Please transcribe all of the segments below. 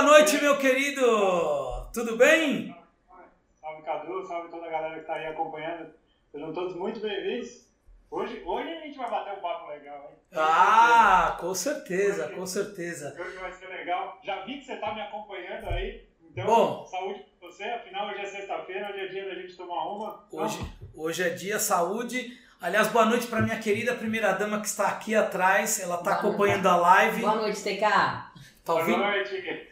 boa noite, meu querido! Tudo bem? Salve Cadu, salve toda a galera que está aí acompanhando. Sejam todos muito bem-vindos. Hoje, hoje a gente vai bater um papo legal, hein? Ah, com certeza, com certeza. Hoje vai ser legal. Já vi que você está me acompanhando aí. Então, Bom, saúde pra você. Afinal, hoje é sexta-feira, hoje é dia da gente tomar uma. Hoje, hoje é dia saúde. Aliás, boa noite para minha querida primeira dama que está aqui atrás. Ela está Boa acompanhando a live. Boa noite, TK. Tá Boa ouvindo? noite.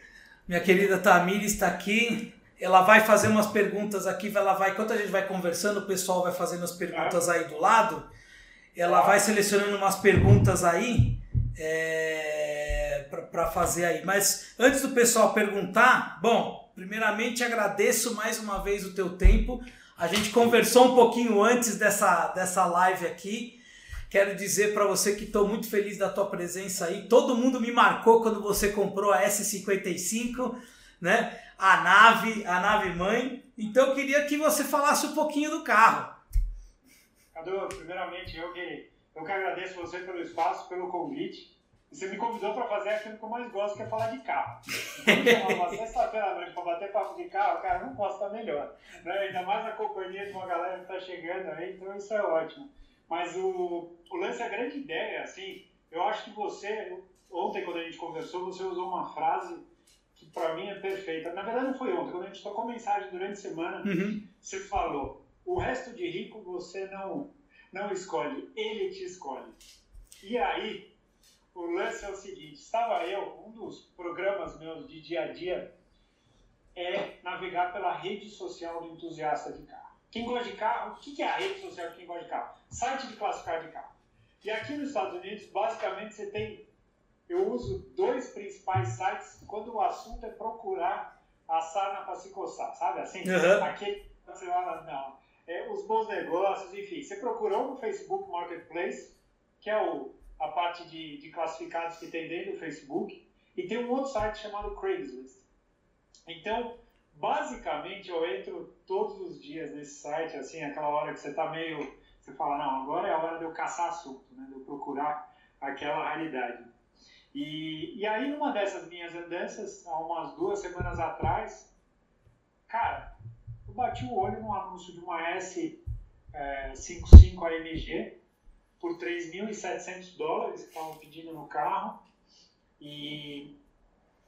Minha querida Tamiri está aqui. Ela vai fazer umas perguntas aqui. Ela vai, enquanto a gente vai conversando, o pessoal vai fazendo as perguntas aí do lado. Ela vai selecionando umas perguntas aí é, para fazer aí. Mas antes do pessoal perguntar, bom, primeiramente agradeço mais uma vez o teu tempo. A gente conversou um pouquinho antes dessa, dessa live aqui. Quero dizer para você que estou muito feliz da tua presença aí. Todo mundo me marcou quando você comprou a S55, né? A nave, a nave mãe. Então eu queria que você falasse um pouquinho do carro. Cadu, primeiramente, eu que, eu que agradeço você pelo espaço, pelo convite. E você me convidou para fazer aquilo que eu mais gosto, que é falar de carro. Então, uma sexta-feira à noite para bater papo de carro, cara, não posso estar melhor. Né? Ainda mais na companhia de uma galera que está chegando aí, então isso é ótimo. Mas o, o lance, a grande ideia, assim, eu acho que você, ontem quando a gente conversou, você usou uma frase que para mim é perfeita. Na verdade não foi ontem, quando a gente tocou mensagem durante a semana, Uhum. você falou, o resto de rico você não, não escolhe, ele te escolhe. E aí, o lance é o seguinte, estava eu, um dos programas meus de dia a dia é navegar pela rede social do entusiasta de carro. Quem gosta de carro, o que é a rede social de quem gosta de carro? Site de classificar de carro. E aqui nos Estados Unidos, basicamente, você tem. Eu uso dois principais sites quando o assunto é procurar a sarna para se coçar, sabe assim? Uhum. Aqui você fala, não. É, os bons negócios, enfim. Você procurou no Facebook Marketplace, que é o, a parte de, de classificados que tem dentro do Facebook, e tem um outro site chamado Craigslist. Então, basicamente, eu entro todos os dias nesse site, assim, aquela hora que você está meio. Você fala, não, agora é a hora de eu caçar assunto, né? De eu procurar aquela realidade. E, e aí, numa dessas minhas andanças, há umas duas semanas atrás, cara, eu bati o olho num anúncio de uma S55 AMG por 3.700 dólares que estavam pedindo no carro. E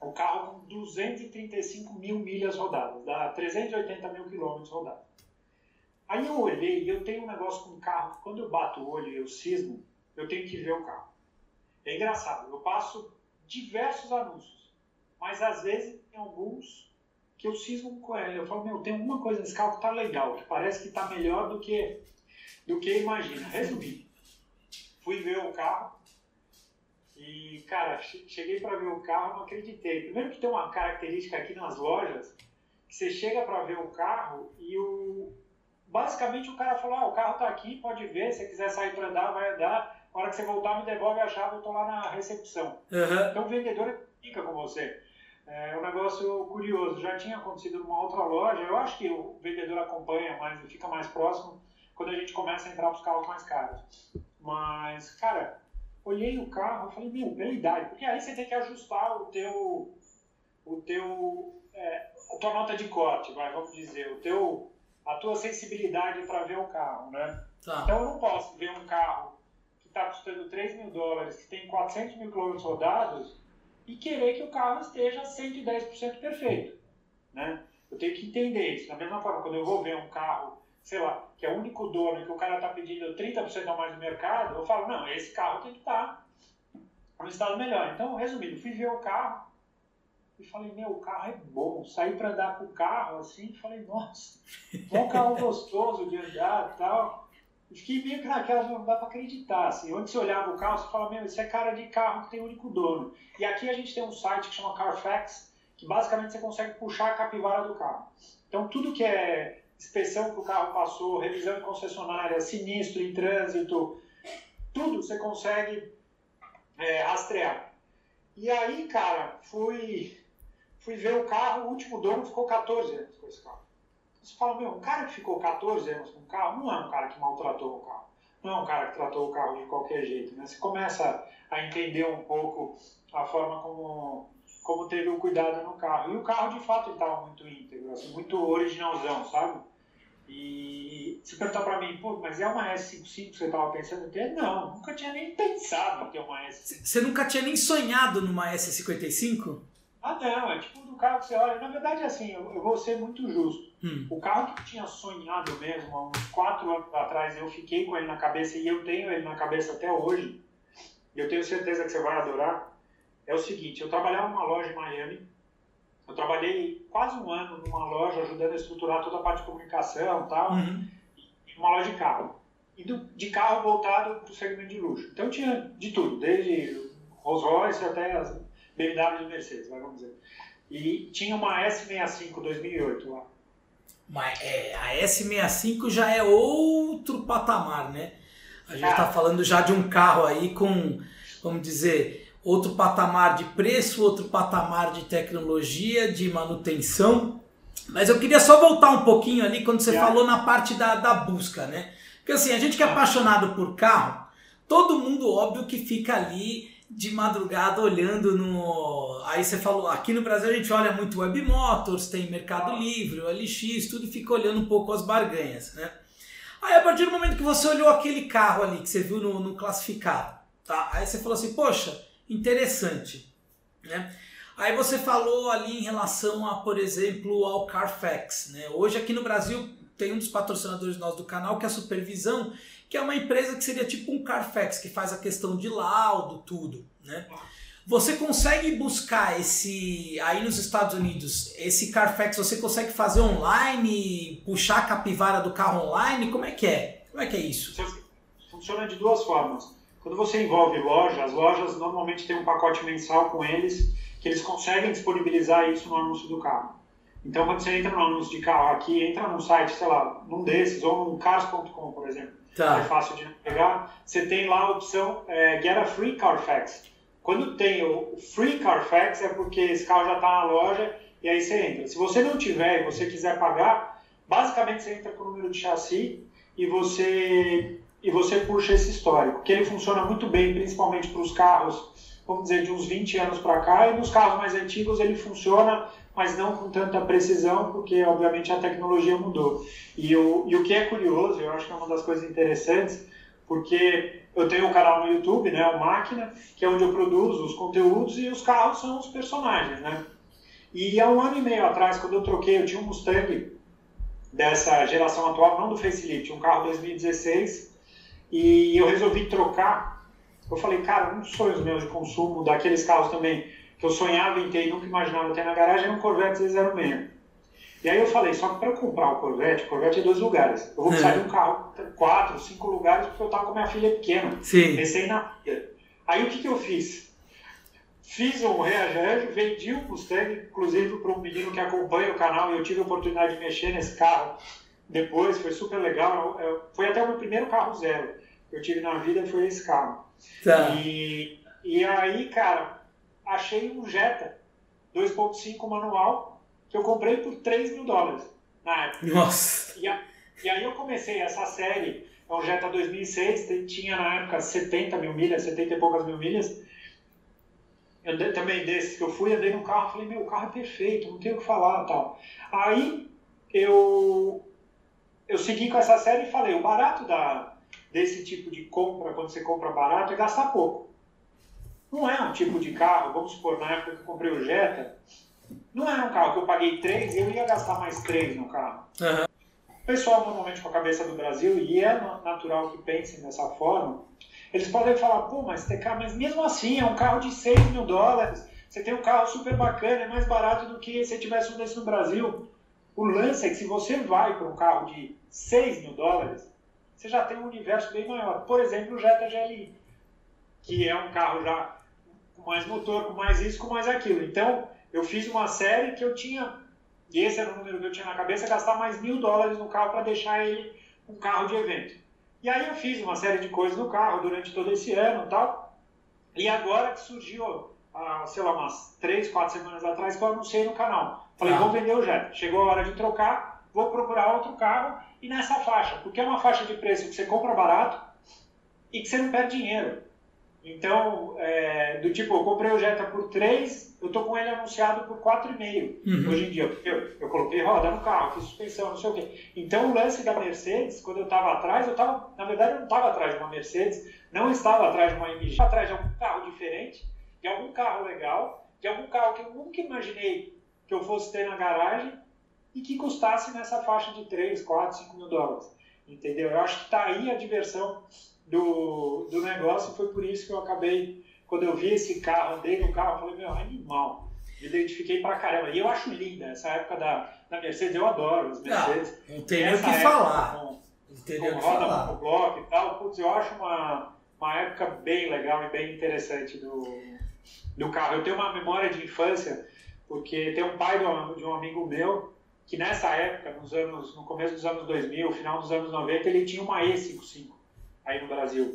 o carro com 235 mil milhas rodadas, dá 380 mil quilômetros rodados. Aí eu olhei e eu tenho um negócio com o carro, quando eu bato o olho e eu cismo, eu tenho que ver o carro. É engraçado, eu passo diversos anúncios, mas às vezes tem alguns que eu cismo com ele. Eu falo, meu, tem alguma coisa nesse carro que tá legal, que parece que tá melhor do que, do que imagina. Resumindo, fui ver o carro e, cara, che- cheguei para ver o carro, não acreditei. Primeiro que tem uma característica aqui nas lojas, que você chega para ver o carro e o basicamente o cara falou, ah, o carro tá aqui, pode ver, se você quiser sair para andar, vai andar. Na hora que você voltar, me devolve a chave, eu tô lá na recepção. Uhum. Então o vendedor fica com você. É um negócio curioso. Já tinha acontecido numa outra loja. Eu acho que o vendedor acompanha mais e fica mais próximo quando a gente começa a entrar para os carros mais caros. Mas, cara, olhei o carro e falei, meu, pela idade. Porque aí você tem que ajustar o teu, o teu, é, a tua nota de corte, vai, vamos dizer, o teu, a tua sensibilidade para ver o carro, né? Tá. Então eu não posso ver um carro que está custando 3 mil dólares, que tem 400 mil quilômetros rodados, e querer que o carro esteja 110% perfeito. Né? Eu tenho que entender isso. Da mesma forma, quando eu vou ver um carro, sei lá, que é o único dono que o cara está pedindo 30% a mais no mercado, eu falo, não, esse carro tem que estar no estado melhor. Então, resumindo, fui ver o carro e falei, meu, o carro é bom. Saí para andar com o carro assim e falei, nossa, um carro gostoso de andar e tal. Fiquei meio que naquela, não dá para acreditar. Assim. Onde você olhava o carro, você fala, meu, isso é cara de carro que tem um único dono. E aqui a gente tem um site que chama Carfax, que basicamente você consegue puxar a capivara do carro. Então, tudo que é inspeção que o carro passou, revisão em concessionária, sinistro em trânsito, tudo você consegue é, rastrear. E aí, cara, fui, fui ver o carro, o último dono ficou 14 anos com esse carro. Você fala, meu, um cara que ficou 14 anos com o carro não é um cara que maltratou o carro. Não é um cara que tratou o carro de qualquer jeito. Né? Você começa a entender um pouco a forma como, como teve o cuidado no carro. E o carro, de fato, estava muito íntegro, assim, muito originalzão, sabe? E se perguntar para mim, pô, mas é uma S55 que você estava pensando em ter? Não, nunca tinha nem pensado em ter uma S55. Você nunca tinha nem sonhado numa S55? Ah, não, é tipo do carro que você olha. Na verdade, assim, eu, eu vou ser muito justo. Hum. O carro que eu tinha sonhado mesmo, há uns quatro anos atrás, eu fiquei com ele na cabeça e eu tenho ele na cabeça até hoje, e eu tenho certeza que você vai adorar, é o seguinte, eu trabalhava numa loja em Miami, eu trabalhei quase um ano numa loja ajudando a estruturar toda a parte de comunicação e tal, uhum. uma loja de carro. E do, de carro voltado para o segmento de luxo. Então tinha de tudo, desde Rolls Royce até as BMW e Mercedes, vamos dizer. E tinha uma S65 2008 lá. Mas é, a S65 já é outro patamar, né? A gente está ah. falando já de um carro aí com, vamos dizer, outro patamar de preço, outro patamar de tecnologia, de manutenção. Mas eu queria só voltar um pouquinho ali quando você falou na parte da, da busca, né? Porque assim, a gente que é apaixonado por carro, todo mundo, óbvio, que fica ali de madrugada olhando no. Aí você falou, aqui no Brasil a gente olha muito Web Motors, tem Mercado Livre, o LX, tudo e fica olhando um pouco as barganhas, né? Aí a partir do momento que você olhou aquele carro ali que você viu no, no classificado, tá? Aí você falou assim, poxa, interessante. Né? Aí você falou ali em relação a, por exemplo, ao Carfax. Né? Hoje aqui no Brasil tem um dos patrocinadores nossos do canal que é a Supervisão, que é uma empresa que seria tipo um Carfax, que faz a questão de laudo, tudo. Né? Você consegue buscar esse aí nos Estados Unidos, esse Carfax, você consegue fazer online, puxar a capivara do carro online? Como é que é? Como é que é isso? Funciona de duas formas. Quando você envolve loja, as lojas normalmente têm um pacote mensal com eles que eles conseguem disponibilizar isso no anúncio do carro. Então, quando você entra no anúncio de carro aqui, entra num site, sei lá, num desses, ou no cars.com, por exemplo, tá. é fácil de pegar, você tem lá a opção é, Get a Free Carfax. Quando tem o Free Carfax, é porque esse carro já está na loja e aí você entra. Se você não tiver e você quiser pagar, basicamente você entra com o número de chassi e você e você puxa esse histórico, que ele funciona muito bem, principalmente para os carros, vamos dizer, de uns 20 anos para cá, e nos carros mais antigos ele funciona, mas não com tanta precisão, porque obviamente a tecnologia mudou. E o, e o que é curioso, eu acho que é uma das coisas interessantes, porque eu tenho um canal no YouTube, né, o Máquina, que é onde eu produzo os conteúdos e os carros são os personagens, né? E há um ano e meio atrás, quando eu troquei, eu tinha um Mustang dessa geração atual, não do facelift, um carro 2016, e eu resolvi trocar. Eu falei, cara, um dos sonhos meus de consumo, daqueles carros também que eu sonhava em ter e nunca imaginava ter na garagem, era um Corvette Z06. E aí eu falei, só que para eu comprar o Corvette, o Corvette é dois lugares. Eu vou precisar é. de um carro, quatro, cinco lugares, porque eu tava com minha filha pequena, Sim. recém na Aí o que, que eu fiz? Fiz um reajuste, vendi um Mustang, inclusive para um menino que acompanha o canal, e eu tive a oportunidade de mexer nesse carro depois, foi super legal. Foi até o meu primeiro carro zero que eu tive na vida, foi esse carro. Tá. E, e aí, cara, achei um Jetta 2.5 manual que eu comprei por 3 mil dólares na época. Nossa! E, a, e aí eu comecei essa série, é um Jetta 2006, tinha na época 70 mil milhas, 70 e poucas mil milhas. Eu também desses que eu fui, andei no carro, falei, meu, o carro é perfeito, não tenho o que falar tal. Aí eu eu segui com essa série e falei, o barato da, desse tipo de compra, quando você compra barato, é gastar pouco. Não é um tipo de carro, vamos supor, na época que eu comprei o Jetta, não era um carro que eu paguei 3 e eu ia gastar mais 3 no carro. Uhum. O pessoal, normalmente com a cabeça do Brasil, e é natural que pensem dessa forma, eles podem falar, pô, mas TK, mas mesmo assim, é um carro de 6 mil dólares, você tem um carro super bacana, é mais barato do que se tivesse um desse no Brasil. O lance é que se você vai para um carro de 6 mil dólares, você já tem um universo bem maior. Por exemplo, o Jetta GLI, que é um carro já com mais motor, com mais isso, com mais aquilo. Então, eu fiz uma série que eu tinha, e esse era o número que eu tinha na cabeça, gastar mais mil dólares no carro para deixar ele um carro de evento. E aí eu fiz uma série de coisas no carro durante todo esse ano e tal. E agora que surgiu, ah, sei lá, umas três, quatro semanas atrás, que eu anunciei no canal. Falei, ah. vou vender o Jetta. Chegou a hora de trocar, vou procurar outro carro e nessa faixa, porque é uma faixa de preço que você compra barato e que você não perde dinheiro. Então, é, do tipo, eu comprei o Jetta por 3, eu tô com ele anunciado por 4,5 uhum. hoje em dia. Porque eu, eu coloquei roda no carro, fiz suspensão, não sei o quê. Então, o lance da Mercedes, quando eu estava atrás, eu estava, na verdade, eu não estava atrás de uma Mercedes, não estava atrás de uma MG, estava atrás de algum carro diferente, de algum carro legal, de algum carro que eu nunca imaginei que eu fosse ter na garagem e que custasse nessa faixa de 3, 4, 5 mil dólares. Entendeu? Eu acho que está aí a diversão do, do negócio. Foi por isso que eu acabei, quando eu vi esse carro, andei no carro, falei, meu, animal. Me identifiquei pra caramba. E eu acho linda essa época da, da Mercedes, eu adoro as Mercedes. Não, não tem o que falar. Com, com roda monobloco e tal. Putz, eu acho uma, uma época bem legal e bem interessante do, do carro. Eu tenho uma memória de infância, porque tem um pai de um, de um amigo meu que nessa época, nos anos, no começo dos anos 2000, final dos anos 90, ele tinha uma E55 aí no Brasil.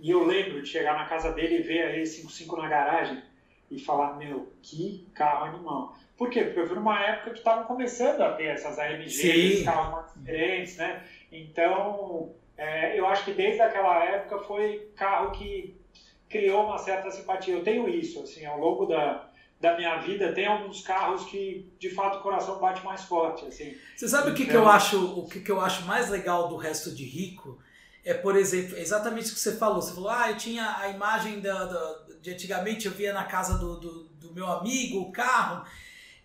E eu lembro de chegar na casa dele e ver a E55 na garagem e falar, meu, que carro animal. Por quê? Porque eu vi numa época que estavam começando a ter essas AMGs, carros mais diferentes, né? Então, é, eu acho que desde aquela época foi carro que criou uma certa simpatia. Eu tenho isso, assim, ao longo da, da minha vida, tem alguns carros que, de fato, o coração bate mais forte, assim. Você sabe então... o que, que eu então acho, o que, que eu acho mais legal do resto de rico? É, por exemplo, exatamente o que você falou. Você falou, ah, eu tinha a imagem da, da de antigamente, eu via na casa do, do, do meu amigo o carro.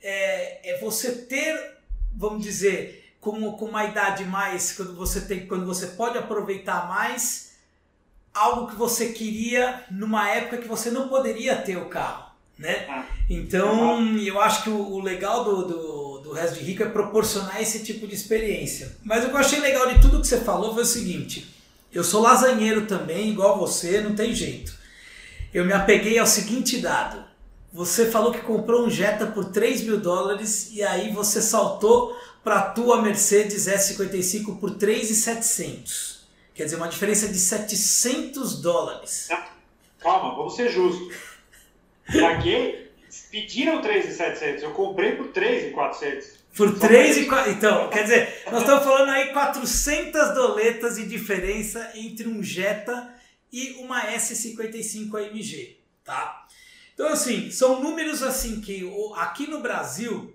É, é você ter, vamos dizer, com, com uma idade mais, quando você tem, quando você pode aproveitar mais, algo que você queria numa época que você não poderia ter o carro, né? Ah. Então, eu acho que o, o legal do, do, do Resto de Rico é proporcionar esse tipo de experiência. Mas o que eu achei legal de tudo que você falou foi o seguinte, eu sou lasanheiro também, igual você, não tem jeito. Eu me apeguei ao seguinte dado. Você falou que comprou um Jetta por 3 mil dólares e aí você saltou para a tua Mercedes S55 por 3,700. Quer dizer, uma diferença de 700 dólares. Calma, vamos ser justos. Paguei, pediram 3,700, eu comprei por 3,400. Por 3 e 4. Então, quer dizer, nós estamos falando aí 400 doletas de diferença entre um Jetta e uma S55 AMG, tá? Então, assim, são números assim que aqui no Brasil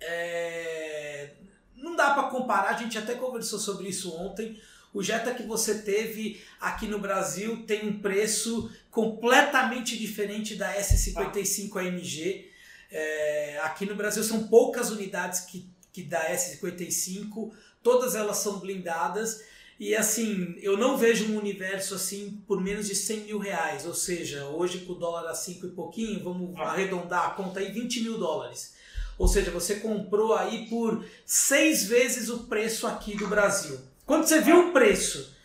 é, não dá para comparar, a gente até conversou sobre isso ontem. O Jetta que você teve aqui no Brasil tem um preço completamente diferente da S55 AMG. É, aqui no Brasil são poucas unidades que, que da S55, todas elas são blindadas. E assim, eu não vejo um universo assim por menos de 100 mil reais. Ou seja, hoje com o dólar a 5 e pouquinho, vamos arredondar a conta aí, 20 mil dólares. Ou seja, você comprou aí por seis vezes o preço aqui do Brasil. Quando você viu o preço,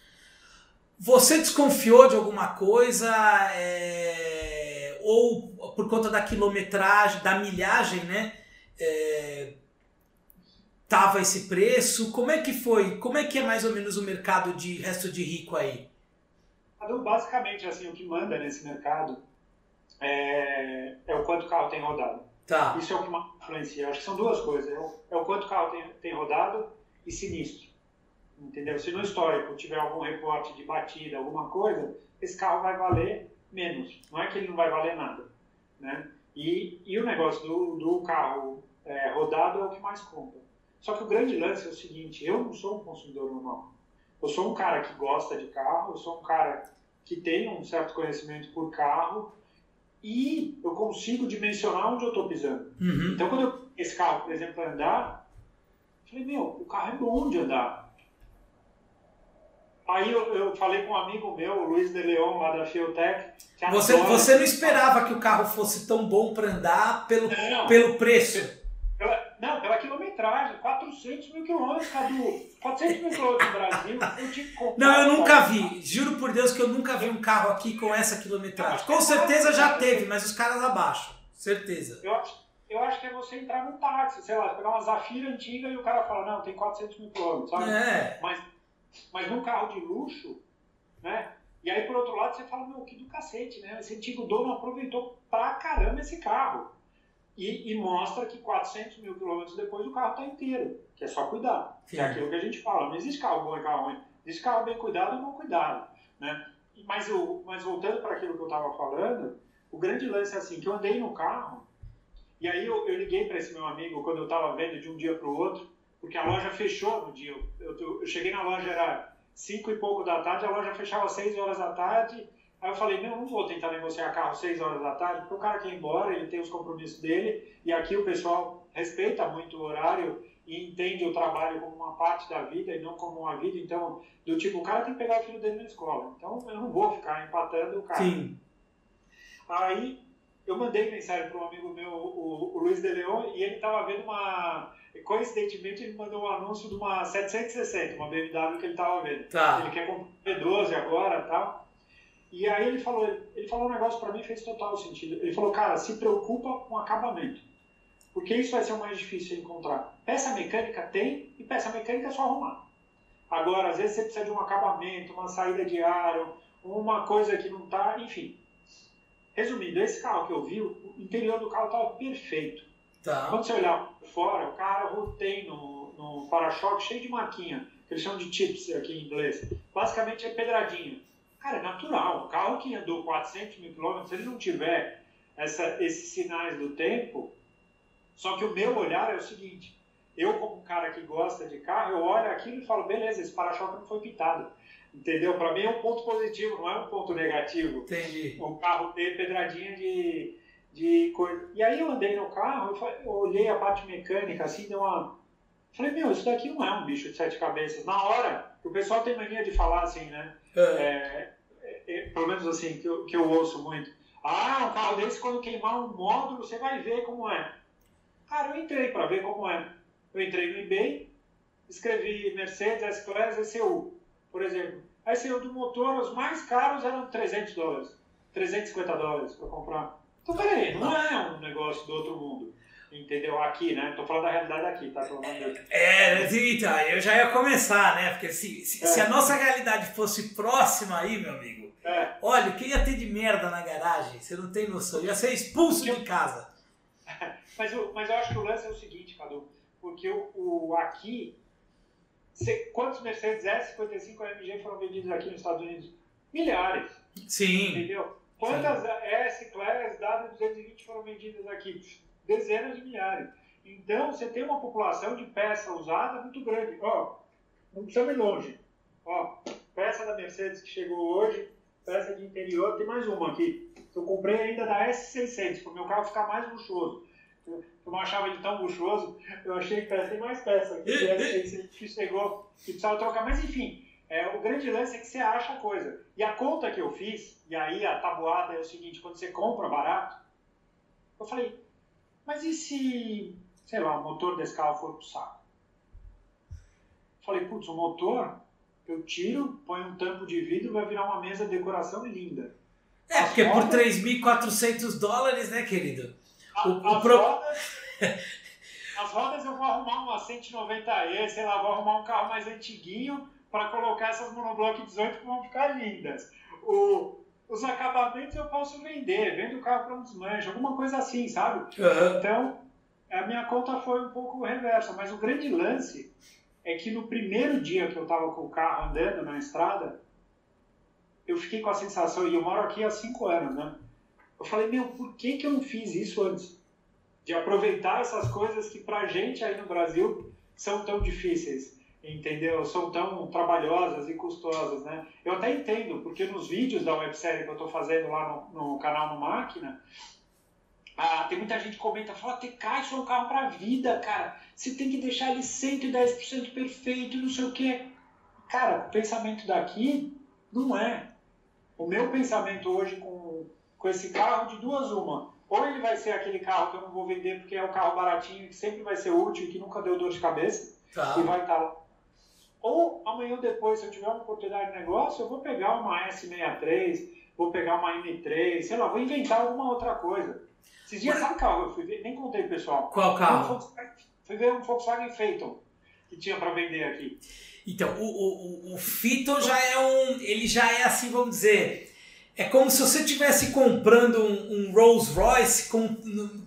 você desconfiou de alguma coisa? É, ou por conta da quilometragem, da milhagem, né? É, tava esse preço? Como é que foi? Como é que é mais ou menos o mercado de resto de rico aí? Basicamente, assim, o que manda nesse mercado é, é o quanto o carro tem rodado. Tá. Isso é o que influencia. Acho que são duas coisas. É o, é o quanto o carro tem, tem rodado e sinistro entendeu? Se no histórico tiver algum reporte de batida, alguma coisa, esse carro vai valer menos. Não é que ele não vai valer nada, né? E, e o negócio do, do carro é, rodado é o que mais conta. Só que o grande lance é o seguinte: eu não sou um consumidor normal. Eu sou um cara que gosta de carro, eu sou um cara que tem um certo conhecimento por carro e eu consigo dimensionar onde eu estou pisando. Uhum. Então, quando eu, esse carro, por exemplo, andar, eu falei: meu, o carro é bom de andar Aí eu, eu, falei com um amigo meu, o Luiz de Leon, lá da Fiotec. Você, você não esperava que o carro fosse tão bom para andar pelo, não, pelo preço? Pela, não, pela quilometragem. 400 mil quilômetros, Cadu. 400 mil quilômetros no Brasil. Eu tive que não, eu nunca vi. Juro por Deus que eu nunca vi um carro aqui com essa quilometragem. Com certeza já teve, mas os caras abaixo. Certeza. Eu acho, eu acho que é você entrar num táxi, sei lá, pegar uma Zafira antiga e o cara fala, não, tem 400 mil quilômetros, sabe? É. Mas mas num carro de luxo, né? E aí, por outro lado, você fala, meu, que do cacete, né? Esse antigo dono aproveitou pra caramba esse carro. E, e mostra que 400 mil quilômetros depois o carro está inteiro, que é só cuidar. Sim. Que é aquilo que a gente fala. Não existe carro bom e carro ruim. Existe carro bem cuidado e mal cuidado, né? mas, o, mas voltando para aquilo que eu estava falando, o grande lance é assim, que eu andei no carro, e aí eu, eu liguei para esse meu amigo quando eu estava vendo de um dia para o outro, porque a loja fechou no dia. Eu, eu, eu, cheguei na loja, era 5 e pouco da tarde, a loja fechava 6 horas da tarde. Aí eu falei, não, não vou tentar negociar carro 6 horas da tarde, porque o cara quer ir embora, ele tem os compromissos dele, e aqui o pessoal respeita muito o horário e entende o trabalho como uma parte da vida e não como uma vida. Então, do tipo, o cara tem que pegar o filho dele na escola. Então, eu não vou ficar empatando o cara. Sim. Aí, eu mandei mensagem para um amigo meu, o, o Luiz de Leon, e ele estava vendo uma. Coincidentemente, ele mandou um anúncio de uma 760, uma BMW que ele estava vendo. Tá. Ele quer comprar B12 agora tal. E aí ele falou, ele falou um negócio para mim fez total sentido. Ele falou, cara, se preocupa com acabamento. Porque isso vai ser o mais difícil de encontrar. Peça mecânica tem e peça mecânica é só arrumar. Agora, às vezes você precisa de um acabamento, uma saída de ar, uma coisa que não está, enfim. Resumindo, esse carro que eu vi, o interior do carro estava perfeito. Tá. Quando você olhar por fora, o carro tem no, no para-choque cheio de marquinha, que eles chamam de chips aqui em inglês. Basicamente é pedradinha. Cara, é natural. O carro que andou 400 mil quilômetros, se ele não tiver essa, esses sinais do tempo, só que o meu olhar é o seguinte: eu, como um cara que gosta de carro, eu olho aquilo e falo, beleza, esse para-choque não foi pintado. Entendeu? Para mim é um ponto positivo, não é um ponto negativo. Entendi. O carro ter pedradinha de, de coisa. E aí eu andei no carro, eu, olhei a parte mecânica assim, deu uma. Falei, meu, isso daqui não é um bicho de sete cabeças. Na hora, o pessoal tem mania de falar assim, né? É. É, é, é, pelo menos assim, que eu, que eu ouço muito. Ah, um carro desse, quando queimar um módulo, você vai ver como é. Cara, eu entrei para ver como é. Eu entrei no eBay, escrevi Mercedes S-Class ECU, por exemplo. A ECU do motor, os mais caros eram 300 dólares, 350 dólares para comprar. Então, peraí, não é um negócio do outro mundo. Entendeu? Aqui, né? Tô falando da realidade aqui, tá? É, então, eu já ia começar, né? Porque se, se, é. se, a nossa realidade fosse próxima aí, meu amigo, é. olha, o que ia ter de merda na garagem? Você não tem noção. Ia ser expulso de casa. Mas eu, mas eu acho que o lance é o seguinte, Cadu, porque o, o aqui, quantos Mercedes S55 AMG foram vendidos aqui nos Estados Unidos? Milhares. Sim. Entendeu? Quantas S-Class W220 foram vendidas aqui? Dezenas de milhares. Então, você tem uma população de peça usada muito grande. Ó, não precisa ir longe. Ó, peça da Mercedes que chegou hoje, peça de interior, tem mais uma aqui. Eu comprei ainda da S600, para o meu carro ficar mais luxuoso eu não achava ele tão luxuoso, eu achei que tem mais peça que S600 que chegou e precisava trocar. Mas enfim, é, o grande lance é que você acha a coisa. E a conta que eu fiz, e aí a tabuada é o seguinte, quando você compra barato, eu falei, mas e se, sei lá, o motor desse carro for pro saco? Falei, putz, o motor, eu tiro, ponho um tampo de vidro, vai virar uma mesa de decoração linda. É, As porque por 3.400 dólares, né, querido? A, o, as, pro... rodas, as rodas eu vou arrumar uma 190E, sei lá, vou arrumar um carro mais antiguinho para colocar essas monoblock 18 que vão ficar lindas. O, os acabamentos eu posso vender, vendo o carro para um desmanche, alguma coisa assim, sabe? Uhum. Então, a minha conta foi um pouco reversa, mas o grande lance é que no primeiro dia que eu estava com o carro andando na estrada, eu fiquei com a sensação, e eu moro aqui há cinco anos, né? Eu falei, meu, por que, que eu não fiz isso antes? De aproveitar essas coisas que pra gente aí no Brasil são tão difíceis, entendeu? São tão trabalhosas e custosas, né? Eu até entendo, porque nos vídeos da websérie que eu tô fazendo lá no, no canal no Máquina, ah, tem muita gente que comenta, fala, ter caixa é um carro pra vida, cara. Você tem que deixar ele 110% perfeito, não sei o quê. Cara, o pensamento daqui não é. O meu pensamento hoje com com esse carro de duas uma. Ou ele vai ser aquele carro que eu não vou vender porque é o um carro baratinho que sempre vai ser útil e que nunca deu dor de cabeça tá. e vai estar tá lá. Ou amanhã ou depois, se eu tiver uma oportunidade de negócio, eu vou pegar uma S63, vou pegar uma M3, sei lá, vou inventar alguma outra coisa. Esses dias, sabe carro eu fui ver? Nem contei, pessoal. Qual carro? Fui ver um Volkswagen Phaeton que tinha para vender aqui. Então, o, o, o Phaeton já é um. Ele já é assim, vamos dizer é como se você estivesse comprando um, um, Rolls Royce com,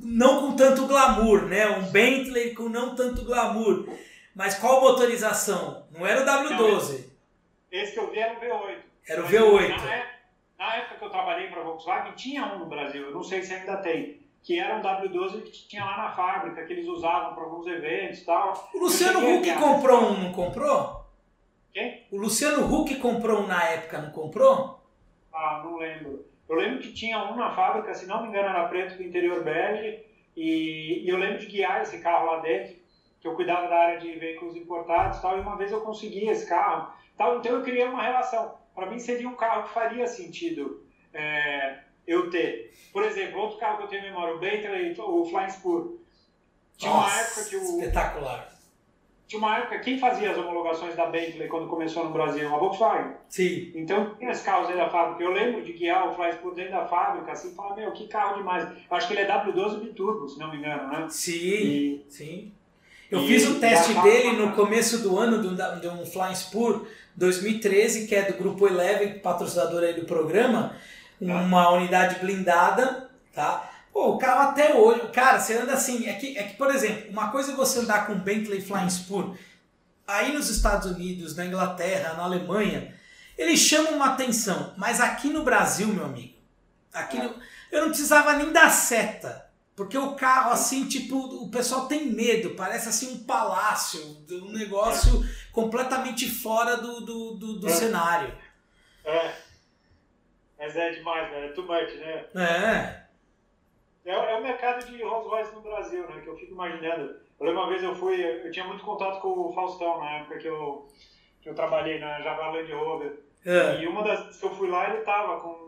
não com tanto glamour, né? Um Bentley com não tanto glamour. Mas qual motorização? Não era o W12. Não, esse que eu vi era o V8. Era o V8. Não é, na época que eu trabalhei para a Volkswagen, tinha um no Brasil, eu não sei se ainda tem, que era um W12 que tinha lá na fábrica, que eles usavam para alguns eventos e tal. O Luciano Huck comprou um, não comprou? Quem? O Luciano Huck comprou um na época, não comprou? Ah, não lembro. Eu lembro que tinha um na fábrica, se não me engano era preto com interior bege, e, e eu lembro de guiar esse carro lá dentro, que eu cuidava da área de veículos importados e tal, e uma vez eu consegui esse carro. Tal, então eu criei uma relação. Para mim seria um carro que faria sentido é, eu ter. Por exemplo, outro carro que eu tenho em memória, o Bentley, o Flying Spur. Tinha Nossa, uma época que o. Espetacular. Tinha uma época, quem fazia as homologações da Bentley quando começou no Brasil? A Volkswagen. Sim. Então tinha esse carros dentro da fábrica. Eu lembro de guiar o Flying Spur dentro da fábrica, assim, e falar, meu, que carro demais. Eu acho que ele é W12 biturbo, se não me engano, né? Sim, e... sim. Eu e fiz o teste dele no começo do ano de um Flying Spur 2013, que é do Grupo Eleven, patrocinador aí do programa uma unidade blindada, tá? Pô, o carro até hoje, cara, você anda assim, é que, é que, por exemplo, uma coisa é você andar com Bentley Flying Spur, aí nos Estados Unidos, na Inglaterra, na Alemanha, eles chamam uma atenção, mas aqui no Brasil, meu amigo, aqui no, eu não precisava nem dar seta, porque o carro, assim, tipo, o pessoal tem medo, parece assim um palácio, um negócio completamente fora do, do, do, do é. cenário. É. Mas é demais, né? É too much, né? É. É, é o mercado de Rolls Royce no Brasil, né? Que eu fico imaginando. Eu lembro uma vez eu fui, eu tinha muito contato com o Faustão na época que eu, que eu trabalhei na Jaguar Land Rover. É. E uma das vezes que eu fui lá, ele tava com.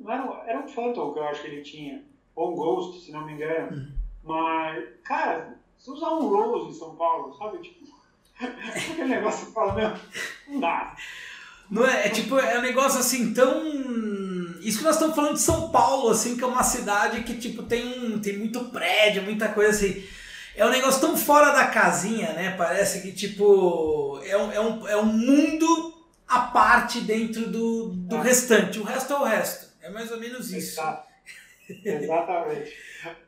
Não era, era um Phantom que eu acho que ele tinha. Ou um Ghost, se não me engano. Uhum. Mas, cara, se usar um Rose em São Paulo, sabe? Tipo, aquele negócio que fala, meu, não dá. Não é, é tipo, é um negócio assim tão. Isso que nós estamos falando de São Paulo, assim, que é uma cidade que, tipo, tem, tem muito prédio, muita coisa assim. É um negócio tão fora da casinha, né? Parece que, tipo, é um, é um, é um mundo à parte dentro do, do restante. O resto é o resto. É mais ou menos isso. Exatamente.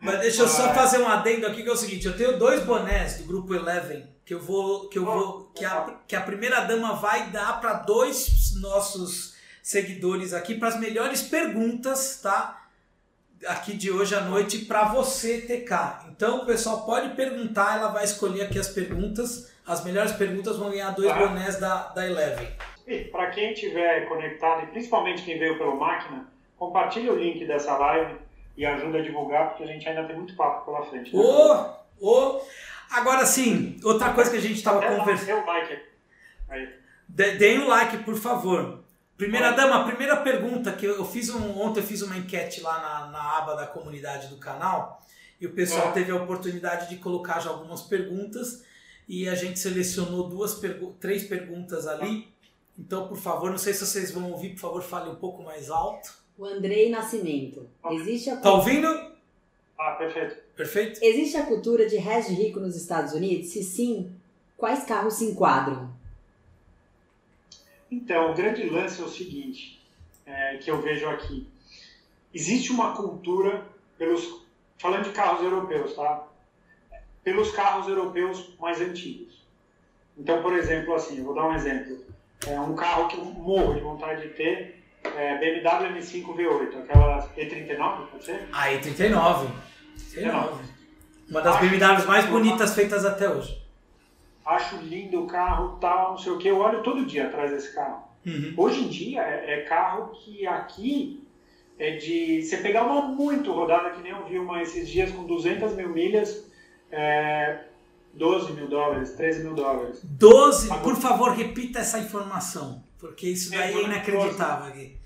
Mas deixa eu só fazer um adendo aqui que é o seguinte, eu tenho dois bonés do grupo Eleven que eu vou que eu vou que a, que a primeira dama vai dar para dois nossos seguidores aqui para as melhores perguntas, tá? Aqui de hoje à noite para você TK. Então o pessoal pode perguntar, ela vai escolher aqui as perguntas. As melhores perguntas vão ganhar dois tá. bonés da, da Eleven. Para quem estiver conectado, e principalmente quem veio pela máquina, compartilhe o link dessa live e ajuda a divulgar, porque a gente ainda tem muito papo pela frente. Né? Ô, ô, agora sim, outra coisa que a gente estava conversando. Dê like aí. Deem um like, por favor. Primeira dama, a primeira pergunta que eu fiz um, ontem eu fiz uma enquete lá na, na aba da comunidade do canal e o pessoal é. teve a oportunidade de colocar já algumas perguntas e a gente selecionou duas pergu três perguntas ali. Então, por favor, não sei se vocês vão ouvir, por favor, fale um pouco mais alto. O Andrei Nascimento. Existe a Tá ouvindo? Ah, perfeito. Perfeito? Existe a cultura de resto de rico nos Estados Unidos? Se sim, quais carros se enquadram? Então, o grande lance é o seguinte, é, que eu vejo aqui. Existe uma cultura pelos falando de carros europeus, tá? Pelos carros europeus mais antigos. Então, por exemplo, assim, eu vou dar um exemplo. É um carro que eu morro de vontade de ter é, BMW M5 V8, aquela E39, pode ser? A E39. E39. Uma das BMWs mais bonitas feitas até hoje. Acho lindo o carro, tal, não sei o que. Eu olho todo dia atrás desse carro. Uhum. Hoje em dia é, é, carro que aqui é de. Você pegar uma muito rodada, que nem eu vi uma esses dias com 200 mil milhas, é, 12 mil dólares, 13 mil dólares. 12? Agora, Por favor, repita essa informação, porque isso daí é, é inacreditável aqui.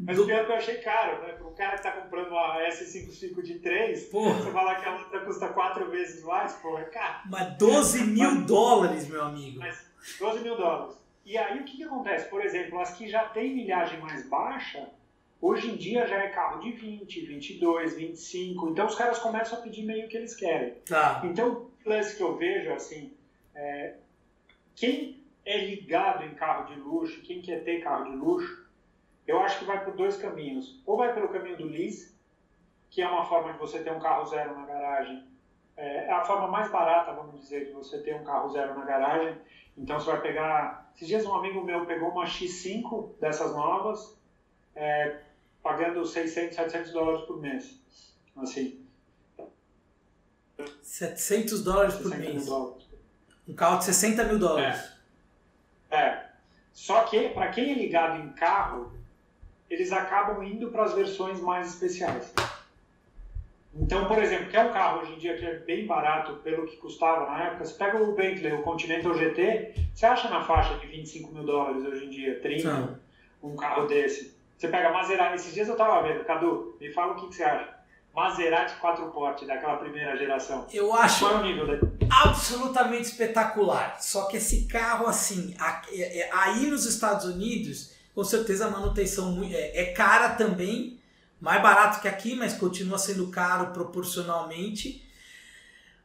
Mas do... pior que eu achei caro, né? Para um cara que está comprando uma S55 de 3, porra. você falar que a outra custa 4 vezes mais, pô, é caro. Mas 12 mil Mas, dólares, meu amigo. Mas 12 mil dólares. E aí o que, que acontece? Por exemplo, as que já têm milhagem mais baixa, hoje em dia já é carro de 20, 22, 25. Então os caras começam a pedir meio que eles querem. Tá. Então, o lance que eu vejo, assim, é, quem é ligado em carro de luxo, quem quer ter carro de luxo, eu acho que vai por dois caminhos. Ou vai pelo caminho do lease, que é uma forma de você ter um carro zero na garagem. É, é a forma mais barata, vamos dizer, de você ter um carro zero na garagem. Então você vai pegar. Esses dias um amigo meu pegou uma X5 dessas novas, é, pagando 600, 700 dólares por mês. Assim. 700 dólares por mês. Dólares. Um carro de 60 mil dólares. É. é. Só que, para quem é ligado em carro, eles acabam indo para as versões mais especiais. Então, por exemplo, quer um carro hoje em dia que é bem barato pelo que custava na época, você pega o Bentley, o Continental GT, você acha na faixa de 25 mil dólares hoje em dia, 30, Sim. um carro desse. Você pega Maserati, esses dias eu tava vendo, Cadu, me fala o que, que você acha. Maserati 4 porte daquela primeira geração. Eu acho Qual é o nível absolutamente espetacular. Só que esse carro, assim, é, é, aí nos Estados Unidos, com certeza a manutenção é, é cara também, mais barato que aqui, mas continua sendo caro proporcionalmente.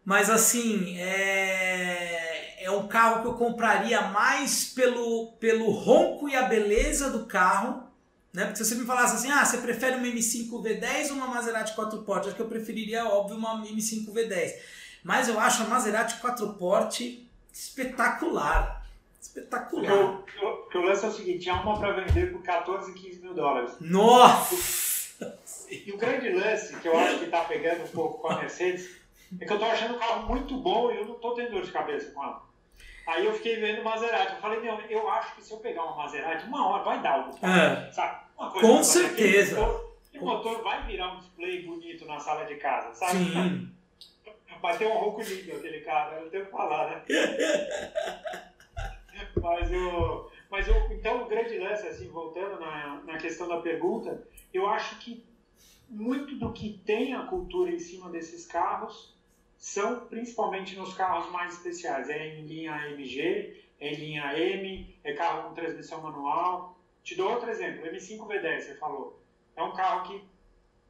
Mas assim, é, é um carro que eu compraria mais pelo, pelo ronco e a beleza do carro. Né? Porque se você me falasse assim, ah, você prefere uma M5 V10 ou uma Maserati 4 portas? Acho que eu preferiria, óbvio, uma M5 V10. Mas eu acho a Maserati 4 porte espetacular. Espetacular. Porque o, porque o lance é o seguinte, tinha uma para vender por 14, 15 mil dólares. Nossa! E o grande lance que eu acho que está pegando um pouco com a Mercedes é que eu estou achando o carro muito bom e eu não estou tendo dor de cabeça com ela. Aí eu fiquei vendo Maserati. Eu falei, meu, eu acho que se eu pegar uma Maserati, uma hora vai dar algo. É. Sabe? Com certeza. E o motor vai virar um display bonito na sala de casa, sabe? Sim. Vai ter um ronco lindo aquele cara, eu não tenho que falar, né? mas o. Mas o, então o grande lance, assim, voltando na, na questão da pergunta, eu acho que muito do que tem a cultura em cima desses carros são principalmente nos carros mais especiais. É em linha AMG, é em linha M, é carro com transmissão manual. Te dou outro exemplo, M5 V10, você falou. É um carro que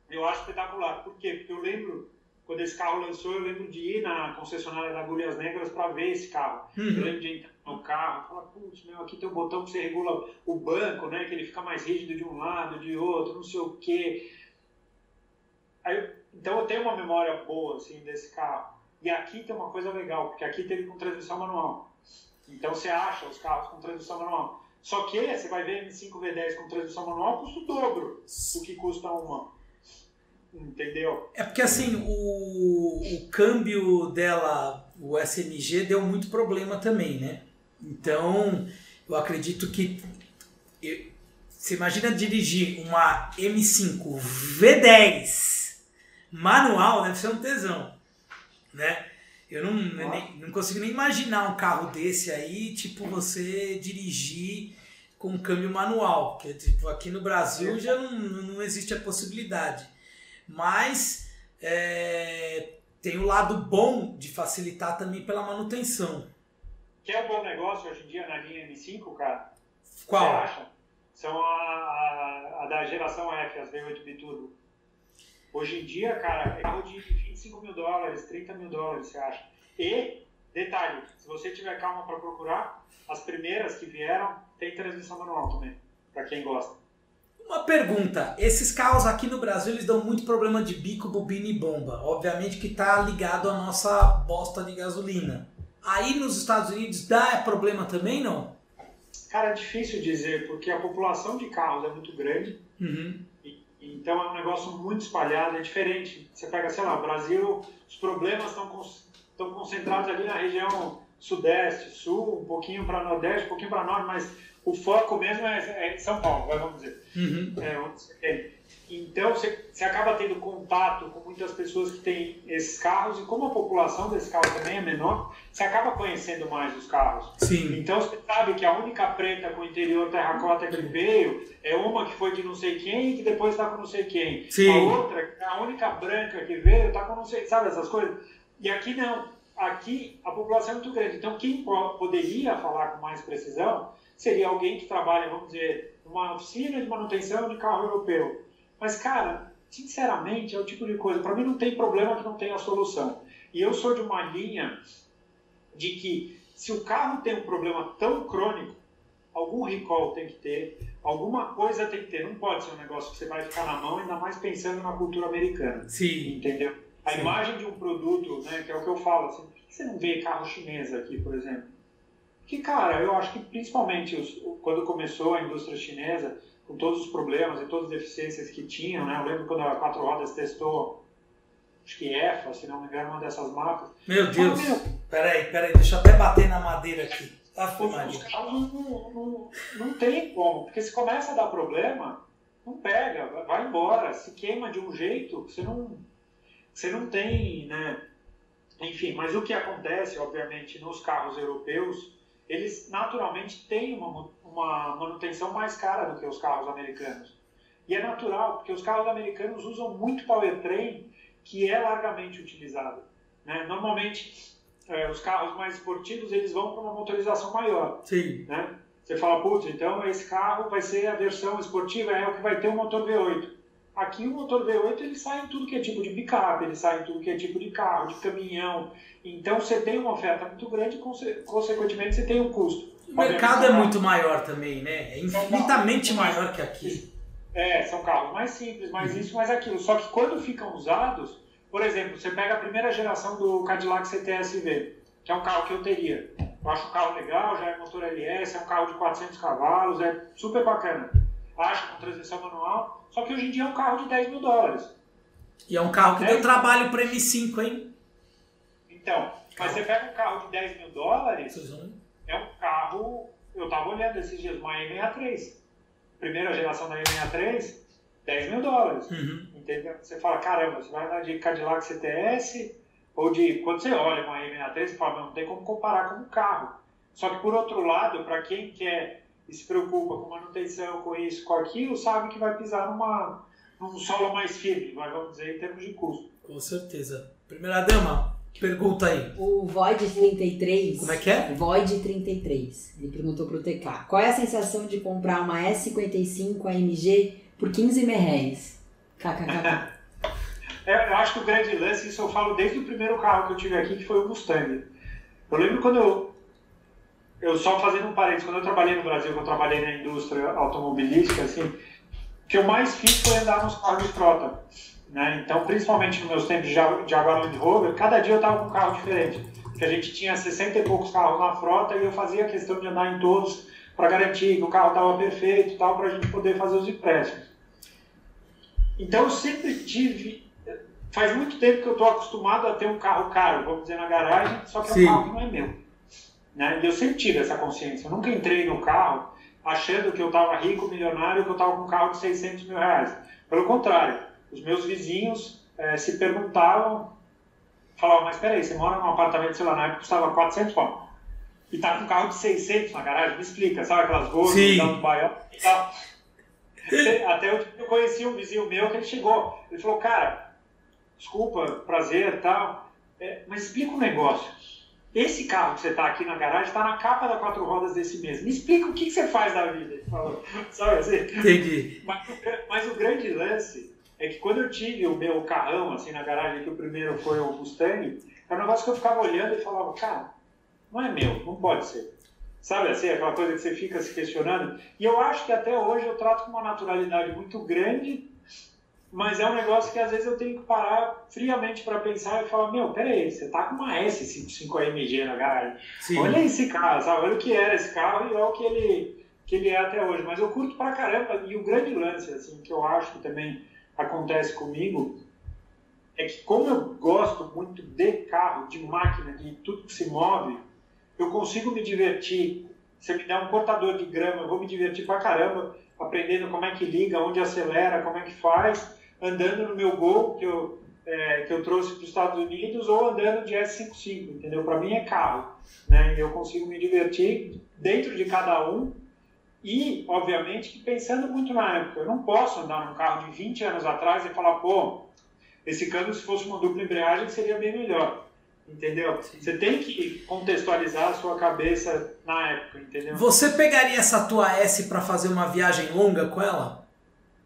eu acho espetacular. Por quê? Porque eu lembro, quando esse carro lançou, eu lembro de ir na concessionária da Agulhas Negras para ver esse carro. Uhum. Eu lembro de entrar no carro, falar, putz, meu, aqui tem um botão que você regula o banco, né? Que ele fica mais rígido de um lado, de outro, não sei o quê. Aí, então eu tenho uma memória boa assim desse carro. E aqui tem uma coisa legal, porque aqui teve com transmissão manual. Então você acha os carros com transmissão manual. Só que você vai ver M5 V10 com transmissão manual custa o dobro do que custa uma. Entendeu? É porque assim, o, o câmbio dela, o SMG, deu muito problema também, né? Então, eu acredito que. Eu, você imagina dirigir uma M5 V10 manual deve ser um tesão, né? Eu não, nem, não consigo nem imaginar um carro desse aí, tipo, você dirigir com um câmbio manual, porque tipo, aqui no Brasil já não, não existe a possibilidade. Mas é, tem o lado bom de facilitar também pela manutenção. Que é um bom negócio hoje em dia na linha M5, cara? Qual? Você acha? São a, a, a da geração F, as V8 Biturbo. Hoje em dia, cara, é carro de 25 mil dólares, 30 mil dólares, você acha? E, detalhe, se você tiver calma para procurar, as primeiras que vieram tem transmissão manual também, para quem gosta. Uma pergunta, esses carros aqui no Brasil eles dão muito problema de bico, bobina e bomba. Obviamente que está ligado à nossa bosta de gasolina. Aí nos Estados Unidos dá problema também, não? Cara, é difícil dizer, porque a população de carros é muito grande. Uhum. Então é um negócio muito espalhado, é diferente. Você pega, sei lá, o Brasil, os problemas estão concentrados ali na região sudeste, sul, um pouquinho para nordeste, um pouquinho para norte, mas o foco mesmo é, é São Paulo, vamos dizer. Uhum. É, onde você tem. Então, você, você acaba tendo contato com muitas pessoas que têm esses carros, e como a população desse carro também é menor, você acaba conhecendo mais os carros. Sim. Então, você sabe que a única preta com o interior terracota que veio é uma que foi de não sei quem e que depois está com não sei quem. Sim. A outra, a única branca que veio, está com não sei... Sabe essas coisas? E aqui não. Aqui a população é muito grande. Então, quem poderia falar com mais precisão seria alguém que trabalha, vamos dizer, numa oficina de manutenção de carro europeu mas, cara, sinceramente, é o tipo de coisa. Para mim, não tem problema que não tenha solução. E eu sou de uma linha de que se o carro tem um problema tão crônico, algum recall tem que ter, alguma coisa tem que ter. Não pode ser um negócio que você vai ficar na mão, ainda mais pensando na cultura americana. Sim. Entendeu? A Sim. imagem de um produto, né, que é o que eu falo, assim, por que você não vê carro chinês aqui, por exemplo? Que, cara, eu acho que principalmente os, quando começou a indústria chinesa, com todos os problemas e todas as deficiências que tinham, né? Eu lembro quando a Quatro Rodas testou, acho que EFA, se não me engano, uma dessas marcas. Meu Deus! Peraí, peraí, deixa eu até bater na madeira aqui. Ah, foi Os carros não, não, não, não tem como, porque se começa a dar problema, não pega, vai embora, se queima de um jeito, você não, você não tem, né? Enfim, mas o que acontece, obviamente, nos carros europeus, eles naturalmente têm uma, uma manutenção mais cara do que os carros americanos. E é natural, porque os carros americanos usam muito powertrain, que é largamente utilizado. Né? Normalmente, é, os carros mais esportivos, eles vão para uma motorização maior. Sim. Né? Você fala, putz, então esse carro vai ser a versão esportiva, é o que vai ter um motor V8. Aqui o motor V8 ele sai em tudo que é tipo de picape, ele sai em tudo que é tipo de carro, de caminhão. Então você tem uma oferta muito grande, consequentemente você tem um custo. O mercado é muito maior também, né? É infinitamente maior que aqui. É, são carros mais simples, mais uhum. isso, mais aquilo. Só que quando ficam usados, por exemplo, você pega a primeira geração do Cadillac CTS-V, que é um carro que eu teria. Eu acho um carro legal, já é motor LS, é um carro de 400 cavalos, é super bacana. Acho com transmissão manual, só que hoje em dia é um carro de 10 mil dólares. E é um carro que deu trabalho para M5, hein? Então, mas você pega um carro de 10 mil dólares, é um carro. Eu estava olhando esses dias, uma E63. Primeira geração da E63, 10 mil dólares. Uhum. Entendeu? Você fala, caramba, você vai andar de Cadillac CTS, ou de. Quando você olha uma E63, você fala, não, não tem como comparar com um carro. Só que por outro lado, para quem quer e se preocupa com manutenção, com isso, com aquilo, sabe que vai pisar numa, num solo mais firme, vamos dizer, em termos de custo. Com certeza. Primeira dama, pergunta aí. O Void 33. Como é que é? Void 33. Ele perguntou pro TK. Qual é a sensação de comprar uma S55 AMG por 15 mil reais? KKK. é, eu acho que o grande lance, isso eu falo desde o primeiro carro que eu tive aqui, que foi o Mustang. Eu lembro quando eu, eu só fazendo um parênteses, quando eu trabalhei no Brasil, que eu trabalhei na indústria automobilística, assim, o que eu mais fiz foi andar nos carros de frota. Né? Então, principalmente nos meus tempos de Jaguar Land Rover, cada dia eu estava com um carro diferente. Porque a gente tinha 60 e poucos carros na frota e eu fazia questão de andar em todos para garantir que o carro estava perfeito e tal, para a gente poder fazer os empréstimos. Então, eu sempre tive. Faz muito tempo que eu estou acostumado a ter um carro caro, vamos dizer, na garagem, só que Sim. é um carro que não é meu. Né? E eu sempre tive essa consciência. Eu nunca entrei no carro achando que eu estava rico, milionário, que eu estava com um carro de 600 mil reais. Pelo contrário, os meus vizinhos é, se perguntavam, falavam, mas peraí, você mora num apartamento, sei lá, na época custava 400 pau. E tá com um carro de 600 na garagem, me explica, sabe aquelas gordas do bairro e tal. Até eu, eu conheci um vizinho meu que ele chegou, ele falou, cara, desculpa, prazer e tal, é, mas explica um negócio esse carro que você está aqui na garagem está na capa da quatro rodas desse mês. Me explica o que, que você faz da vida. Falou, sabe assim? Entendi. Mas, mas, o grande lance é que quando eu tive o meu carrão assim na garagem, que o primeiro foi o Mustang, era um negócio que eu ficava olhando e falava, cara, não é meu, não pode ser. Sabe assim, aquela coisa que você fica se questionando. E eu acho que até hoje eu trato com uma naturalidade muito grande mas é um negócio que às vezes eu tenho que parar friamente para pensar e falar, meu, peraí, você tá com uma S55 AMG na garagem. Sim. Olha esse carro, sabe? Olha o que era esse carro e olha o que ele, que ele é até hoje. Mas eu curto pra caramba. E o grande lance, assim, que eu acho que também acontece comigo, é que como eu gosto muito de carro, de máquina, de tudo que se move, eu consigo me divertir. Você me dá um cortador de grama, eu vou me divertir pra caramba, aprendendo como é que liga, onde acelera, como é que faz andando no meu Gol que eu, é, que eu trouxe para os Estados Unidos ou andando de S55, entendeu? Para mim é carro, né? Eu consigo me divertir dentro de cada um e, obviamente, pensando muito na época. Eu não posso andar num carro de 20 anos atrás e falar, pô, esse câmbio se fosse uma dupla embreagem seria bem melhor. Entendeu? Você tem que contextualizar a sua cabeça na época, entendeu? Você pegaria essa tua S para fazer uma viagem longa com ela?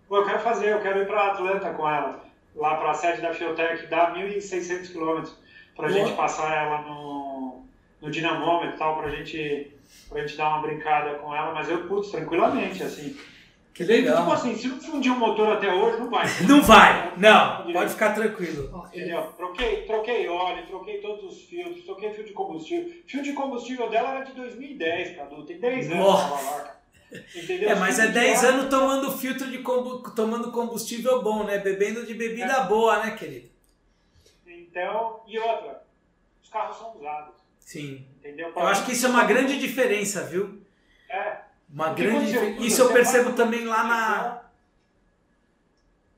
Pô, eu quero fazer, eu quero ir para Atlanta com ela, lá para a sede da Fiotec, dá 1.600 quilômetros, para a gente passar ela no, no dinamômetro e tal, para gente, a gente dar uma brincada com ela, mas eu, putz, tranquilamente, assim. Que legal. Tipo assim, se não fundir um motor até hoje, não vai. Não vai, não, pode ficar tranquilo. Entendeu? Troquei, troquei óleo, troquei todos os filtros, troquei fio de combustível. Fio de combustível dela era de 2010, Cadu, tem 10 anos. Nossa. Entendeu? É, mas é Filtro de 10 óleo- anos tomando filtro de combu- tomando combustível bom, né? Bebendo de bebida É. boa, né, querido? Então, e outra, os carros são usados, Sim. entendeu? Eu acho que isso é uma grande diferença, viu? É, Uma Porque grande diferença. Isso eu percebo também lá na.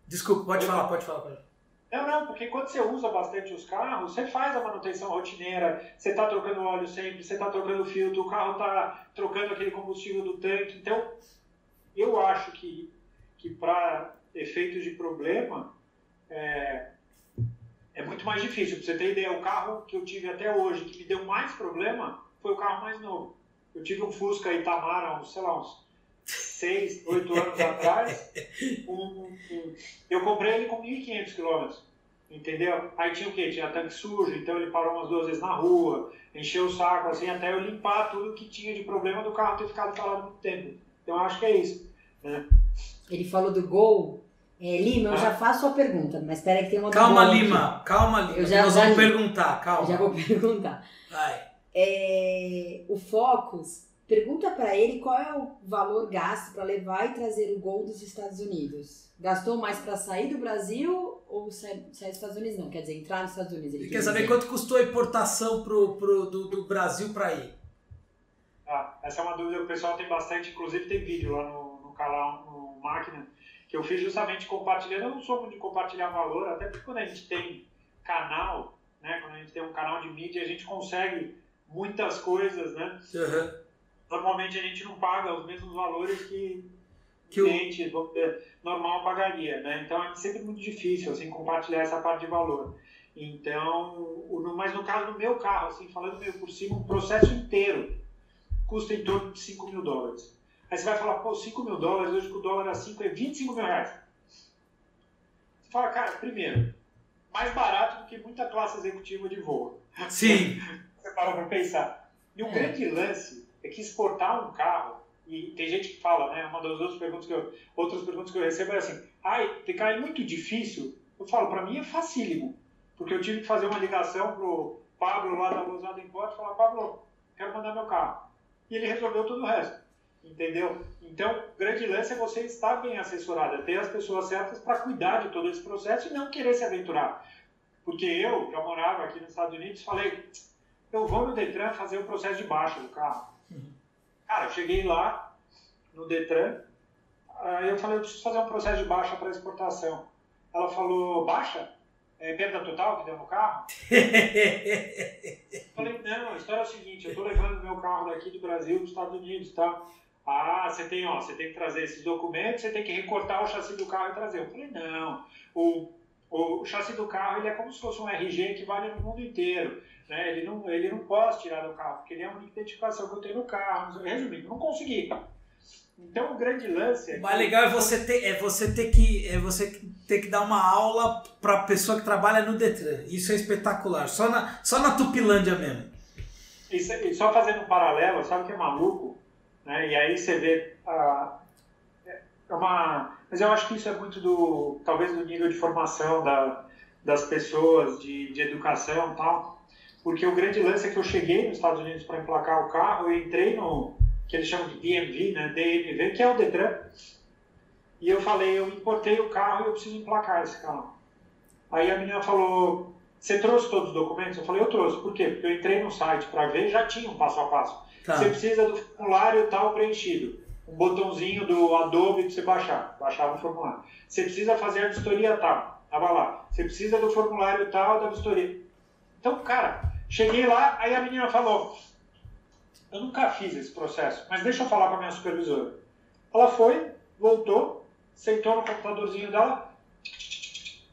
Desculpa, pode falar, pode falar. Pode. falar. Não, não, porque quando você usa bastante os carros, você faz a manutenção rotineira, você está trocando óleo sempre, você está trocando filtro, o carro está trocando aquele combustível do tanque. Então, eu acho que, que para efeitos de problema, é, é muito mais difícil. Para você ter ideia, o carro que eu tive até hoje, que me deu mais problema, foi o carro mais novo. Eu tive um Fusca Itamar há uns, sei lá, uns 6, 8 anos atrás. Um- um- eu comprei ele com 1.500 quilômetros, entendeu? Aí tinha o quê? Tinha tanque sujo, então ele parou umas duas vezes na rua, encheu o saco, assim, até eu limpar tudo que tinha de problema do carro ter ficado parado muito tempo. Então eu acho que é isso. Né? Ele falou do gol. É, Lima, eu Ah. já faço a pergunta, mas espera que tem uma Calma, aqui. Lima, calma, Lima. Eu já- nós já vamos li. perguntar, Eu calma. já vou perguntar. Vai. É, o Focus pergunta para ele qual é o valor gasto para levar e trazer o Gol dos Estados Unidos. Gastou mais para sair do Brasil ou sair, sair dos Estados Unidos? Não, quer dizer, entrar nos Estados Unidos. Ele Ele quer quer saber dizer. quanto custou a importação pro, pro, do, do Brasil para ir. Ah, essa é uma dúvida que o pessoal tem bastante, inclusive tem vídeo lá no, no canal, no Máquina, que eu fiz justamente compartilhando. Eu não sou muito de compartilhar valor, até porque quando a gente tem canal, né, quando a gente tem um canal de mídia, a gente consegue muitas coisas, né? Uhum. Normalmente a gente não paga os mesmos valores que Que o cliente dizer, normal pagaria, né? Então é sempre muito difícil assim compartilhar essa parte de valor. Então, mas no caso do meu carro, assim, falando meio por cima, um processo inteiro custa em torno de 5 mil dólares. Aí você vai falar, pô, 5 mil dólares, hoje que o dólar a 5 é 25 mil reais. Você fala, cara, primeiro, mais barato do que muita classe executiva de voo. Sim. Você para pra pensar. E o É. grande lance é que exportar um carro, e tem gente que fala, né? Uma das outras perguntas que eu, outras perguntas que eu recebo é assim: ai, ficar é muito difícil. Eu falo, para mim é facílimo. Porque eu tive que fazer uma ligação pro Pablo lá da Lousada Import e falar: Pablo, quero mandar meu carro. E ele resolveu todo o resto. Entendeu? Então, grande lance é você estar bem assessorado, ter as pessoas certas para cuidar de todo esse processo e não querer se aventurar. Porque eu, já morava aqui nos Estados Unidos, falei, eu vou no Detran fazer o processo de baixa do carro. Cara, eu cheguei lá no Detran, aí eu falei, eu preciso fazer um processo de baixa para exportação. Ela falou, baixa? É perda total que deu no carro? Eu falei, não, a história é o seguinte, eu estou levando meu carro daqui do Brasil para os Estados Unidos tal. Ah, você tem, ó, você tem que trazer esses documentos, você tem que recortar o chassi do carro e trazer. Eu falei, não, o, o chassi do carro ele é como se fosse um RG que vale no mundo inteiro. Né? Ele, não, ele não pode tirar do carro, porque ele é a única identificação que eu tenho no carro. Resumindo, não consegui. Então o grande lance é O mais legal é você ter, é você ter que é você ter que dar uma aula para pessoa que trabalha no Detran. Isso é espetacular. Só na, só na Tupilândia mesmo. E, se- e só fazendo um paralelo, sabe que é maluco? Né? E aí você vê a, é uma, mas eu acho que isso é muito do talvez do nível de formação da, das pessoas, de, de educação e tal. Porque o grande lance é que eu cheguei nos Estados Unidos para emplacar o carro, eu entrei no que eles chamam de DMV, né? DMV, que é o Detran. E eu falei, eu importei o carro e eu preciso emplacar esse carro. Aí a menina falou, você trouxe todos os documentos? Eu falei, eu trouxe. Por quê? Porque eu entrei no site para ver, já tinha um passo a passo. Tá. Você precisa do formulário tal preenchido. Um botãozinho do Adobe para você baixar. Baixava o formulário. Você precisa fazer a vistoria tal. Tava lá. Você precisa do formulário tal da vistoria. Então, cara, cheguei lá, aí a menina falou: Eu nunca fiz esse processo, mas deixa eu falar com a minha supervisora. Ela foi, voltou, sentou no computadorzinho dela,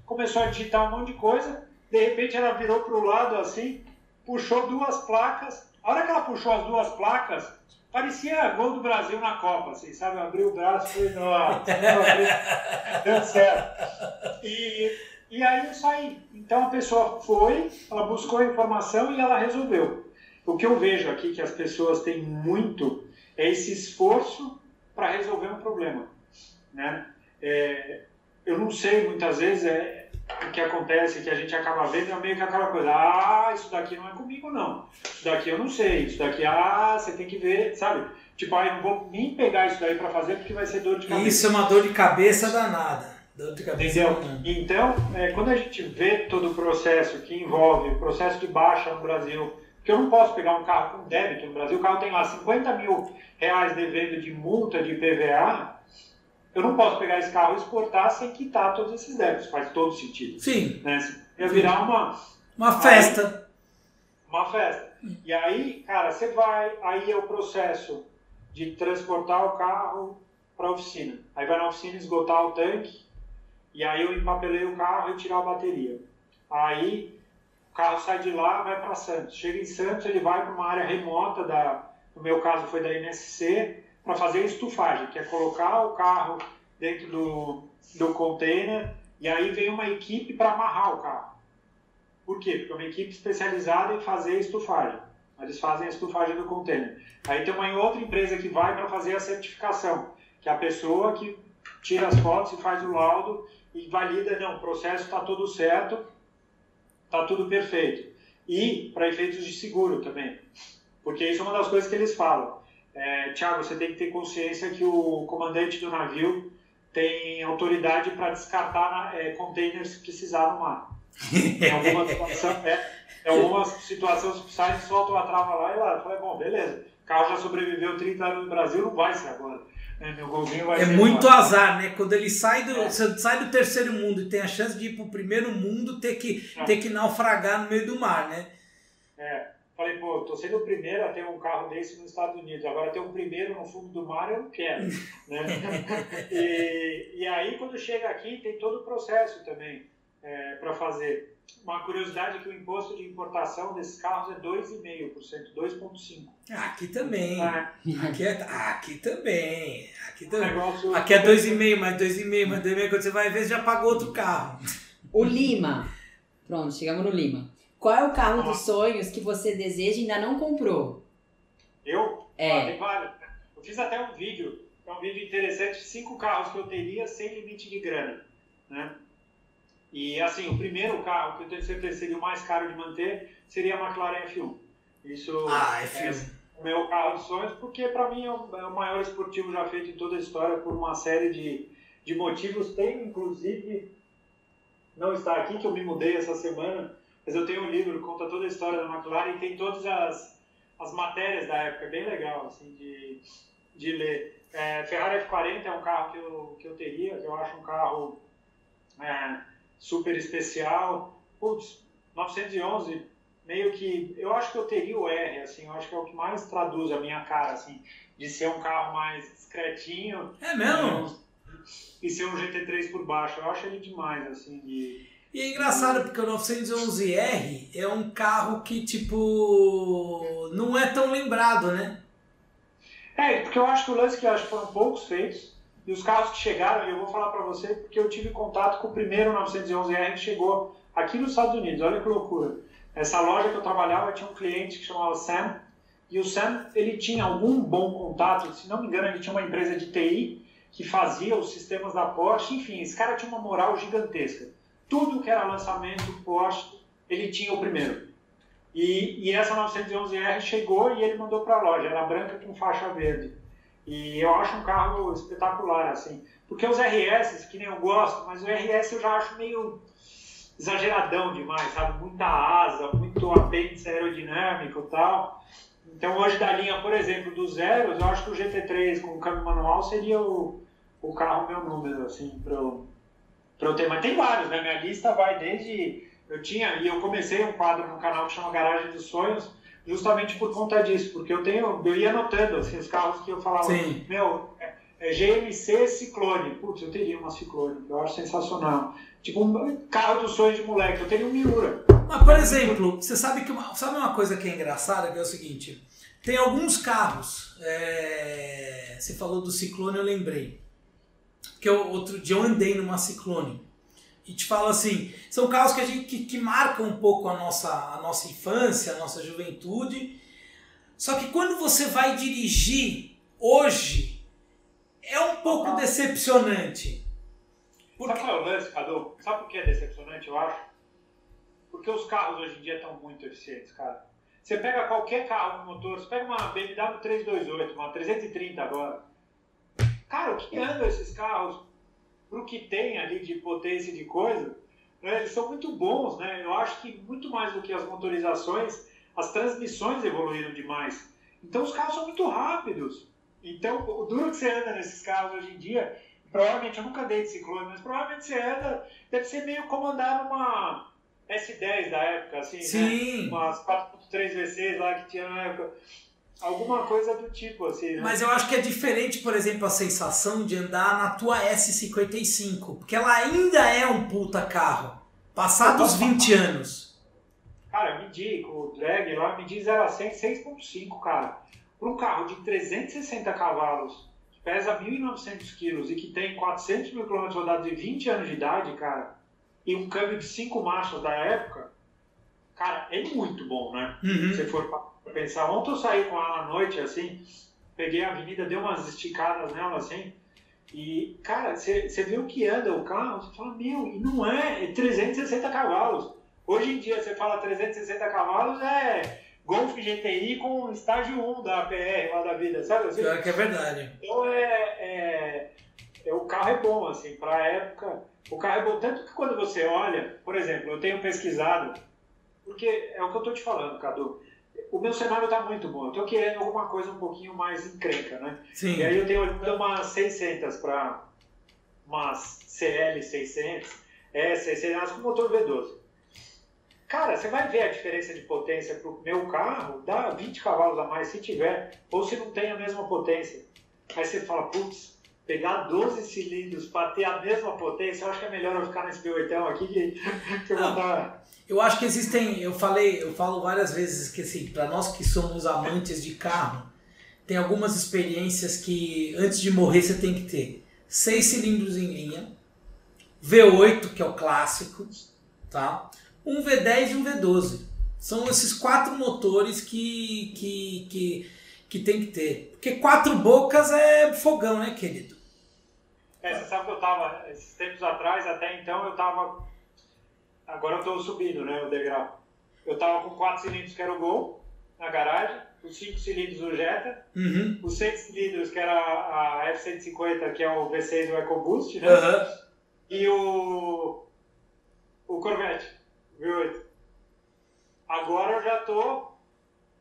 começou a digitar um monte de coisa. De repente, ela virou para o lado assim, puxou duas placas. A hora que ela puxou as duas placas, parecia gol do Brasil na Copa, assim, sabe? Eu abri o braço e falei, nossa, deu certo. E, e aí eu saí. Então a pessoa foi, ela buscou a informação e ela resolveu. O que eu vejo aqui que as pessoas têm muito é esse esforço para resolver um problema, né? É, eu não sei muitas vezes é o que acontece, que a gente acaba vendo, é meio que aquela coisa, ah, isso daqui não é comigo não, isso daqui eu não sei, isso daqui, ah, você tem que ver, sabe? Tipo, ah, eu não vou nem pegar isso daí para fazer porque vai ser dor de cabeça. Isso é uma dor de cabeça danada. Entendeu? danada. Então, é, quando a gente vê todo o processo que envolve o processo de baixa no Brasil, porque eu não posso pegar um carro com débito no Brasil, o carro tem lá 50 mil reais devendo de multa de PVA, eu não posso pegar esse carro e exportar sem quitar todos esses débitos. Faz todo sentido. Sim, Né? Ia virar uma, uma festa. uma festa. E aí, cara, você vai, aí é o processo de transportar o carro para a oficina. Aí vai na oficina esgotar o tanque, e aí eu empapelei o carro e tirar a bateria. Aí o carro sai de lá, vai para Santos. Chega em Santos, ele vai para uma área remota da, no meu caso foi da NSC, para fazer estufagem, que é colocar o carro dentro do, do container e aí vem uma equipe para amarrar o carro. Por quê? Porque é uma equipe especializada em fazer estufagem. Eles fazem a estufagem do container. Aí tem uma outra empresa que vai para fazer a certificação, que é a pessoa que tira as fotos e faz o laudo e valida, não, o processo está tudo certo, está tudo perfeito. E para efeitos de seguro também. Porque isso é uma das coisas que eles falam. É, Tiago, você tem que ter consciência que o comandante do navio tem autoridade para descartar é, containers que precisar no mar. Em alguma situação, é, em alguma situação, se precisar, soltam a trava lá e lá. Eu falei, bom, beleza. O carro já sobreviveu 30 anos no Brasil, não vai ser agora. É, meu golzinho vai É muito azar, né? Quando ele sai do, É. sai do terceiro mundo e tem a chance de ir pro primeiro mundo, ter que, É. ter que naufragar no meio do mar, né? É, falei, pô, tô sendo o primeiro a ter um carro desse nos Estados Unidos. Agora ter um primeiro no fundo do mar eu não quero. né? e, e aí, quando chega aqui, tem todo o processo também é, para fazer. Uma curiosidade é que o imposto de importação desses carros é 2,5%, 2,5%. Ah, Aqui também. É, Aqui, é, ah, aqui também. Aqui também. negócio Aqui é 2,5, mais 2,5, mais 2,5. Quando você vai ver, você já pagou outro carro. O Lima. Pronto, chegamos no Lima. Qual é o carro dos sonhos que você deseja e ainda não comprou? Eu? É. Ah. Eu fiz até um vídeo, é um vídeo interessante, cinco carros que eu teria sem limite de grana, né? E assim, o primeiro carro que eu tenho certeza seria o mais caro de manter seria a McLaren F1. Isso Ah, é F1. o meu carro de sonhos, porque para mim é o, é o maior esportivo já feito em toda a história por uma série de, de motivos. Tem, inclusive, não está aqui, que eu me mudei essa semana, mas eu tenho um livro que conta toda a história da McLaren e tem todas as, as matérias da época, é bem legal assim, de, de ler. É, Ferrari F40 é um carro que eu, que eu teria, que eu acho um carro é, super especial. Putz, 911, meio que. Eu acho que eu teria o R, assim, eu acho que é o que mais traduz a minha cara, assim, de ser um carro mais discretinho É mesmo? e ser um GT3 por baixo. Eu acho ele demais, assim, de. E é engraçado porque o 911R é um carro que, tipo, não é tão lembrado, né? É, porque eu acho que o lance que eu acho que foram poucos feitos, e os carros que chegaram, eu vou falar para você porque eu tive contato com o primeiro 911R que chegou aqui nos Estados Unidos, olha que loucura. Essa loja que eu trabalhava tinha um cliente que chamava Sam, e o Sam, ele tinha algum bom contato, se não me engano, ele tinha uma empresa de TI que fazia os sistemas da Porsche, enfim, esse cara tinha uma moral gigantesca. Tudo que era lançamento Porsche, ele tinha o primeiro. E, e essa 911R chegou e ele mandou para a loja, era branca com faixa verde. E eu acho um carro espetacular, assim. Porque os RS, que nem eu gosto, mas o RS eu já acho meio exageradão demais, sabe? Muita asa, muito apêndice aerodinâmico e tal. Então hoje da linha, por exemplo, dos zeros, eu acho que o GT3 com câmbio manual seria o, o carro meu número, assim, para eu ter. Mas tem vários, né? Minha lista vai desde... Eu tinha, e eu comecei um quadro no canal que chama Garagem dos Sonhos, justamente por conta disso, porque eu tenho, eu ia anotando, assim, os carros que eu falava, Sim. meu, é, é GMC Ciclone, putz, eu teria uma Ciclone, eu acho sensacional. Tipo, um carro dos sonhos de moleque, eu teria um Miura. Mas, por exemplo, você sabe que uma, sabe uma coisa que é engraçada, que é o seguinte, tem alguns carros, é, você falou do Ciclone, eu lembrei, que eu, outro dia eu andei numa Ciclone, e te falo assim, são carros que, a gente, que, que marcam um pouco a nossa, a nossa infância, a nossa juventude, só que quando você vai dirigir hoje, é um pouco decepcionante. Por Sabe qual é o lance, Cadu? Sabe por que é decepcionante, eu acho? Porque os carros hoje em dia estão muito eficientes, cara. Você pega qualquer carro no motor, você pega uma BMW 328, uma 330 agora. Cara, o que andam esses carros pro que tem ali de potência de coisa, né, eles são muito bons, né? Eu acho que muito mais do que as motorizações, as transmissões evoluíram demais. Então os carros são muito rápidos. Então, o duro que você anda nesses carros hoje em dia, provavelmente, eu nunca dei de ciclone, mas provavelmente você anda, deve ser meio como andar numa S10 da época, assim, né? Sim. né? Umas 4.3 V6 lá que tinha na época. Alguma coisa do tipo, assim. Né? Mas eu acho que é diferente, por exemplo, a sensação de andar na tua S55, porque ela ainda é um puta carro, passados 20 anos. Cara, eu medi com o drag lá, medi 0 a 100, 6.5, cara. Para um carro de 360 cavalos, que pesa 1.900 quilos e que tem 400 mil quilômetros rodados e 20 anos de idade, cara, e um câmbio de 5 marchas da época, cara, é muito bom, né? Uhum. Se for pensar, ontem eu saí com ela à noite, assim, peguei a avenida, dei umas esticadas nela, assim, e, cara, você viu que anda o carro, você fala, meu, e não é, é 360 cavalos. Hoje em dia, você fala 360 cavalos, é Golf GTI com estágio 1 da PR lá da vida, sabe? Assim? Pior que é verdade. Então é, é, é, O carro é bom, assim, pra época. O carro é bom, tanto que quando você olha, por exemplo, eu tenho pesquisado, porque é o que eu tô te falando, Cadu. O meu cenário tá muito bom. Eu tô querendo alguma coisa um pouquinho mais encrenca, né? Sim. E aí eu tenho olhado umas 600 para umas CL 600, é, 600 com motor V12. Cara, você vai ver a diferença de potência para o meu carro, dá 20 cavalos a mais se tiver, ou se não tem a mesma potência. Aí você fala, putz, pegar 12 cilindros para ter a mesma potência, eu acho que é melhor eu ficar nesse B8 aqui que, que eu vou dar. Eu acho que existem, eu falei, eu falo várias vezes que assim, para nós que somos amantes de carro, tem algumas experiências que antes de morrer você tem que ter seis cilindros em linha, V8 que é o clássico, tá? um V10 e um V12. São esses quatro motores que, que, que, que tem que ter. Porque quatro bocas é fogão, né, querido? É, você sabe que eu tava, esses tempos atrás, até então, eu tava. Agora eu tô subindo, né, o degrau. Eu tava com quatro cilindros, que era o Gol, na garagem, os cinco cilindros o Jetta, uhum. os seis cilindros, que era a F-150, que é o V6 o EcoBoost, né? Uhum. E o. o Corvette. V8. Agora eu já tô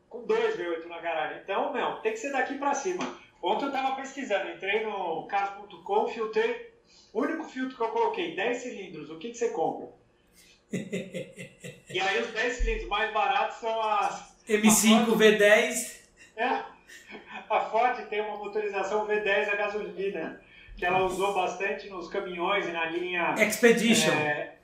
com dois V8 na garagem. Então, meu, tem que ser daqui para cima. Ontem eu tava pesquisando, entrei no caso.com, filtrei. O único filtro que eu coloquei, 10 cilindros, o que, que você compra? e aí os 10 cilindros mais baratos são as. M5 Ford, V10. É. A Ford tem uma motorização V10 a gasolina, que ela usou bastante nos caminhões e na linha. Expedition. É,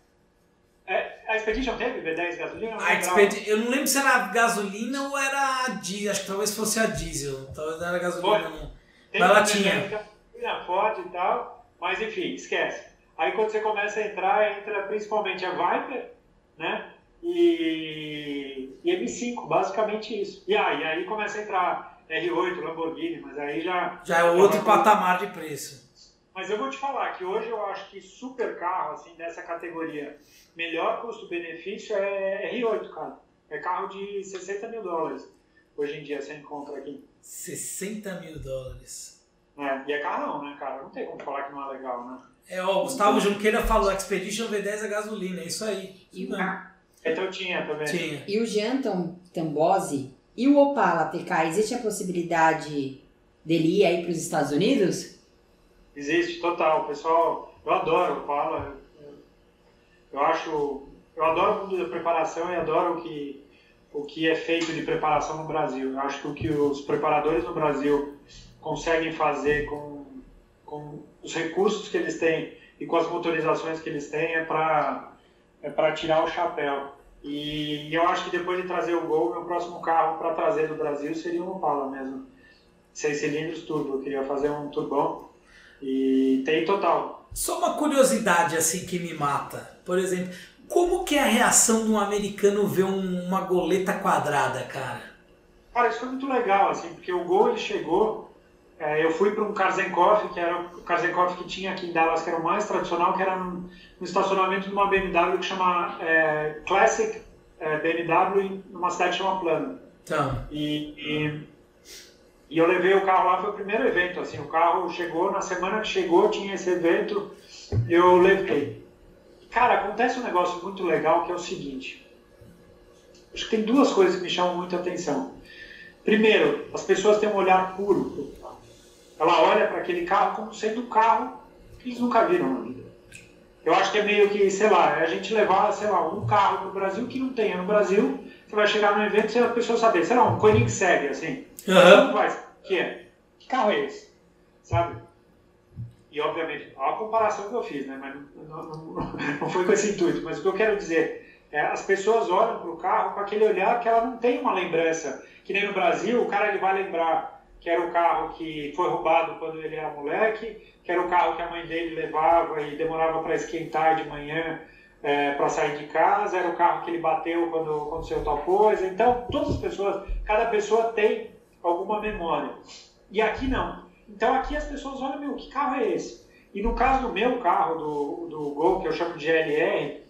é, a Expedition teve V10 gasolina? A Expedi eu não lembro se era gasolina ou era diesel, acho que talvez fosse a diesel, talvez não era gasolina não. Mas ela tinha. Na Ford e tal, mas enfim, esquece. Aí quando você começa a entrar, entra principalmente a Viper, né? E, e M5, basicamente isso. E aí, aí começa a entrar R8, Lamborghini, mas aí já. Já é outro patamar de preço. Mas eu vou te falar que hoje eu acho que super carro, assim, dessa categoria, melhor custo-benefício é R8, cara. É carro de 60 mil dólares. Hoje em dia você encontra aqui. 60 mil dólares. É, e é carrão, né, cara? Não tem como falar que não é legal, né? É, ó, o Gustavo Junqueira falou Expedition V10 a gasolina, é isso aí. E, então tinha também. Tinha. E o Jean Tambose e o Opala TK, existe a possibilidade dele ir aí para os Estados Unidos? Existe, total. Pessoal, eu adoro Opala. Eu acho, eu adoro o da preparação e adoro o que, o que é feito de preparação no Brasil. Eu acho que o que os preparadores no Brasil conseguem fazer com, com os recursos que eles têm e com as motorizações que eles têm é para é tirar o chapéu. E, eu acho que depois de trazer o Gol, meu próximo carro para trazer do Brasil seria um Opala mesmo. Seis cilindros turbo. Eu queria fazer um turbão e tem total. Só uma curiosidade assim que me mata. Por exemplo, como que é a reação de um americano ver um, uma goleta quadrada, cara? Cara, isso foi muito legal, assim, porque o Gol ele chegou é, eu fui para um Karzenkov, que era o Karzenkov que tinha aqui em Dallas, que era o mais tradicional, que era um, um estacionamento de uma BMW que chama é, Classic é, BMW, numa cidade que chama Plano. Tá. E, e, e, eu levei o carro lá, foi o primeiro evento, assim, o carro chegou, na semana que chegou tinha esse evento, eu levei. Cara, acontece um negócio muito legal que é o seguinte, acho que tem duas coisas que me chamam muita atenção. Primeiro, as pessoas têm um olhar puro. Ela olha para aquele carro como sendo um carro que eles nunca viram na vida. Eu acho que é meio que, sei lá, é a gente levar, sei lá, um carro para o Brasil que não tenha no Brasil, você vai chegar no evento e a pessoa saber, sei lá, um Koenigsegg, assim. Uhum. Não vai, que é? Que carro é esse? Sabe? E, obviamente, olha a comparação que eu fiz, né? Mas não, não, não foi com esse intuito. Mas o que eu quero dizer é as pessoas olham para o carro com aquele olhar que ela não tem uma lembrança. Que nem no Brasil, o cara ele vai lembrar que era o carro que foi roubado quando ele era moleque, que era o carro que a mãe dele levava e demorava para esquentar de manhã é, para sair de casa, era o carro que ele bateu quando aconteceu tal coisa. Então, todas as pessoas, cada pessoa tem alguma memória. E aqui não. Então, aqui as pessoas olham, meu, que carro é esse? E no caso do meu carro, do, do Gol, que eu chamo de GLR,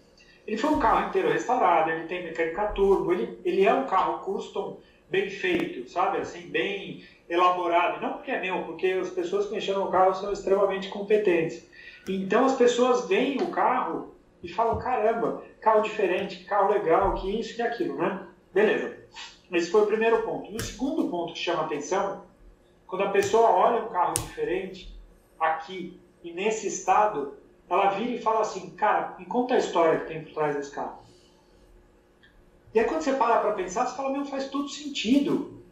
ele foi um carro inteiro restaurado, ele tem mecânica turbo, ele, ele é um carro custom bem feito, sabe? Assim, bem elaborado. Não porque é meu, porque as pessoas que mexeram no carro são extremamente competentes. Então as pessoas veem o carro e falam: caramba, carro diferente, carro legal, que isso, que aquilo, né? Beleza. Esse foi o primeiro ponto. E o segundo ponto que chama atenção, quando a pessoa olha um carro diferente aqui e nesse estado, ela vira e fala assim: cara, me conta a história que tem por trás desse carro. E aí quando você para para pensar, você fala: meu, faz todo sentido.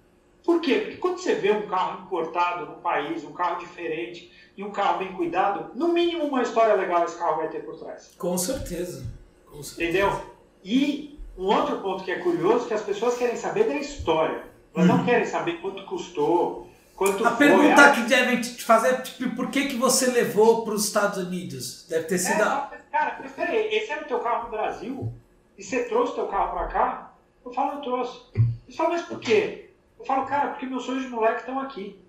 Por quê? Porque quando você vê um carro importado no país, um carro diferente e um carro bem cuidado, no mínimo uma história legal esse carro vai ter por trás. Com certeza. Com certeza. Entendeu? E um outro ponto que é curioso é que as pessoas querem saber da história. Elas não querem saber quanto custou, quanto A foi, pergunta a... que devem te fazer é tipo, por que, que você levou para os Estados Unidos? Deve ter sido... É, cara, mas peraí, esse era o teu carro no Brasil? E você trouxe o teu carro para cá? Eu falo, eu trouxe. Você fala, mas por quê? Eu falo, cara, porque meus sonhos de moleque estão aqui.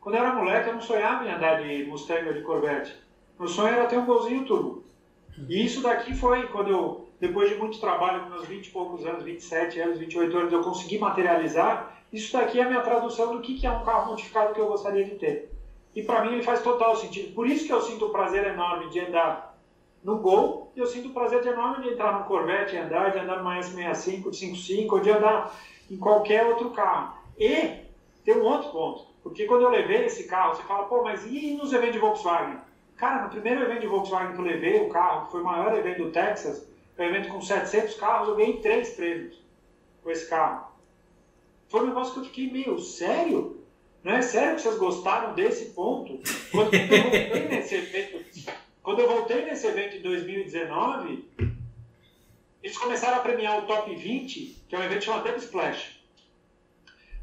Quando eu era moleque, eu não sonhava em andar de Mustang ou de Corvette. Meu sonho era ter um golzinho turbo. E isso daqui foi quando eu, depois de muito trabalho, meus 20 e poucos anos, 27 anos, 28 anos, eu consegui materializar. Isso daqui é a minha tradução do que é um carro modificado que eu gostaria de ter. E para mim ele faz total sentido. Por isso que eu sinto o prazer enorme de andar no Gol, e eu sinto o prazer enorme de entrar no Corvette e andar, de andar numa S65, de 55, ou de andar em qualquer outro carro. E tem um outro ponto, porque quando eu levei esse carro, você fala, pô, mas e nos eventos de Volkswagen? Cara, no primeiro evento de Volkswagen que eu levei o carro, que foi o maior evento do Texas, um evento com 700 carros, eu ganhei três prêmios com esse carro. Foi um negócio que eu fiquei meio, sério? Não é sério que vocês gostaram desse ponto? Quando eu voltei nesse evento, quando eu voltei nesse evento em 2019, eles começaram a premiar o Top 20, que é um evento chamado Splash.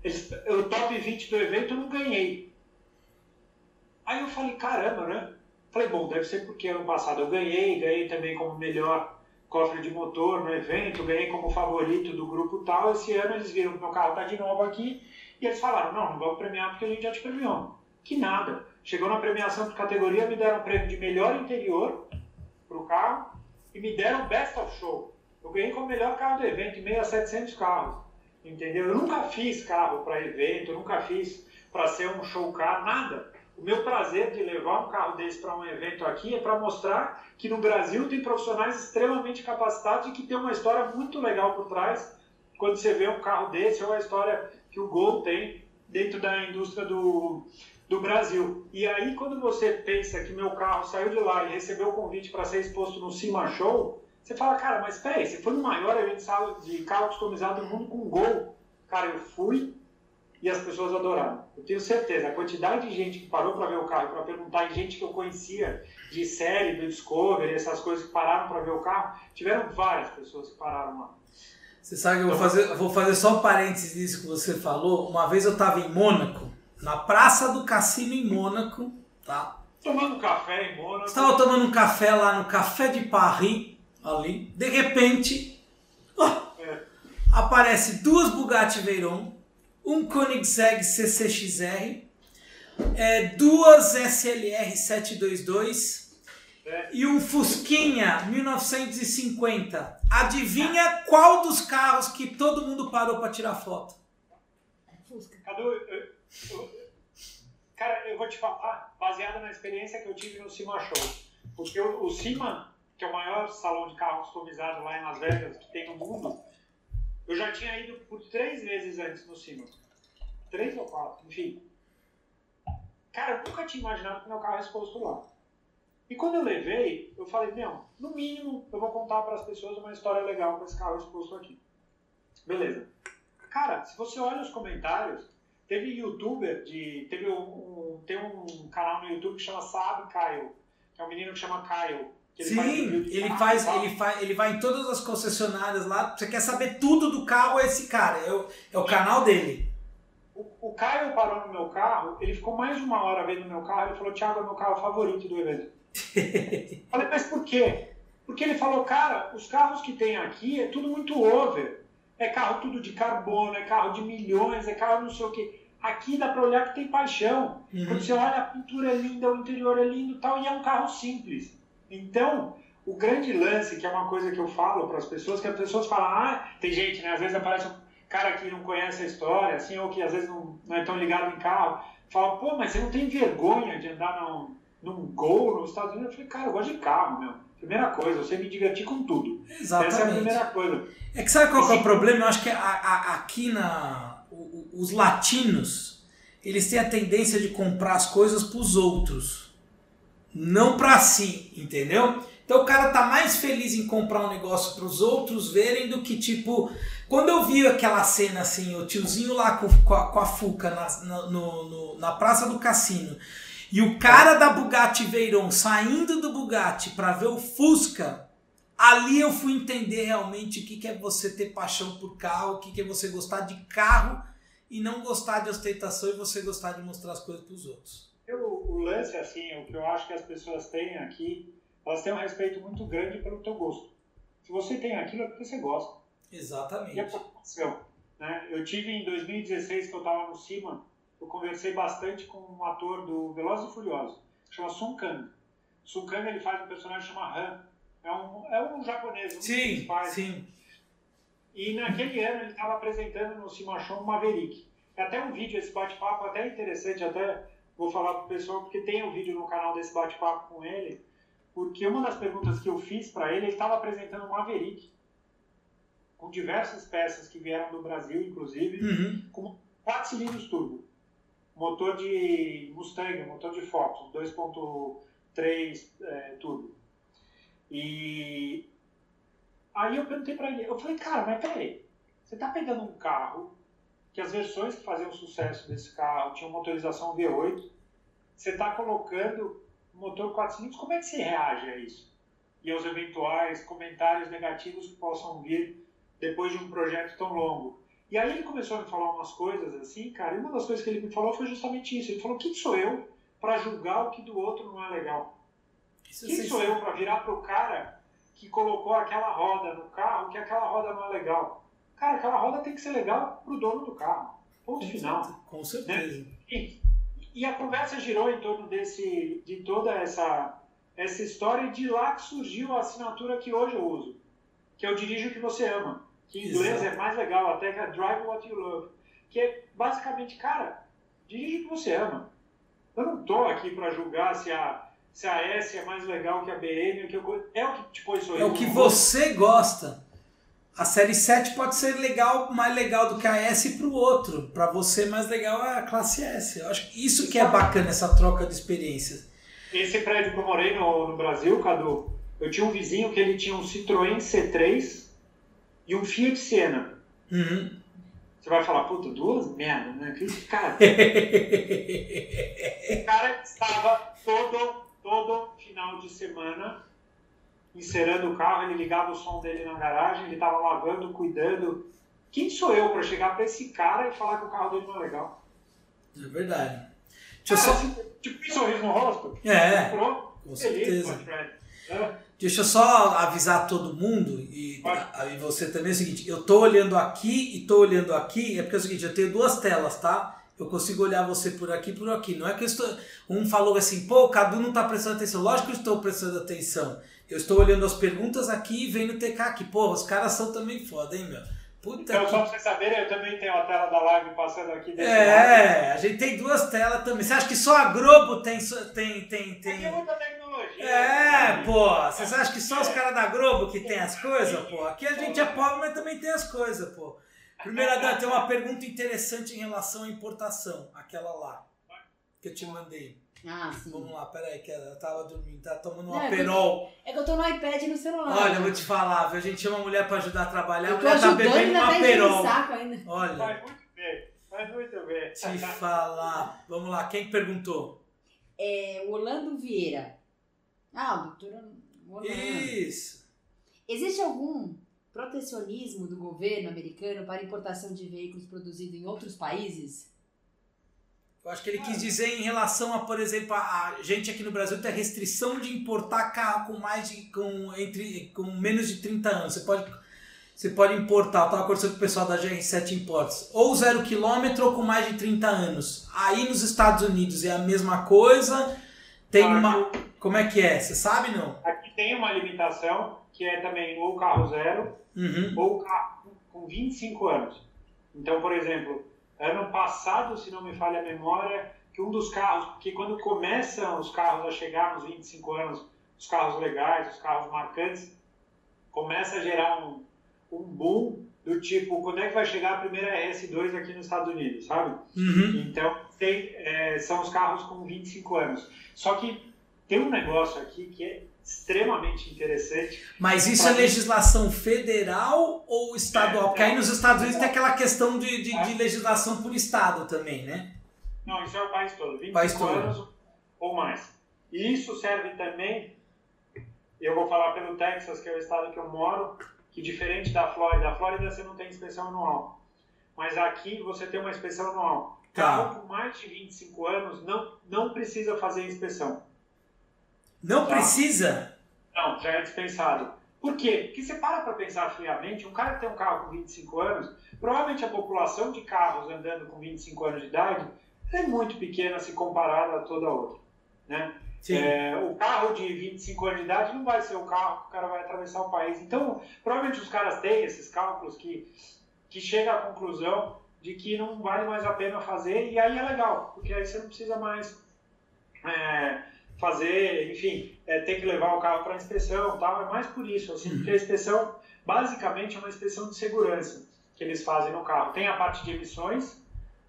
Eles, o top 20 do evento eu não ganhei. Aí eu falei, caramba, né? Falei, bom, deve ser porque ano passado eu ganhei, ganhei também como melhor cofre de motor no evento, ganhei como favorito do grupo tal. Esse ano eles viram que meu carro está de novo aqui e eles falaram, não, não vamos premiar porque a gente já te premiou. Que nada. Chegou na premiação de categoria, me deram um prêmio de melhor interior para o carro e me deram Best of Show. Eu ganhei como melhor carro do evento, em meio a 700 carros. Entendeu? Eu nunca fiz carro para evento, nunca fiz para ser um show car, nada. O meu prazer de levar um carro desse para um evento aqui é para mostrar que no Brasil tem profissionais extremamente capacitados e que tem uma história muito legal por trás quando você vê um carro desse ou a história que o Gol tem dentro da indústria do, do Brasil. E aí, quando você pensa que meu carro saiu de lá e recebeu o convite para ser exposto no Cima Show, você fala, cara, mas peraí, você foi no maior evento de carro customizado do mundo com Gol. Cara, eu fui e as pessoas adoraram. Eu tenho certeza, a quantidade de gente que parou para ver o carro, para perguntar, e gente que eu conhecia de série, do Discovery, essas coisas que pararam para ver o carro, tiveram várias pessoas que pararam lá. Você sabe que eu vou fazer, vou fazer só um parênteses nisso que você falou. Uma vez eu estava em Mônaco, na Praça do Cassino em Mônaco, tá? Tomando café em Mônaco. Estava tomando um café lá no Café de Paris ali. De repente, oh, aparece duas Bugatti Veyron, um Koenigsegg CCXR, é, duas SLR 722 É. e um Fusquinha 1950. Adivinha qual dos carros que todo mundo parou para tirar foto? Fusca. Cadu, eu- eu- cara, eu vou te falar, baseado na experiência que eu tive no Cima Show. Porque o, o Cima, que é o maior salão de carro customizado lá em Las Vegas que tem no mundo, eu já tinha ido por três vezes antes no Cima. Três ou quatro, enfim. Cara, eu nunca tinha imaginado que meu carro exposto lá. E quando eu levei, eu falei, meu, no mínimo eu vou contar para as pessoas uma história legal com esse carro exposto aqui. Beleza. Cara, se você olha os comentários, teve youtuber de. Teve um, um- tem um canal no YouTube que chama Sabe Kyle, que é um menino que chama Kyle. Ele faz Sim, de ele faz, e ele faz, ele vai em todas as concessionárias lá. Você quer saber tudo do carro? É esse cara, é o, é o canal dele. O, o Caio parou no meu carro, ele ficou mais de uma hora vendo meu carro, ele falou, Thiago, é meu carro favorito do evento. Falei, mas por quê? Porque ele falou, cara, os carros que tem aqui é tudo muito over. É carro tudo de carbono, é carro de milhões, é carro não sei o quê. Aqui dá pra olhar que tem paixão. Uhum. Quando você olha, a pintura é linda, o interior é lindo e tal, e é um carro simples. Então, o grande lance, que é uma coisa que eu falo para as pessoas, que as pessoas falam, ah, tem gente, né? Às vezes aparece um cara que não conhece a história, assim, ou que às vezes não, não é tão ligado em carro, fala, pô, mas você não tem vergonha de andar num, num Gol nos Estados Unidos? Eu falei, cara, eu gosto de carro, meu. Primeira coisa, sei me divertir com tudo. Essa é a Exatamente. primeira coisa. É que sabe qual é o problema? Eu acho que a- a- aqui na. Os latinos, eles têm a tendência de comprar as coisas pros outros. Não pra si, entendeu? Então o cara tá mais feliz em comprar um negócio pros outros verem do que tipo. Quando eu vi aquela cena assim, o tiozinho lá com, com, a, com a Fuca na, no- no- na Praça do Cassino e o cara da Bugatti Veyron saindo do Bugatti pra ver o Fusca, ali eu fui entender realmente o que, que é você ter paixão por carro, o que, que é você gostar de carro e não gostar de ostentação e você gostar de mostrar as coisas pros outros. Eu, o lance, assim, o que eu acho que as pessoas têm aqui, elas têm um respeito muito grande pelo teu gosto. Se você tem aquilo, é porque você gosta. E é Exatamente. preocupação. Né? Eu tive em 2016, que eu estava no CIMA, eu conversei bastante com um ator do Velozes e Furiosos, que chama Sun Kang. Sun Kang, ele faz um personagem que chama Han. É um, é um japonês, um Sim, sim. E naquele ano ele estava apresentando no Cima Show um Maverick. É até um vídeo, esse bate-papo até interessante, até vou falar pro pessoal, porque tem um vídeo no canal desse bate-papo com ele, porque uma das perguntas que eu fiz para ele, ele estava apresentando um Maverick, com diversas peças que vieram do Brasil, inclusive, Uhum. com 4 cilindros turbo. Motor de Mustang, motor de Fox, 2.3 é, turbo. E aí eu perguntei pra ele, eu falei, cara, mas peraí, você tá pegando um carro que as versões que faziam sucesso desse carro tinham motorização V8, você tá colocando motor 4 cilindros, como é que você reage a isso? E aos eventuais comentários negativos que possam vir depois de um projeto tão longo. E aí ele começou a me falar umas coisas assim, cara, e uma das coisas que ele me falou foi justamente isso. Ele falou, quem sou eu para julgar o que do outro não é legal? Isso Quem sou eu para virar pro cara que colocou aquela roda no carro que aquela roda não é legal? Cara, aquela roda tem que ser legal pro dono do carro. Ponto final. Com certeza. E, e a conversa girou em torno desse, de toda essa, essa história e de lá que surgiu a assinatura que hoje eu uso, que é o Dirige o que você ama, que em inglês Exato. é mais legal até que é Drive What You Love, que é basicamente, cara, dirige o que você ama. Eu não tô aqui para julgar se a, se a S é mais legal que a BM, que eu, é o que te pôs É sorriso o que você gosta. A série 7 pode ser legal, mais legal do que a S pro outro. Pra você, mais legal é a classe S. Eu acho que isso que é bacana, essa troca de experiências. Esse prédio que eu morei no, no Brasil, Cadu, eu tinha um vizinho que ele tinha um Citroën C3 e um Fiat Siena. Uhum. Você vai falar, puta, duas merda, né? Que cara, o cara estava todo, todo final de semana encerando o carro, ele ligava o som dele na garagem, ele estava lavando, cuidando. Quem sou eu para chegar para esse cara e falar que o carro dele não é legal? É verdade. Deixa eu Cara, só. tipo, que sorriso no rosto. É, Pronto, com feliz, certeza. É. Deixa eu só avisar todo mundo e, Vai. e você também é o seguinte, eu tô olhando aqui e tô olhando aqui, é porque é o seguinte, eu tenho duas telas, tá? Eu consigo olhar você por aqui por aqui. Não é que eu estou. Um falou assim, pô, o Cadu não está prestando atenção. Lógico que eu estou prestando atenção. Eu estou olhando as perguntas aqui e vendo o TK aqui. Pô, os caras são também foda, hein, meu? Puta então, que... só pra vocês saberem, eu também tenho a tela da live passando aqui desse É, lado. a gente tem duas telas também. Você acha que só a Globo tem. tem, tem, tem... Tem muita tecnologia. É, né? pô. Vocês acham que só os caras da Globo que tem as coisas, pô? Aqui a gente é pobre, mas também tem as coisas, pô. Primeira, Dan, tem uma pergunta interessante em relação à importação. Aquela lá. Que eu te mandei. Ah, sim. Vamos lá, peraí, que ela tava dormindo, tá tomando um aperol. É que eu tô no iPad e no celular. Olha, eu vou te falar, viu? a gente chama a mulher pra ajudar a trabalhar, a mulher tá bebendo um aperol. Saco ainda. Olha. Vai muito bem, vai muito bem. Te falar. Vamos lá, quem perguntou? É, Orlando Vieira. Ah, o doutor Orlando. Isso. Existe algum protecionismo do governo americano para importação de veículos produzidos em outros países? Eu acho que ele quis dizer em relação a, por exemplo, a gente aqui no Brasil tem a restrição de importar carro com mais de com entre com menos de 30 anos. Você pode você pode importar, eu estava conversando com o pessoal da GR7 Imports, ou zero quilômetro ou com mais de 30 anos. Aí nos Estados Unidos é a mesma coisa. Tem uma. Como é que é? Você sabe não? Aqui tem uma limitação que é também ou carro zero uhum. ou carro com 25 anos. Então, por exemplo, ano passado, se não me falha a memória, que um dos carros, que quando começam os carros a chegar nos 25 anos, os carros legais, os carros marcantes, começa a gerar um, um boom do tipo, quando é que vai chegar a primeira RS2 aqui nos Estados Unidos, sabe? Uhum. Então, tem, é, são os carros com 25 anos. Só que tem um negócio aqui que é extremamente interessante. Mas isso é legislação federal ou estadual? É, Porque aí nos Estados Unidos tem aquela questão de, de, de, legislação por estado também, né? Não, isso é o país todo, 25 país todo. anos ou mais. E isso serve também, eu vou falar pelo Texas, que é o estado que eu moro, que diferente da Flórida, a Flórida você não tem inspeção anual. Mas aqui você tem uma inspeção anual. Tá. Carro com mais de 25 anos não, não precisa fazer inspeção. Não tá? precisa? Não, já é dispensado. Por quê? Porque você para para pensar friamente, um cara que tem um carro com 25 anos, provavelmente a população de carros andando com 25 anos de idade é muito pequena se comparada a toda outra. Né? É, o carro de 25 anos de idade não vai ser o carro que o cara vai atravessar o país. Então, provavelmente os caras têm esses cálculos que, que chega à conclusão de que não vale mais a pena fazer, e aí é legal, porque aí você não precisa mais é, fazer, enfim, é, ter que levar o carro para inspeção tal, é mais por isso, assim, porque a inspeção basicamente é uma inspeção de segurança que eles fazem no carro. Tem a parte de emissões,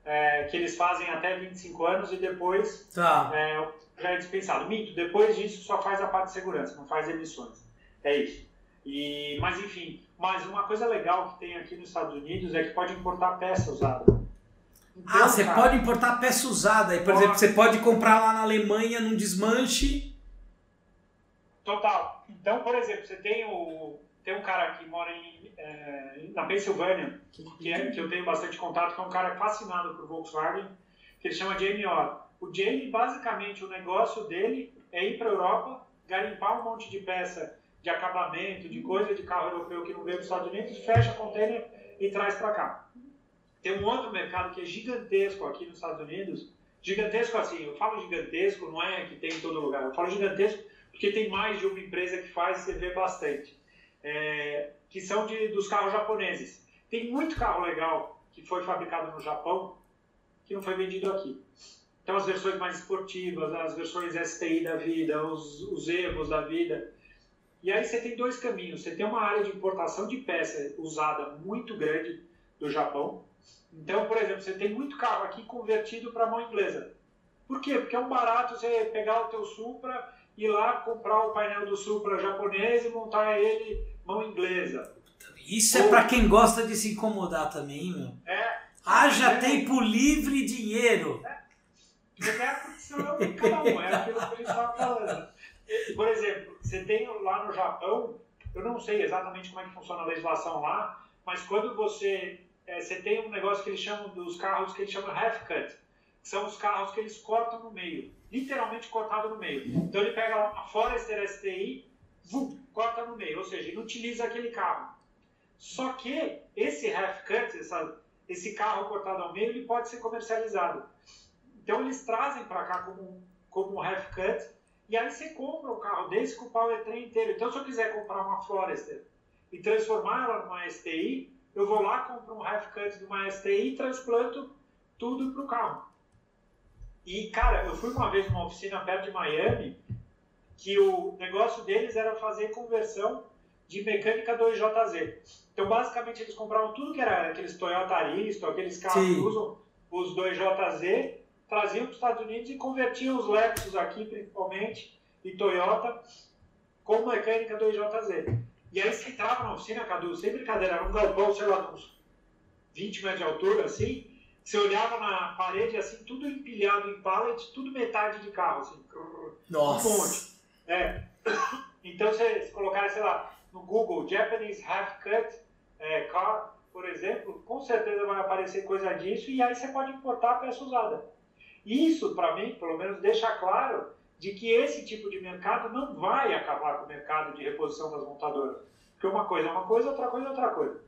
é, que eles fazem até 25 anos e depois tá. é, já é dispensado. Mito, depois disso só faz a parte de segurança, não faz emissões. É isso. E, mas enfim, mas uma coisa legal que tem aqui nos Estados Unidos é que pode importar peça usada. Ah, você cara, pode importar peça usada. Por exemplo, você pode comprar lá na Alemanha num desmanche. Total. Então, por exemplo, você tem o tem um cara que mora em, é, na Pensilvânia, que, é, que eu tenho bastante contato, que é um cara fascinado por Volkswagen, que ele chama Jamie Orr. O Jamie, basicamente, o negócio dele é ir para a Europa, garimpar um monte de peça de acabamento, de coisa de carro europeu que não veio dos Estados Unidos, fecha a container e traz para cá. Tem um outro mercado que é gigantesco aqui nos Estados Unidos. Gigantesco assim, eu falo gigantesco, não é que tem em todo lugar. Eu falo gigantesco porque tem mais de uma empresa que faz, você vê bastante. É, que são de, dos carros japoneses. Tem muito carro legal que foi fabricado no Japão que não foi vendido aqui. Então as versões mais esportivas, as versões STI da vida, os, os da vida. E aí você tem dois caminhos. Você tem uma área de importação de peça usada muito grande do Japão, então, por exemplo, você tem muito carro aqui convertido para mão inglesa. Por quê? Porque é um barato você pegar o teu Supra, ir lá comprar o painel do Supra japonês e montar ele mão inglesa. Isso Ou... é para quem gosta de se incomodar também, meu. É. Haja é. tempo livre e dinheiro. É. É a condição de cada um, é aquilo que a gente estava falando. Por exemplo, você tem lá no Japão, eu não sei exatamente como é que funciona a legislação lá, mas quando você é, você tem um negócio que eles chamam dos carros que eles chamam half cut. São os carros que eles cortam no meio, literalmente cortado no meio. Então ele pega uma Forester STI, vum, corta no meio, ou seja, inutiliza aquele carro. Só que esse half cut, essa, esse carro cortado ao meio ele pode ser comercializado. Então eles trazem para cá como, como um half cut e aí você compra um carro desse com o powertrain inteiro. Então se eu quiser comprar uma Forester e transformar ela numa STI, eu vou lá, compro um half cut de uma STI e transplanto tudo para o carro. E, cara, eu fui uma vez numa oficina perto de Miami que o negócio deles era fazer conversão de mecânica 2JZ. Então, basicamente, eles compravam tudo que era aqueles Toyota Aristo, aqueles carros Sim. que usam os 2JZ, traziam para os Estados Unidos e convertiam os Lexus aqui, principalmente, e Toyota, com mecânica 2JZ. E aí você entrava na oficina, Cadu, sem brincadeira, era um galpão, sei lá, uns 20 metros de altura, assim, você olhava na parede, assim, tudo empilhado em pallet, tudo metade de carro, assim. Nossa! Um monte. É. Então, você, se colocar, sei lá, no Google, Japanese Half Cut é, Car, por exemplo, com certeza vai aparecer coisa disso e aí você pode importar a peça usada. Isso, para mim, pelo menos, deixa claro de que esse tipo de mercado não vai acabar com o mercado de reposição das montadoras. Porque uma coisa é uma coisa, outra coisa é outra coisa.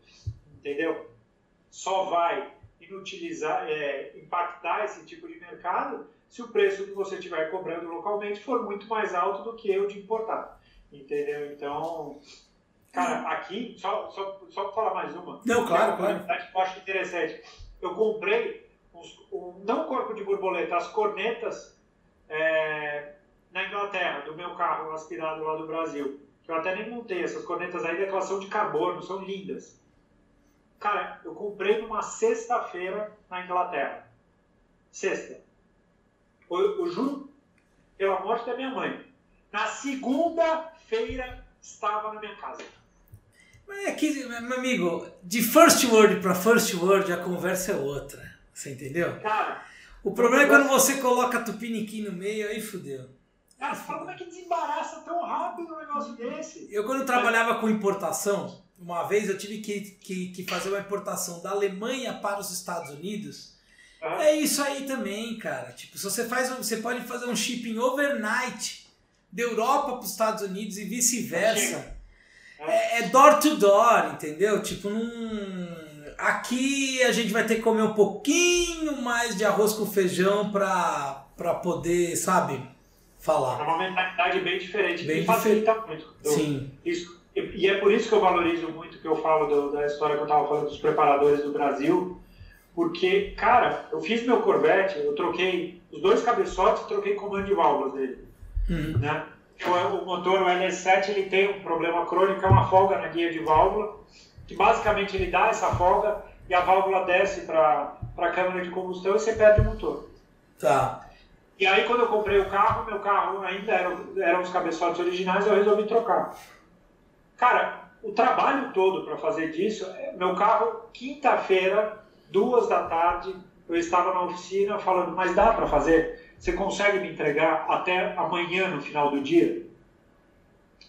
Entendeu? Só vai inutilizar, é, impactar esse tipo de mercado se o preço que você estiver cobrando localmente for muito mais alto do que o de importar. Entendeu? Então, cara, aqui, só, só, só para falar mais uma. Não, claro, claro. Que eu acho interessante. Eu comprei, uns, um, não corpo de borboleta, as cornetas é, na Inglaterra, do meu carro aspirado lá do Brasil. Que eu até nem montei. Essas cornetas aí, elas são de carbono, são lindas. Cara, eu comprei numa sexta-feira na Inglaterra. Sexta. Eu, eu juro, pela morte da minha mãe. Na segunda-feira estava na minha casa. Mas é que, meu amigo, de first word para first word a conversa é outra. Você entendeu? Cara. O problema é quando você coloca tupiniquim no meio, aí fudeu. Cara, fala como é que desembaraça tão rápido um negócio desse. Eu, quando trabalhava com importação, uma vez eu tive que, que, que fazer uma importação da Alemanha para os Estados Unidos. Ah. É isso aí também, cara. Tipo, se você faz, você pode fazer um shipping overnight da Europa para os Estados Unidos e vice-versa. É, é, door to door, entendeu? Tipo, num... aqui a gente vai ter que comer um pouquinho mais de arroz com feijão para para poder, sabe, falar. É uma mentalidade bem diferente, bem que facilita muito. Eu, Sim. Isso e é por isso que eu valorizo muito que eu falo do, da história que eu estava falando dos preparadores do Brasil, porque, cara, eu fiz meu Corvette, eu troquei os dois cabeçotes e troquei comando de válvulas dele. Uhum. Né? O, o, motor, o LS7, ele tem um problema crônico, é uma folga na guia de válvula, que basicamente ele dá essa folga e a válvula desce para a câmara de combustão e você perde o motor. Tá. E aí, quando eu comprei o carro, meu carro ainda eram, eram os cabeçotes originais, eu resolvi trocar. Cara, o trabalho todo para fazer disso, é, meu carro, quinta-feira, duas da tarde, eu estava na oficina falando, mas dá para fazer? Você consegue me entregar até amanhã no final do dia?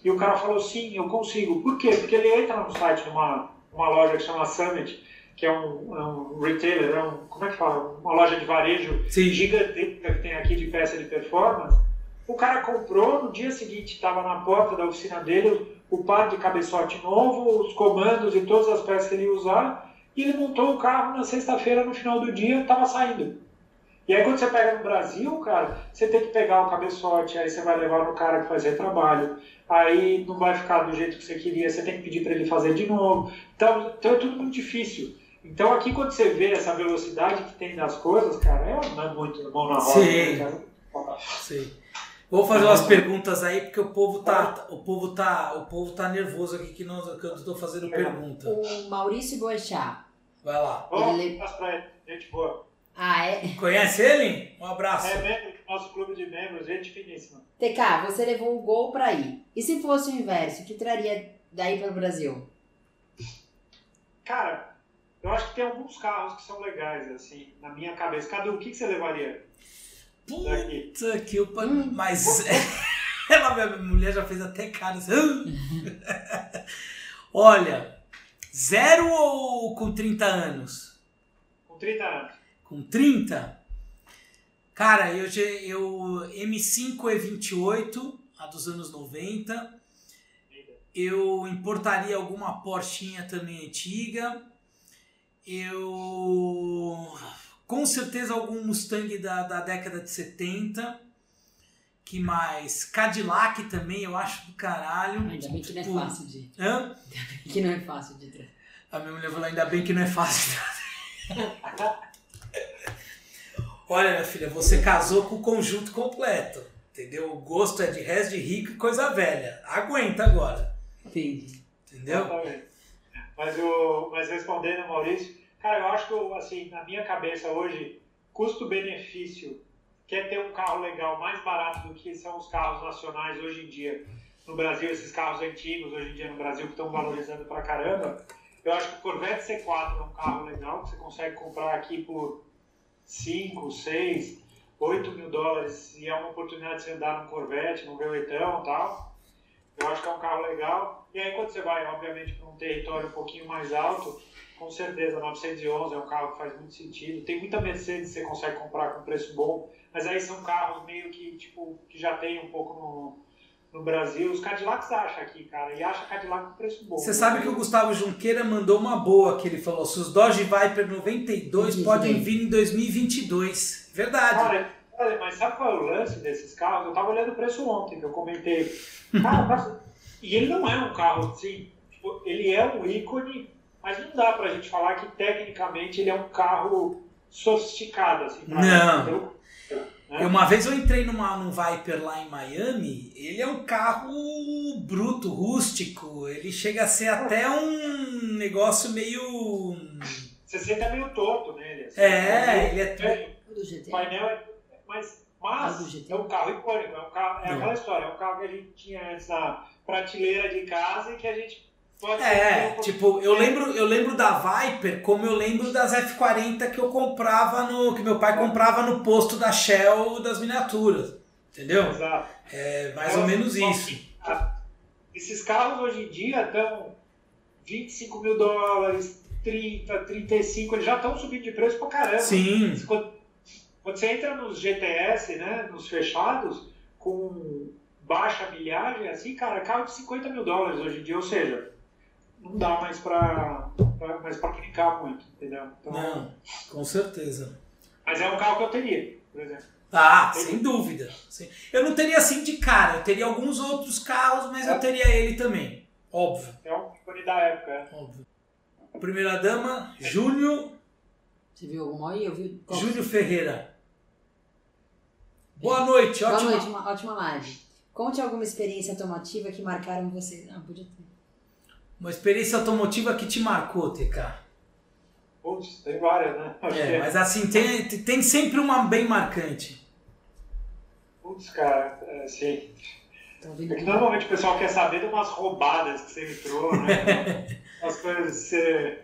E o cara falou, sim, eu consigo. Por quê? Porque ele entra no site de uma, uma loja que chama Summit, que é um, é um retailer, é um, como é que fala? Uma loja de varejo sim. gigantesca que tem aqui de peça de performance. O cara comprou, no dia seguinte estava na porta da oficina dele, o par de cabeçote novo, os comandos e todas as peças que ele ia usar, e ele montou o carro na sexta-feira, no final do dia, estava saindo. E aí quando você pega no Brasil, cara, você tem que pegar o cabeçote, aí você vai levar no cara que faz retrabalho, aí não vai ficar do jeito que você queria, você tem que pedir para ele fazer de novo. Então, então é tudo muito difícil. Então aqui quando você vê essa velocidade que tem das coisas, cara, é, não é muito mão na roda. Sim. Né, Sim. Vou fazer umas perguntas aí, porque o povo tá, o povo tá, o povo tá nervoso aqui que, nós, que eu estou fazendo pergunta. O Maurício Boechat. Vai lá. Ele... pra ele, gente boa. Ah, é? Conhece ele? Um abraço. É membro do nosso clube de membros, gente finíssima. TK, você levou um gol para ir. E se fosse o inverso, o que traria daí para o Brasil? Cara, eu acho que tem alguns carros que são legais, assim, na minha cabeça. Cada um, o que, que você levaria? Puta que o hum. Mas ela, minha mulher já fez até cara. Assim. Olha, zero ou com 30 anos? Com 30 anos. Com 30? Cara, eu, eu M5 E28, a dos anos 90. Eu importaria alguma Porschinha também antiga. Eu. Com certeza algum Mustang da, da década de 70. Que mais? Cadillac também, eu acho do caralho. Ainda bem que não é Tipo, fácil de. Hã? Ainda bem que não é fácil de trazer. A minha mulher falou, ainda bem que não é fácil. Olha, minha filha, você casou com o conjunto completo. Entendeu? O gosto é de resto de rico e coisa velha. Aguenta agora. Entendi. Entendeu? Exatamente. Mas, o, mas respondendo, Maurício, cara, eu acho que, eu, assim, na minha cabeça hoje, custo-benefício, quer ter um carro legal mais barato do que são os carros nacionais hoje em dia. No Brasil, esses carros antigos hoje em dia no Brasil que estão valorizando pra caramba. Eu acho que o Corvette C4 é um carro legal que você consegue comprar aqui por 5, 6, 8 mil dólares e é uma oportunidade de você andar num Corvette, num V8 e tal. Eu acho que é um carro legal. E aí quando você vai, obviamente, para um território um pouquinho mais alto, com certeza, 911 é um carro que faz muito sentido. Tem muita Mercedes que você consegue comprar com preço bom, mas aí são carros meio que, tipo, que já tem um pouco no, no Brasil. Os Cadillacs acham aqui, cara, e acha Cadillac com preço bom. Você sabe que o Gustavo Junqueira mandou uma boa, que ele falou, se os Dodge Viper 92 Uhum. podem vir em 2022. Verdade. Cara, olha, mas sabe qual é o lance desses carros? Eu tava olhando o preço ontem, que eu comentei. Cara, mas- e ele não é um carro assim, tipo, ele é um ícone, mas não dá pra gente falar que tecnicamente ele é um carro sofisticado, assim. pra- Não. pelo- né? Uma vez eu entrei numa, num Viper lá em Miami, ele é um carro bruto, rústico, ele chega a ser até um negócio meio... Você senta meio torto nele. assim. É, ele é... É, O do O painel é. Mas, mas GT. é um carro icônico, é, um carro, é Não. aquela história, é um carro que a gente tinha antes na prateleira de casa e que a gente pode É, tipo, eu lembro, eu lembro da Viper como eu lembro das F40 que eu comprava no. que meu pai comprava no posto da Shell das miniaturas. Entendeu? Exato. É mais ou menos isso. Esses carros hoje em dia estão 25 mil dólares, 30, 35, eles já estão subindo de preço pra caramba. Sim. Quando, quando você entra nos GTS, né, nos fechados, com baixa milhagem, assim, cara, carro de 50 mil dólares hoje em dia, ou seja, não dá mais pra, pra, mais pra clicar muito, entendeu? Então, Não, com certeza. Mas é um carro que eu teria, por exemplo. Ah, sem dúvida. Sim. Eu não teria assim de cara, eu teria alguns outros carros, mas eu teria ele também. Óbvio, É um ícone da época. é. óbvio. Primeira dama, Júnior, Você viu alguma aí? Eu vi. qual? Júnior Ferreira. Boa noite, Boa ótima. noite, uma ótima live. Conte alguma experiência automotiva que marcaram você. Ah, podia ter. Uma experiência automotiva que te marcou, TK. Putz, tem várias, né? Acho É, que- mas assim, tem, tem sempre uma bem marcante. Putz, cara, é, sim. Tá É que normalmente o pessoal quer saber de umas roubadas que você entrou, né? As coisas que você,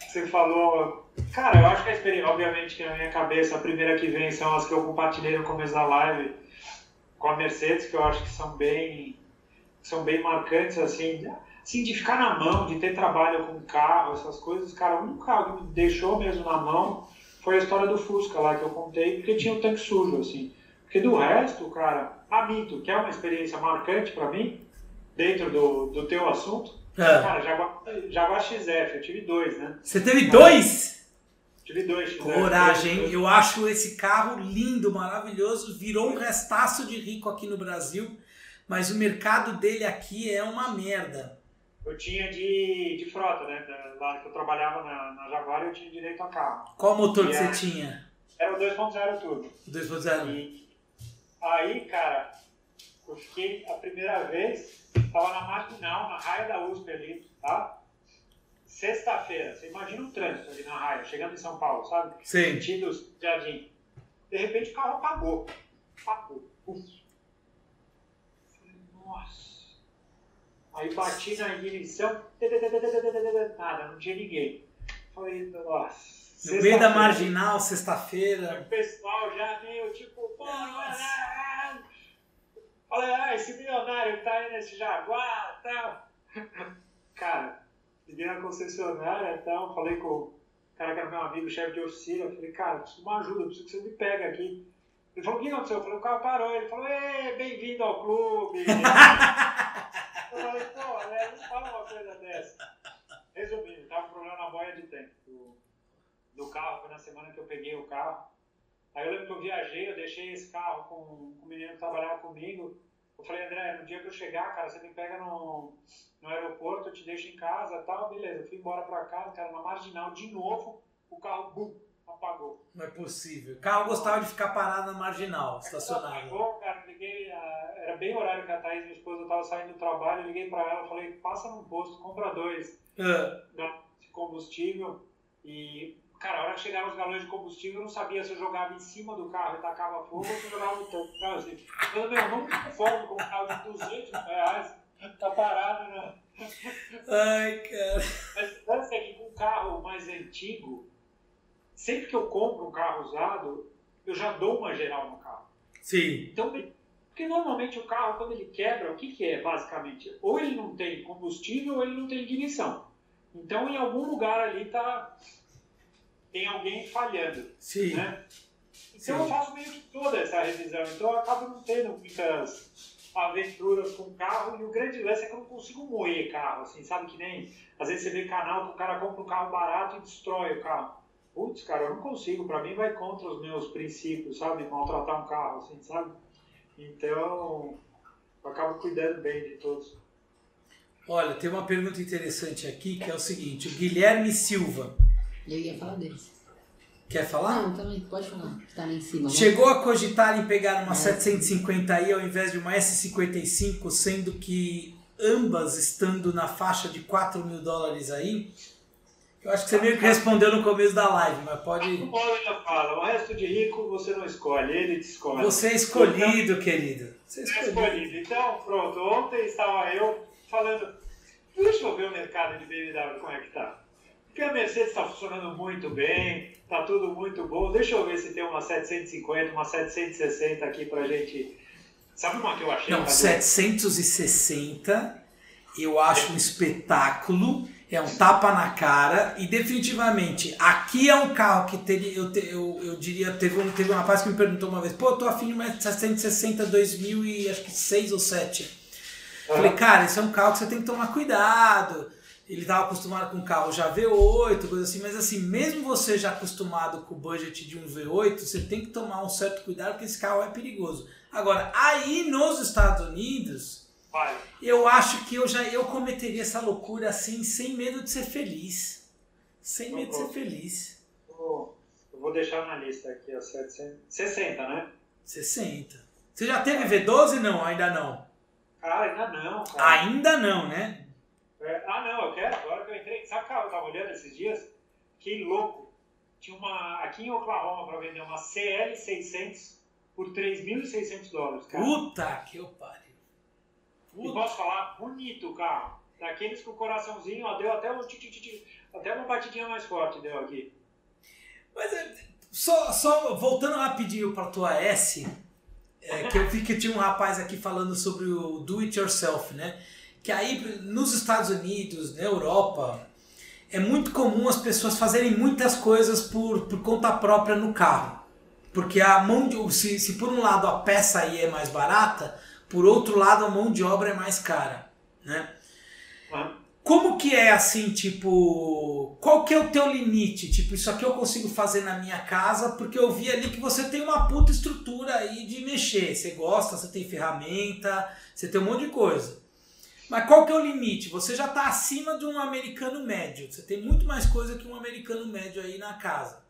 que você falou. Cara, eu acho que a experiência, obviamente que na minha cabeça, a primeira que vem são as que eu compartilhei no começo da live com a Mercedes, que eu acho que são bem, que são bem marcantes, assim, assim, de ficar na mão, de ter trabalho com carro, essas coisas. Cara, o único carro que me deixou mesmo na mão foi a história do Fusca lá que eu contei, porque tinha um tanque sujo, assim. Porque do resto, cara, a Mito, que é uma experiência marcante pra mim, dentro do, do teu assunto, É. cara, Jaguar, Jaguar XF, eu tive dois, né? Você teve dois? Tive dois XF. Coragem, Dois-? Eu acho esse carro lindo, maravilhoso. Virou um restaço de rico aqui no Brasil, mas o mercado dele aqui é uma merda. Eu tinha de, de frota, né? Lá que eu trabalhava na, na Jaguar, eu tinha direito a carro. Qual motor que você tinha? Era o 2.0 turbo. O 2.0? E aí, cara, eu fiquei a primeira vez, tava na marginal, na raia da USP ali, tá? Sexta-feira, você imagina o trânsito ali na raia, chegando em São Paulo, sabe? Sim. Sentido jardim. De repente o carro apagou. Apagou. Uf. Nossa. Aí bati na ignição, nada, não tinha ninguém. Falei, nossa. No meio da Sexta-feira, marginal, o sexta-feira. pessoal já meio tipo, pô, nada. Falei, ah, esse milionário que tá aí nesse Jaguar e tal. Cara, liguei na concessionária e tal, falei com o cara que era meu amigo, chefe de oficina, falei, cara, preciso de uma ajuda, preciso que você me pegue aqui. Ele falou, o que aconteceu? Eu falei, o carro parou. Ele falou, Ê, bem-vindo ao clube. Eu falei, pô, né, não fala uma coisa dessa. Resumindo, tava com problema na boia de tempo do, semana que eu peguei o carro. Aí eu lembro que eu viajei, eu deixei esse carro com, com o menino que trabalhava comigo. Eu falei, André, no dia que eu chegar, cara, você me pega no, no aeroporto, eu te deixo em casa tal, beleza. Eu fui embora pra casa, cara, na marginal, de novo, o carro, bum, apagou. Não é possível. O carro gostava de ficar parado na marginal, estacionado. Apagou, cara, liguei, ah, era bem horário que a Thaís, minha esposa, estava saindo do trabalho, liguei pra ela, falei, passa num posto, compra dois Ah, de combustível e, cara, a hora que chegaram os galões de combustível, eu não sabia se eu jogava em cima do carro e tacava fogo ou se eu jogava no tanque. Cara, assim, eu, meu, não tem fogo com um carro de 200 reais, tá parado, né? Ai, cara. Mas lance é que com um carro mais antigo, sempre que eu compro um carro usado, eu já dou uma geral no carro. Sim. Então, porque normalmente o carro, quando ele quebra, o que, que é basicamente? Ou ele não tem combustível ou ele não tem ignição. Então, em algum lugar ali tá tem alguém falhando, Sim. né? Então Sim. eu faço meio que toda essa revisão. Então eu acabo não tendo muitas aventuras com carro e o grande lance é que eu não consigo moer carro, assim, sabe que nem às vezes você vê canal que o cara compra um carro barato e destrói o carro. Putz, cara, eu não consigo, pra mim vai contra os meus princípios, sabe? Maltratar um carro, assim, sabe? Então, eu acabo cuidando bem de todos. Olha, tem uma pergunta interessante aqui que é o seguinte: o Guilherme Silva Eu ia falar dele. quer falar? Não, também, pode falar. Tá lá em cima. vai. Chegou a cogitar em pegar uma É. 750i ao invés de uma S55, sendo que ambas estando na faixa de 4 mil dólares aí? Eu acho que você meio que respondeu no começo da live, mas pode. O ainda fala, o resto de rico você não escolhe, ele te escolhe. Você é escolhido, querido. Você é Você é escolhido. escolhido. Então, pronto, ontem estava eu falando, deixa eu ver o mercado de BMW como é que tá. Porque a Mercedes está funcionando muito bem, tá tudo muito bom. Deixa eu ver se tem uma 750, uma 760 aqui pra gente. Sabe uma que eu achei? Não, Cadu? 760 eu acho um espetáculo, é um tapa na cara e definitivamente aqui é um carro que teria, eu, te- eu, eu diria, teve um, teve um rapaz que me perguntou uma vez, pô, eu tô afim de uma 760 2000 e acho que 6 ou 7. Falei, cara, esse é um carro que você tem que tomar cuidado. Ele estava acostumado com um carro já V8, coisa assim, mas assim, mesmo você já acostumado com o budget de um V8, você tem que tomar um certo cuidado porque esse carro é perigoso. Agora, aí nos Estados Unidos, Vai. eu acho que eu já eu cometeria essa loucura assim, sem medo de ser feliz. Sem medo de ser feliz. Eu vou deixar na lista aqui, a 760, né? 60. Você já teve V12? Não, ainda não. Cara, ainda não, cara. Ainda não, né? É, ah, não, eu quero. Agora que eu entrei. Sabe o que eu tava olhando esses dias? Que louco. Tinha uma. Aqui em Oklahoma para vender uma CL600 por 3.600 dólares, cara. Puta que eu pariu. E posso falar? Bonito o carro. Daqueles com o coraçãozinho, ó, deu até um ti, ti, ti, até uma batidinha mais forte, deu aqui. Mas é, só, só voltando rapidinho para tua S, é, que eu vi que tinha um rapaz aqui falando sobre o do it yourself, né? Que aí nos Estados Unidos, na Europa, é muito comum as pessoas fazerem muitas coisas por, por conta própria no carro. Porque a mão de, se, se por um lado a peça aí é mais barata, por outro lado a mão de obra é mais cara, né? Ah, Como que é assim, tipo, qual que é o teu limite? Tipo, isso aqui eu consigo fazer na minha casa porque eu vi ali que você tem uma puta estrutura aí de mexer. Você gosta, você tem ferramenta, você tem um monte de coisa. Mas qual que é o limite? Você já está acima de um americano médio. Você tem muito mais coisa que um americano médio aí na casa.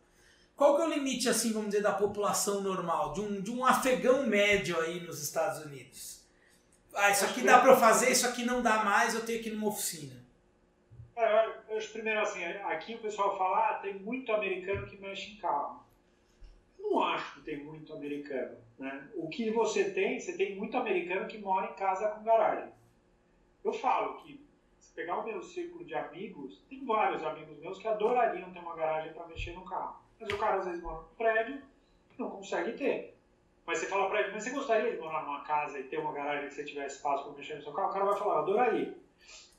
Qual que é o limite, assim, vamos dizer, da população normal, de um, de um afegão médio aí nos Estados Unidos? Ah, isso aqui dá para eu fazer, isso aqui não dá mais, eu tenho que ir numa oficina. Cara, eu, eu primeiro assim, aqui o pessoal fala, ah, tem muito americano que mexe em carro. Não acho que tem muito americano. Né? O que você tem, você tem muito americano que mora em casa com garagem. Eu falo que, se pegar o meu círculo de amigos, tem vários amigos meus que adorariam ter uma garagem para mexer no carro. Mas o cara às vezes mora no prédio e não consegue ter. Mas você fala para ele, mas você gostaria de morar numa casa e ter uma garagem que você tivesse espaço para mexer no seu carro? O cara vai falar, eu adoraria.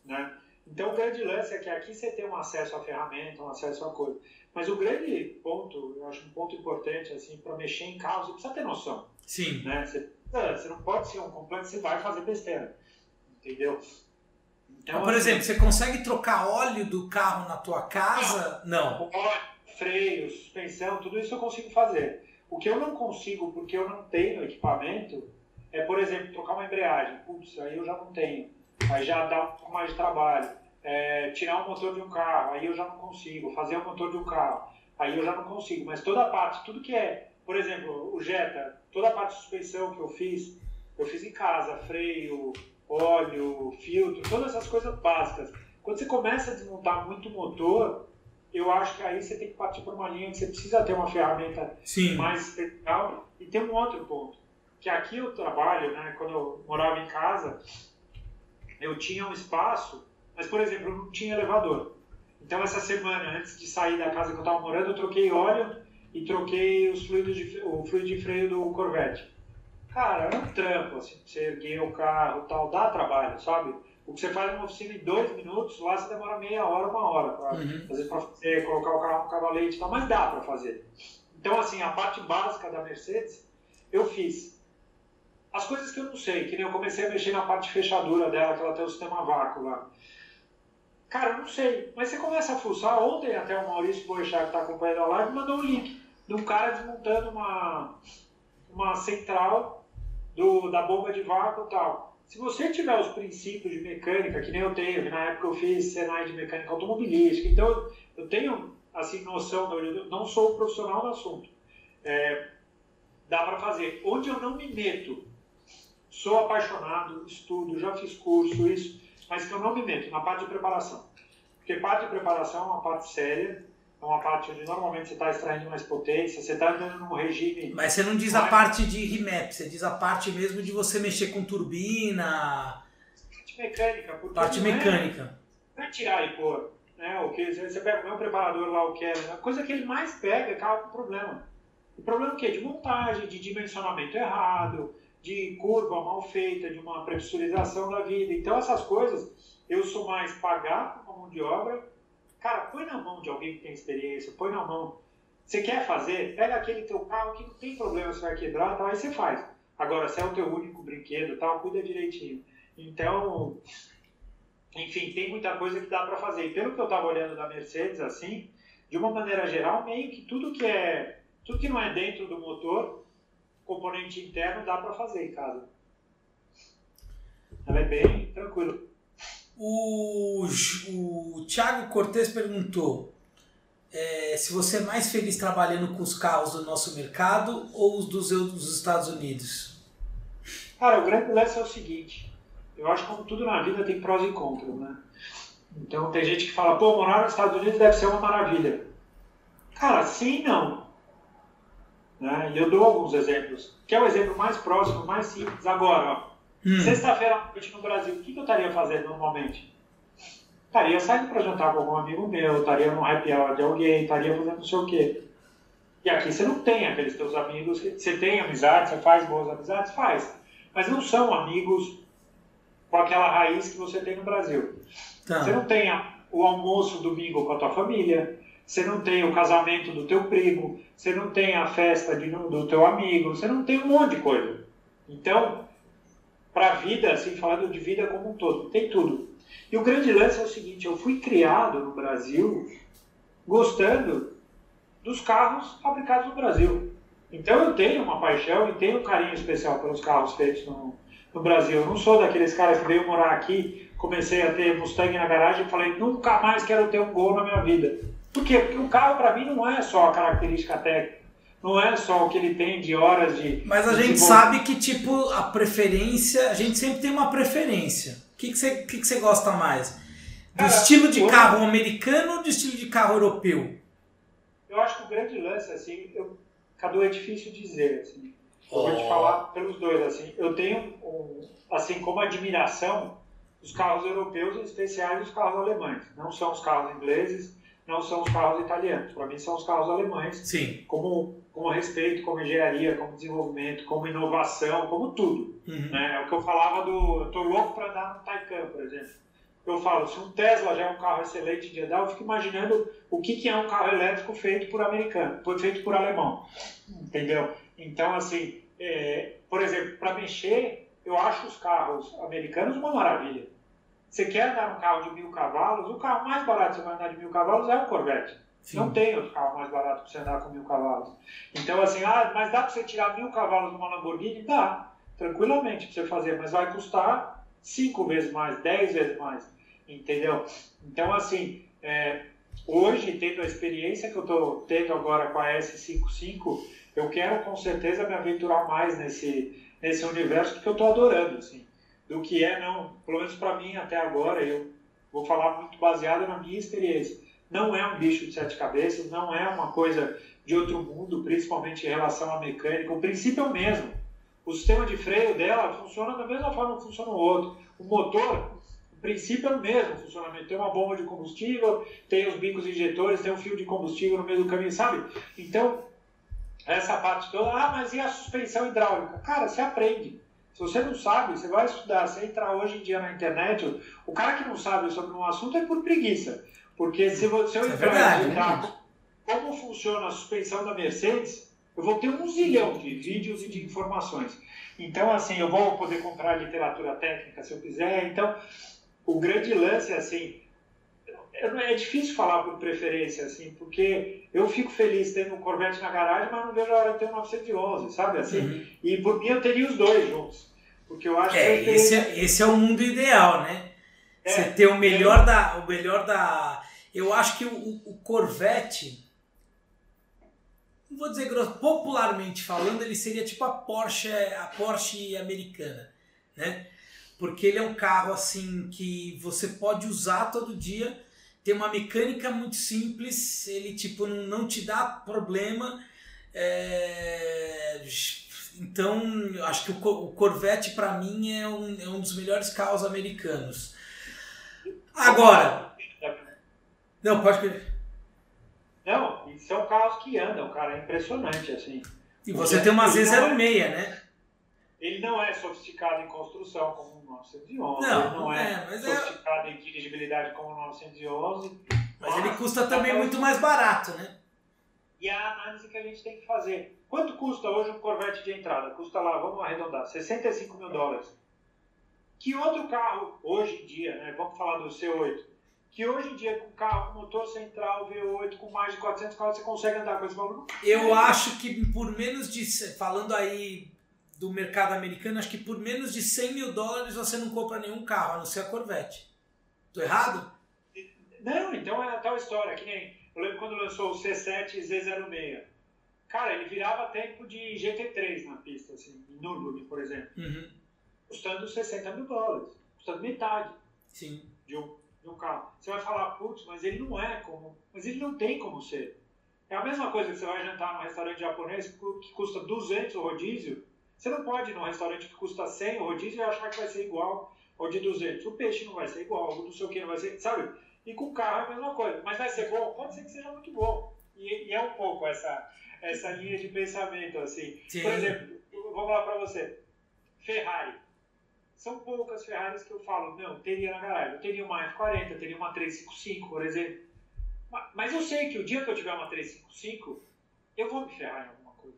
Né? Então o grande lance é que aqui você tem um acesso à ferramenta, um acesso a coisa. Mas o grande ponto, eu acho um ponto importante assim para mexer em carro, você precisa ter noção. Sim. Né? Você, você não pode ser um completo, você vai fazer besteira. Entendeu? Então, Por assim, exemplo, você consegue trocar óleo do carro na tua casa? Não. Olha, freio, suspensão, tudo isso eu consigo fazer. O que eu não consigo, porque eu não tenho equipamento, é, por exemplo, trocar uma embreagem. Putz, aí eu já não tenho. Aí já dá um pouco mais de trabalho. É, tirar o motor de um carro, aí eu já não consigo. Fazer o motor de um carro, aí eu já não consigo. Mas toda a parte, tudo que é, por exemplo, o Jetta, toda a parte de suspensão que eu fiz, eu fiz em casa, freio, óleo, filtro, todas essas coisas básicas. Quando você começa a desmontar muito motor, eu acho que aí você tem que partir por uma linha que você precisa ter uma ferramenta Sim. mais especial. E tem um outro ponto, que aqui eu trabalho, né, quando eu morava em casa, eu tinha um espaço, mas, por exemplo, eu não tinha elevador. Então, essa semana, antes de sair da casa que eu estava morando, eu troquei óleo e troquei os fluidos de, o fluido de freio do Corvette. Cara, é um trampo, assim, você erguer o carro tal, dá trabalho, sabe? O que você faz numa oficina em dois minutos, lá você demora meia hora, uma hora, pra, uhum. às vezes para fazer, colocar o carro no cavalete e tal, mas dá para fazer. Então, assim, a parte básica da Mercedes, eu fiz. As coisas que eu não sei, que nem eu comecei a mexer na parte fechadura dela, que ela tem o sistema vácuo lá. Cara, eu não sei, mas você começa a fuçar. Ontem até o Maurício Boechat, que está acompanhando a live, mandou um link de um cara desmontando uma, uma central do, da bomba de vácuo e tal. Se você tiver os princípios de mecânica, que nem eu tenho, que na época eu fiz Senai de mecânica automobilística, então eu tenho assim noção, não sou profissional do assunto. É, dá para fazer. Onde eu não me meto, sou apaixonado, estudo, já fiz curso, isso, mas que eu não me meto na parte de preparação. Porque parte de preparação é uma parte séria, é uma parte onde normalmente você está extraindo mais potência, você está andando num regime. Mas você não diz a parte de remap, você diz a parte mesmo de você mexer com turbina. Parte mecânica. Parte não é- mecânica. É, não é tirar e pôr. Né? O que, você pega o meu preparador lá, o que é. A coisa que ele mais pega é carro com problema. O problema é o quê? De montagem, de dimensionamento errado, de curva mal feita, de uma pressurização da vida. Então, essas coisas, eu sou mais pagar com a mão de obra Cara, põe na mão de alguém que tem experiência, põe na mão. Você quer fazer? Pega aquele teu carro que não tem problema se vai quebrar, tal, aí você faz. Agora, se é o teu único brinquedo, tal, cuida direitinho. Então, enfim, tem muita coisa que dá para fazer. E pelo que eu estava olhando da Mercedes, assim, de uma maneira geral, meio que tudo que é, tudo que não é dentro do motor, componente interno, dá para fazer em casa. Ela é bem tranquila. O, o Thiago Cortes perguntou é, se você é mais feliz trabalhando com os carros do nosso mercado ou os dos, dos Estados Unidos. Cara, o grande lance é o seguinte: eu acho que como tudo na vida tem prós e contras, né? Então tem gente que fala, pô, morar nos Estados Unidos deve ser uma maravilha. Cara, sim e não. Né? E eu dou alguns exemplos. Que é o exemplo mais próximo, mais simples. Agora, ó, Hum. Sexta-feira à noite no Brasil, o que, eu estaria fazendo normalmente? Estaria saindo para jantar com algum amigo meu, estaria no happy hour de alguém, estaria fazendo não sei o quê. E aqui você não tem aqueles teus amigos, você tem amizade, você faz boas amizades? Faz. Mas não são amigos com aquela raiz que você tem no Brasil. Tá. Você não tem o almoço domingo com a tua família, você não tem o casamento do teu primo, você não tem a festa de, do teu amigo, você não tem um monte de coisa. Então, para a vida, assim, falando de vida como um todo. Tem tudo. E o grande lance é o seguinte: eu fui criado no Brasil gostando dos carros fabricados no Brasil. Então eu tenho uma paixão e tenho um carinho especial pelos carros feitos no, no Brasil. Eu não sou daqueles caras que veio morar aqui, comecei a ter Mustang na garagem e falei, nunca mais quero ter um Gol na minha vida. Por quê? Porque o carro para mim não é só a característica técnica não é só o que ele tem de horas de. Mas a de gente sabe que, tipo, a preferência. A gente sempre tem uma preferência. O que, que, você, que, que você gosta mais? Do Cara, estilo de carro americano ou do estilo de carro europeu? Eu acho que o grande lance, assim, eu, Cadu, é difícil dizer, assim. Oh. vou te falar pelos dois, assim. Eu tenho, um, assim, como admiração os carros europeus, em especial os carros alemães. Não são os carros ingleses, não são os carros italianos. Para mim, são os carros alemães. Sim. Como, como respeito, como engenharia, como desenvolvimento, como inovação, como tudo. Uhum. Né? É o que eu falava do. Eu tô louco para andar no Taycan, por exemplo. Eu falo, se um Tesla já é um carro excelente de andar, eu fico imaginando o que, que é um carro elétrico feito por americano, feito por alemão. Entendeu? Então, assim, é, por exemplo, para mexer, eu acho os carros americanos uma maravilha. Você quer andar num carro de mil cavalos, o carro mais barato que você vai andar de mil cavalos é o Corvette. Sim. Não tem outro carro mais barato para você andar com mil cavalos. Então, assim, ah, mas dá para você tirar mil cavalos numa Lamborghini? Dá, tranquilamente para você fazer, mas vai custar cinco vezes mais, dez vezes mais, entendeu? Então, assim, é, hoje, tendo a experiência que eu estou tendo agora com a S55, eu quero com certeza me aventurar mais nesse, nesse universo que eu estou adorando, assim, do que é, não, pelo menos para mim até agora, eu vou falar muito baseado na minha experiência não é um bicho de sete cabeças, não é uma coisa de outro mundo, principalmente em relação à mecânica. O princípio é o mesmo. O sistema de freio dela funciona da mesma forma que funciona o outro. O motor, o princípio é o mesmo funcionamento. Tem uma bomba de combustível, tem os bicos injetores, tem um fio de combustível no meio do caminho, sabe? Então, essa parte toda, ah, mas e a suspensão hidráulica? Cara, você aprende. Se você não sabe, você vai estudar. Você entrar hoje em dia na internet, o cara que não sabe sobre um assunto é por preguiça. Porque se, você, eu é entrar é né? como funciona a suspensão da Mercedes, eu vou ter um zilhão de vídeos e de informações. Então, assim, eu vou poder comprar literatura técnica se eu quiser. Então, o grande lance, assim, é difícil falar por preferência, assim, porque eu fico feliz tendo um Corvette na garagem, mas não vejo a hora de ter um 911, sabe? Assim, uhum. E por mim eu teria os dois juntos. Porque eu acho é, que. Esse, é, esse é o mundo ideal, né? É, Você ter o melhor, é, da, o melhor da eu acho que o, o Corvette, não vou dizer grosso, popularmente falando, ele seria tipo a Porsche, a Porsche americana, né? Porque ele é um carro assim que você pode usar todo dia, tem uma mecânica muito simples, ele tipo não, não te dá problema. É... Então, acho que o Corvette para mim é um, é um dos melhores carros americanos. Agora, não, pode crer. Não, e são carros que andam, cara, é impressionante, assim. E você tem uma Z06, é, né? Ele não é sofisticado em construção como o 911, não, ele não é, é, é sofisticado é... em dirigibilidade como o 911. Mas, mas ele custa também muito mais barato, né? E a análise que a gente tem que fazer. Quanto custa hoje um Corvette de entrada? Custa lá, vamos arredondar, 65 mil dólares. Que outro carro, hoje em dia, né? Vamos falar do C8, que hoje em dia com carro com motor central V8 com mais de 400 cavalos você consegue andar com esse valor? Eu acho que por menos de falando aí do mercado americano, acho que por menos de 100 mil dólares você não compra nenhum carro, a não ser a Corvette. Tô errado? Não, então é a tal história, que nem eu lembro quando lançou o C7 Z06. Cara, ele virava tempo de GT3 na pista, assim, em Nürburgring, por exemplo. Uhum. Custando 60 mil dólares. Custando metade. Sim. De um no carro. Você vai falar, putz, mas ele não é como. Mas ele não tem como ser. É a mesma coisa que você vai jantar num restaurante japonês que custa 200 o rodízio. Você não pode ir num restaurante que custa 100 o rodízio e achar que vai ser igual ao de 200. O peixe não vai ser igual, o não sei o que não vai ser, sabe? E com o carro é a mesma coisa. Mas vai ser bom? Pode ser que seja muito bom. E, e é um pouco essa, essa linha de pensamento, assim. Sim. Por exemplo, vamos lá para você. Ferrari são poucas Ferraris que eu falo, não, teria na garagem. Eu teria uma F40, teria uma 355, por exemplo. Mas eu sei que o dia que eu tiver uma 355, eu vou me ferrar em alguma coisa.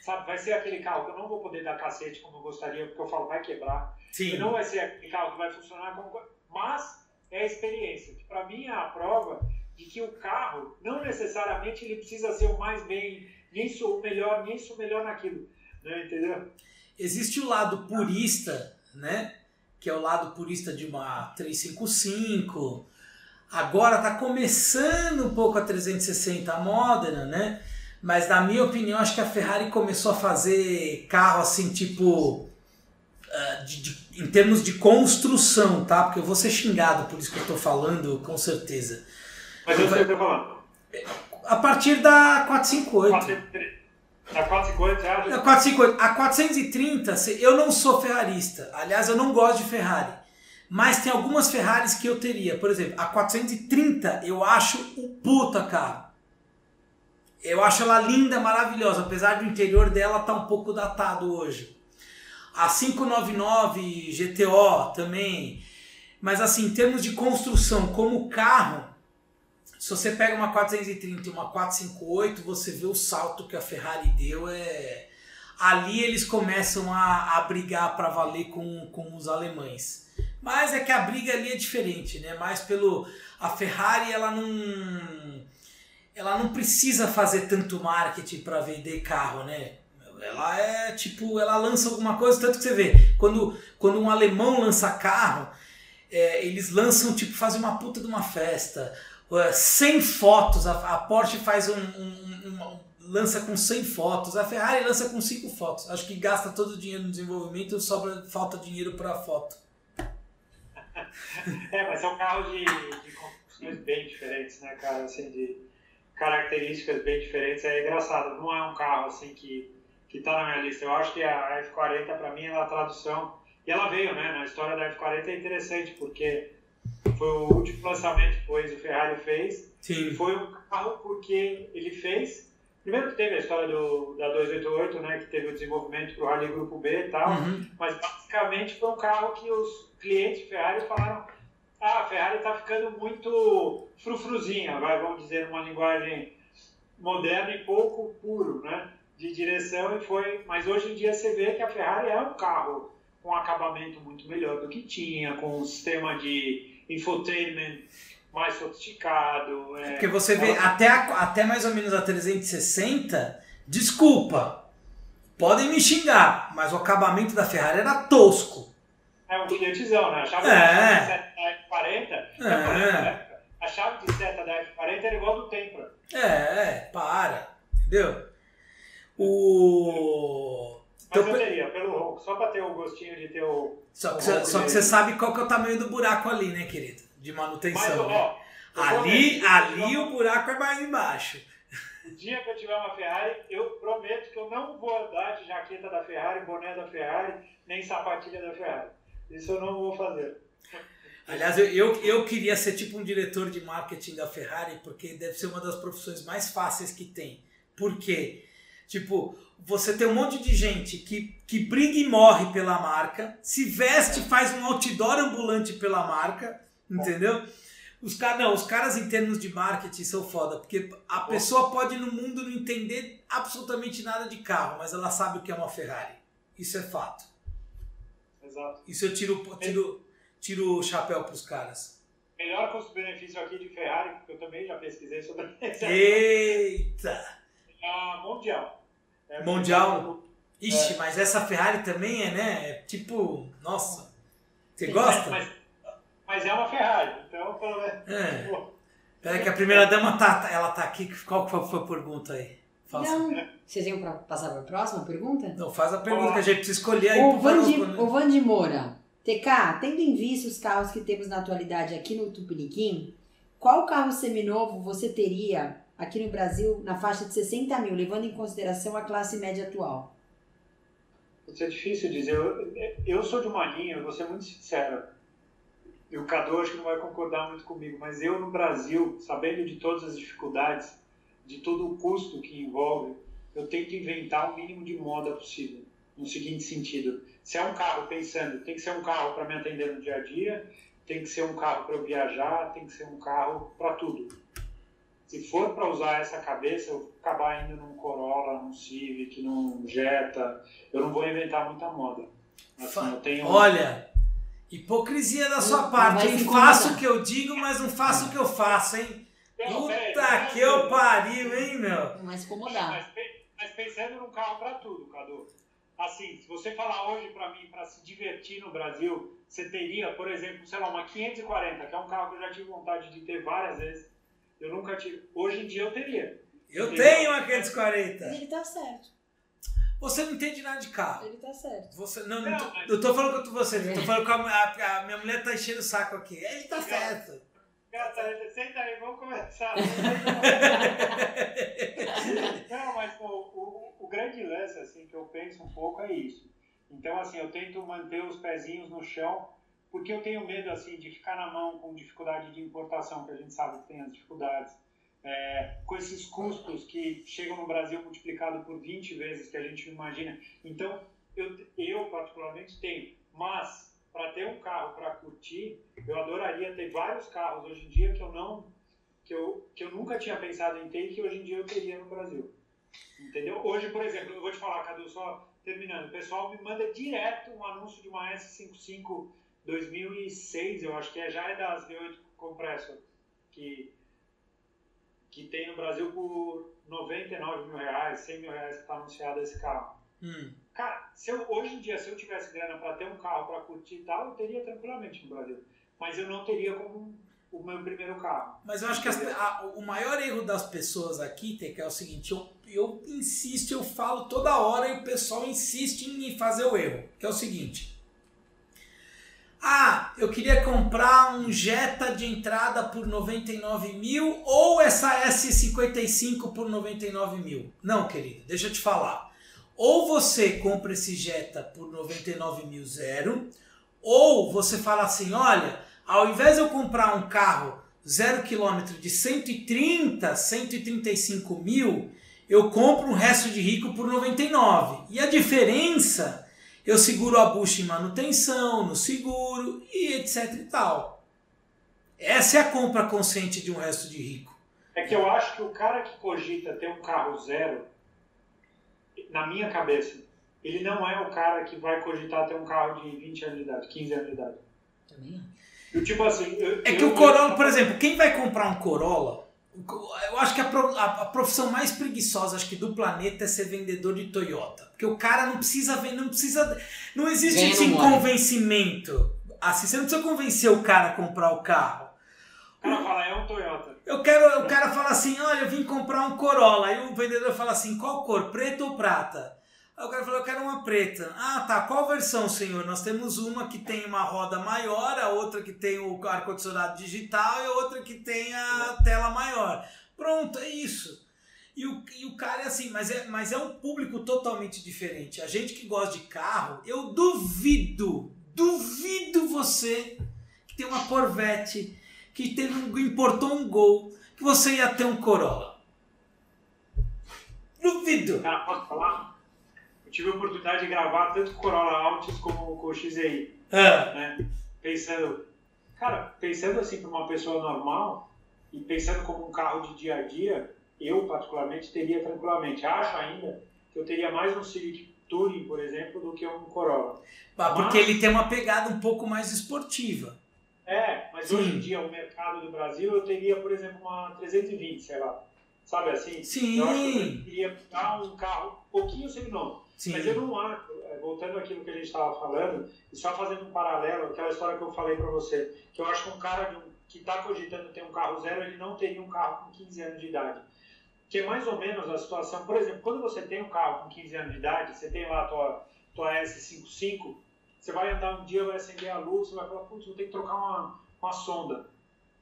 Sabe? Vai ser aquele carro que eu não vou poder dar cacete como eu gostaria, porque eu falo, vai quebrar. Sim. E não vai ser aquele carro que vai funcionar como. Mas é a experiência. Que para mim é a prova de que o carro, não necessariamente ele precisa ser o mais bem, nem sou o melhor, nem sou o melhor naquilo. Né? Entendeu? Existe o lado purista né? Que é o lado purista de uma 355. Agora está começando um pouco a 360 a Modena, né? Mas na minha opinião, acho que a Ferrari começou a fazer carro assim, tipo. Uh, de, de, em termos de construção, tá? Porque eu vou ser xingado por isso que eu estou falando, com certeza. Mas eu sei o que eu tô falando. A partir da 458. 4, a 450, você acha? A 450. A 430, eu não sou ferrarista. Aliás, eu não gosto de Ferrari. Mas tem algumas Ferraris que eu teria. Por exemplo, a 430 eu acho o puta carro. Eu acho ela linda, maravilhosa, apesar do interior dela tá um pouco datado hoje. A 599 GTO também. Mas assim, em termos de construção como carro, se você pega uma 430 e uma 458, você vê o salto que a Ferrari deu. É... Ali eles começam a, a brigar para valer com, com os alemães. Mas é que a briga ali é diferente, né? Mais pelo. A Ferrari, ela não. ela não precisa fazer tanto marketing para vender carro, né? Ela é tipo, ela lança alguma coisa, tanto que você vê, quando, quando um alemão lança carro, é, eles lançam, tipo, fazem uma puta de uma festa, 100 fotos, a, Porsche faz um, um, um, lança com 100 fotos, a Ferrari lança com 5 fotos. Acho que gasta todo o dinheiro no desenvolvimento e sobra falta dinheiro para foto. é, mas são carros de, de construções bem diferentes, né, cara? Assim, de características bem diferentes. É engraçado, não é um carro assim que, que tá na minha lista. Eu acho que a F40 para mim é a tradução. E ela veio, né? Na história da F40 é interessante, porque foi o último lançamento que o Ferrari fez. Sim. E foi um carro porque ele fez. Primeiro que teve a história do, da 288, né, que teve o desenvolvimento para o Rally Grupo B e tal, uhum. mas basicamente foi um carro que os clientes Ferrari falaram ah, a Ferrari está ficando muito frufruzinha, vai, vamos dizer numa linguagem moderna e pouco puro, né, de direção e foi, mas hoje em dia você vê que a Ferrari é um carro com acabamento muito melhor do que tinha, com um sistema de infotainment mais sofisticado. É, Porque você vê, até, a, até mais ou menos a 360, desculpa, podem me xingar, mas o acabamento da Ferrari era tosco. É um Fiatzão, né? A chave é. de seta da F40, é. a chave de seta da F40 era igual do Tempra. É, para, entendeu? O... Mas então, eu teria, pelo só para ter o gostinho de ter o. Só que, o só que você sabe qual que é o tamanho do buraco ali, né, querido? De manutenção. Mas, né? ó, ali, ali o buraco é mais embaixo. O dia que eu tiver uma Ferrari, eu prometo que eu não vou andar de jaqueta da Ferrari, boné da Ferrari, nem sapatilha da Ferrari. Isso eu não vou fazer. Aliás, eu, eu, eu, queria ser tipo um diretor de marketing da Ferrari, porque deve ser uma das profissões mais fáceis que tem. Por quê? Tipo, você tem um monte de gente que, que briga e morre pela marca, se veste, faz um outdoor ambulante pela marca, entendeu? Os, caras não, os caras em termos de marketing são foda, porque a pessoa pode no mundo não entender absolutamente nada de carro, mas ela sabe o que é uma Ferrari. Isso é fato. Exato. Isso eu tiro, tiro, tiro o chapéu para os caras. Melhor custo-benefício aqui de Ferrari, porque eu também já pesquisei sobre isso. Eita! É a Mundial. É mundial? Ixi, é. mas essa Ferrari também é, né? É tipo, nossa. Você Sim, gosta? Mas, mas, é uma Ferrari, então pelo menos. É. Peraí que a primeira dama tá, ela tá aqui. Qual foi a pergunta aí? Faça. Não. Vocês iam pra, passar para a próxima pergunta? Não, faz a pergunta que a gente precisa escolher aí. O Vandi, o Vandi Moura. TK, tendo em vista os carros que temos na atualidade aqui no Tupiniquim, qual carro seminovo você teria aqui no Brasil na faixa de 60 mil, levando em consideração a classe média atual? Isso é difícil dizer. Eu, eu sou de uma linha, vou ser muito sincero. E o Cadu acho que não vai concordar muito comigo, mas eu no Brasil, sabendo de todas as dificuldades, de todo o custo que envolve, eu tento inventar o mínimo de moda possível. No seguinte sentido: se é um carro pensando, tem que ser um carro para me atender no dia a dia, tem que ser um carro para eu viajar, tem que ser um carro para tudo. Se for para usar essa cabeça, eu vou acabar indo num Corolla, num Civic, num Jetta. Eu não vou inventar muita moda. Assim, eu tenho... Olha, hipocrisia da sua parte, hein? Faço o que eu digo, mas não faço o que eu faço, hein? Puta que eu pariu, hein, meu? Mas incomodar. Mas, mas pensando num carro para tudo, Cadu. Assim, se você falar hoje para mim, para se divertir no Brasil, você teria, por exemplo, sei lá, uma 540, que é um carro que eu já tive vontade de ter várias vezes. Eu nunca tive. Hoje em dia eu teria. Eu tenho uma 540. Ele tá certo. Você não entende nada de carro. Ele tá certo. Você, não, não, não tô, mas... eu tô falando com você, eu tô falando com a, a, a, minha mulher tá enchendo o saco aqui. Ele tá certo. Gata, senta aí, vamos começar. Não, mas o, o, o, grande lance assim, que eu penso um pouco é isso. Então, assim, eu tento manter os pezinhos no chão, porque eu tenho medo assim, de ficar na mão com dificuldade de importação, que a gente sabe que tem as dificuldades. É, com esses custos que chegam no Brasil multiplicado por 20 vezes que a gente imagina. Então, eu, eu particularmente tenho, mas para ter um carro para curtir, eu adoraria ter vários carros hoje em dia que eu não que eu, que eu nunca tinha pensado em ter e que hoje em dia eu teria no Brasil. Entendeu? Hoje, por exemplo, eu vou te falar, Cadu, só terminando, o pessoal me manda direto um anúncio de uma S55 2006, eu acho que é, já é das V8 Compressor, que que tem no Brasil por 99 mil reais, 100 mil reais que está anunciado esse carro. Hum. Cara, se eu, hoje em dia, se eu tivesse grana para ter um carro para curtir e tal, eu teria tranquilamente no Brasil. Mas eu não teria como o meu primeiro carro. Mas eu acho que as, a, o maior erro das pessoas aqui, Teca, é o seguinte, eu, eu insisto, eu falo toda hora e o pessoal insiste em fazer o erro, que é o seguinte. Ah, eu queria comprar um Jetta de entrada por 99 mil ou essa S55 por 99 mil. Não, querido, deixa eu te falar. Ou você compra esse Jetta por 99 mil zero, ou você fala assim, olha, ao invés de eu comprar um carro zero quilômetro de 130, 135 mil, eu compro um resto de rico por 99. E a diferença eu seguro a bucha em manutenção, no seguro e etc e tal. Essa é a compra consciente de um resto de rico. É que eu acho que o cara que cogita ter um carro zero, na minha cabeça, ele não é o cara que vai cogitar ter um carro de 20 anos de idade, 15 anos de idade. Também. Eu, tipo assim, eu, É que eu- o Corolla, por exemplo, quem vai comprar um Corolla, eu acho que a, pro- a- a profissão mais preguiçosa acho que do planeta é ser vendedor de Toyota. Porque o cara não precisa ver, não precisa. Não existe esse convencimento. Assim, você não precisa convencer o cara a comprar o carro. O cara fala, é um Toyota. Eu quero, o cara fala assim, olha, eu vim comprar um Corolla. Aí o vendedor fala assim, qual cor, preto ou prata? Aí o cara falou, eu quero uma preta. Ah, tá, qual versão, senhor? Nós temos uma que tem uma roda maior, a outra que tem o ar-condicionado digital e a outra que tem a tela maior. Pronto, é isso. E o, e o cara é assim, mas é, mas é um público totalmente diferente. A gente que gosta de carro, eu duvido, duvido você que tem uma Corvette, que teve um, importou um Gol, que você ia ter um Corolla. Duvido. Cara, posso falar? Tive a oportunidade de gravar tanto com o Corolla Altis como com o XEI. Ah, né? Pensando, cara, pensando assim para uma pessoa normal e pensando como um carro de dia a dia, eu particularmente teria tranquilamente. Acho ainda que eu teria mais um Civic Touring, por exemplo, do que um Corolla. ah, porque ele tem uma pegada um pouco mais esportiva. É, mas Sim. hoje em dia o mercado do Brasil eu teria, por exemplo, uma 320, sei lá. Sabe assim? Sim. Eu acho que eu pegar um carro um pouquinho seminovo. Sim. Mas eu não acho, é, voltando àquilo que a gente estava falando, e só fazendo um paralelo, aquela história que eu falei para você, que eu acho que um cara um- que está cogitando ter um carro zero, ele não teria um carro com 15 anos de idade. Que é mais ou menos a situação, por exemplo, quando você tem um carro com 15 anos de idade, você tem lá a tua, tua S55, você vai andar um dia, vai acender a luz, você vai falar, putz, vou ter que trocar uma, uma sonda.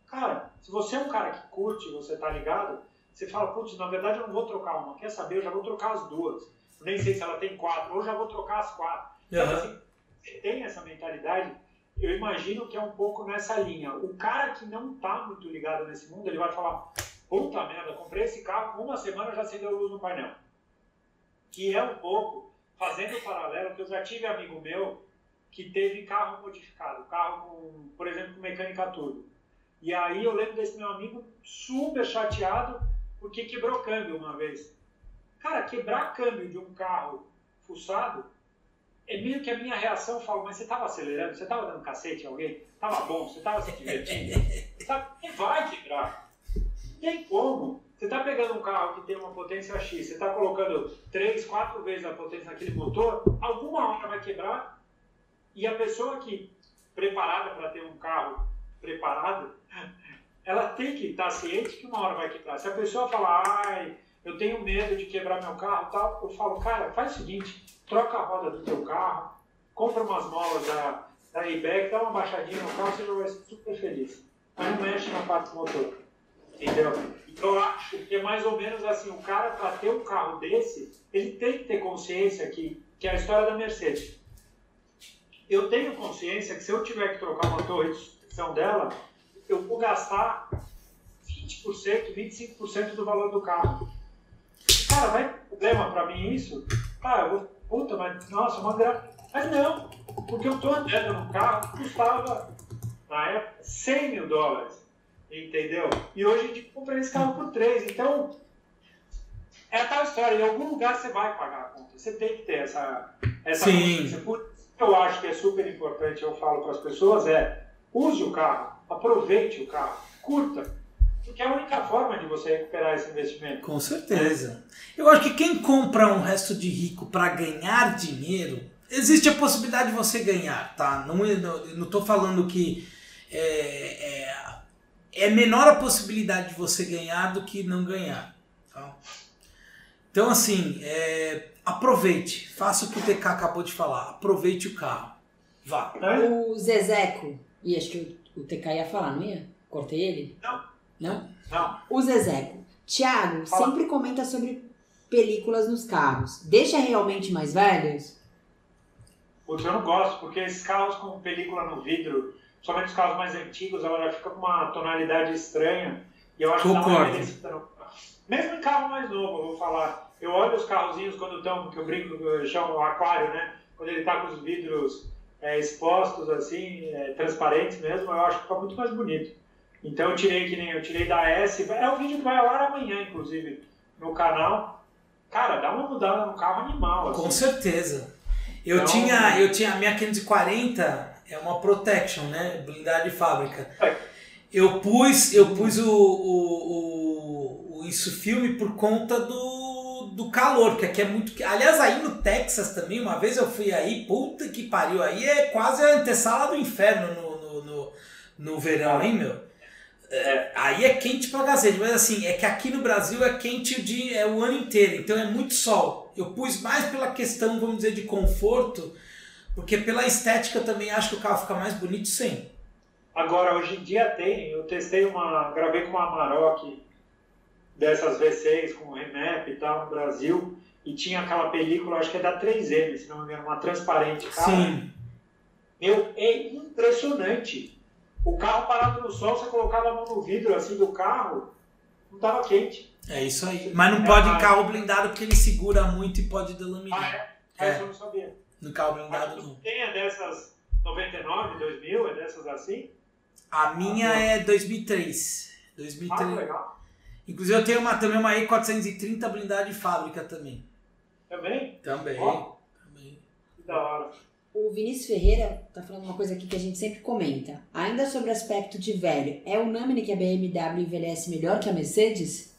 Cara, se você é um cara que curte, você tá ligado, você fala, putz, na verdade eu não vou trocar uma, quer saber, eu já vou trocar as duas. Nem sei se ela tem quatro, ou já vou trocar as quatro. Sabe Aham. assim, você tem essa mentalidade, eu imagino que é um pouco nessa linha. O cara que não tá muito ligado nesse mundo, ele vai falar, puta merda, comprei esse carro, uma semana já acendeu luz no painel. Que é um pouco, fazendo o paralelo, que eu já tive amigo meu que teve carro modificado, carro com, por exemplo, com mecânica turbo. E aí eu lembro desse meu amigo super chateado porque quebrou câmbio uma vez. Cara, quebrar câmbio de um carro fuçado é meio que a minha reação. Eu falo, mas você estava acelerando? Você estava dando cacete em alguém? Tava bom? Você estava se divertindo? Sabe? E vai quebrar. Não tem como. Você está pegando um carro que tem uma potência X, você está colocando 3, 4 vezes a potência naquele motor, alguma hora vai quebrar. E a pessoa que, preparada para ter um carro preparado, ela tem que estar ciente que uma hora vai quebrar. Se a pessoa falar, ai, eu tenho medo de quebrar meu carro e tal, eu falo, cara, faz o seguinte, troca a roda do teu carro, compra umas molas da, da eBay, dá uma baixadinha no carro, você já vai ser super feliz. Mas não mexe na parte do motor. Entendeu? Então eu acho que é mais ou menos assim, o cara para ter um carro desse, ele tem que ter consciência que, que é a história da Mercedes. Eu tenho consciência que se eu tiver que trocar uma torre de suspensão dela, eu vou gastar 20%, 25% do valor do carro. Cara, vai ter problema para mim isso? Cara, eu vou, puta, mas nossa, uma gra... Mas não, porque eu tô andando num carro que custava, na época, 100 mil dólares. Entendeu? E hoje a gente compra esse carro por 3. Então, é a tal história. Em algum lugar você vai pagar a conta. Você tem que ter essa, essa Sim. consciência. Por que eu acho que é super importante, eu falo para as pessoas, é use o carro, aproveite o carro, curta. Porque é a única forma de você recuperar esse investimento. Com certeza. Eu acho que quem compra um resto de rico para ganhar dinheiro, existe a possibilidade de você ganhar, tá? Não estou falando que é, é, é, menor a possibilidade de você ganhar do que não ganhar. Tá? Então, assim, é, aproveite. Faça o que o TK acabou de falar. Aproveite o carro. Vá. O Zezeco, e acho que o, o TK ia falar, não ia? Cortei ele? Não. Não? Não. O Zezeco. Tiago sempre comenta sobre películas nos carros. Deixa realmente mais velhos? Putz, eu não gosto, porque esses carros com película no vidro, somente os carros mais antigos, ela já fica com uma tonalidade estranha. E eu acho Concordo. que dá uma Mesmo em carro mais novo, eu vou falar. Eu olho os carrozinhos quando estão, que eu brinco, eu chamo aquário, né? Quando ele está com os vidros é, expostos, assim, é, transparentes mesmo, eu acho que fica muito mais bonito. Então eu tirei que nem eu tirei da S. É um vídeo que vai ao ar amanhã, inclusive, no canal. Cara, dá uma mudada no carro animal. Assim. Com certeza. Eu, então, tinha, eu tinha a minha 540, é uma protection, né? Blindagem de fábrica. É. Eu pus, eu pus o, o, o, o isso filme por conta do, do calor, que aqui é muito. Aliás, aí no Texas também, uma vez eu fui aí, puta que pariu, aí é quase a antessala do inferno no, no, no, no verão, hein, meu? É, aí é quente pra cacete, mas assim, é que aqui no Brasil é quente o, dia, é o ano inteiro, então é muito sol. Eu pus mais pela questão, vamos dizer, de conforto, porque pela estética eu também acho que o carro fica mais bonito sem. Agora, hoje em dia tem, eu testei uma, gravei com uma Amarok dessas V6 com remap e tal no Brasil, e tinha aquela película, acho que é da 3M, se não me engano, uma transparente, cara. Sim. Meu, é impressionante o carro parado no sol, você colocava a mão no vidro assim do carro, não estava quente. É isso aí. Mas não é, pode em carro blindado porque ele segura muito e pode delaminar. Ah, é? Ah, é. eu não sabia. No carro blindado não. Tem a dessas 99, 2000, é dessas assim? A minha ah, é 2003. 2003. Ah, legal. Inclusive eu tenho uma, também uma E430 blindada de fábrica também. Também? Também. Oh. Também. Que da hora. O Vinícius Ferreira está falando uma coisa aqui que a gente sempre comenta. Ainda sobre o aspecto de velho, é unânime que a BMW envelhece melhor que a Mercedes?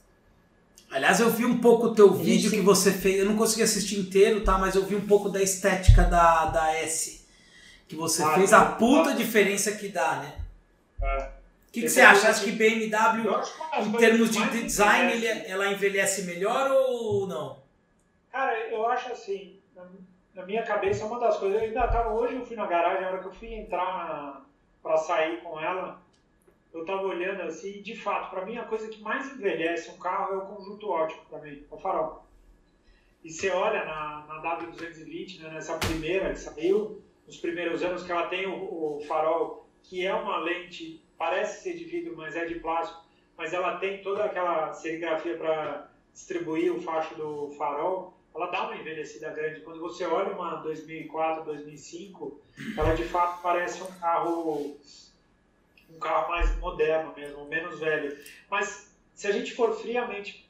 Aliás, eu vi um pouco o teu vídeo que você fez. Eu não consegui assistir inteiro, tá? Mas eu vi um pouco da estética da, da S. Que você ah, fez, a puta diferença que dá, né? É. O que, que você acha? Acha que BMW, em termos de design, ele, ela envelhece melhor ou não? Cara, eu acho assim na minha cabeça, uma das coisas. Eu ainda tava, hoje eu fui na garagem, a hora que eu fui entrar para sair com ela, eu tava olhando assim, e de fato, para mim a coisa que mais envelhece um carro é o conjunto ótico para mim, o farol. E você olha na, na W220, né, nessa primeira que saiu, nos primeiros anos que ela tem o, o farol, que é uma lente, parece ser de vidro, mas é de plástico, mas ela tem toda aquela serigrafia para distribuir o facho do farol ela dá uma envelhecida grande. Quando você olha uma 2004, 2005, ela de fato parece um carro um carro mais moderno mesmo, menos velho. Mas se a gente for friamente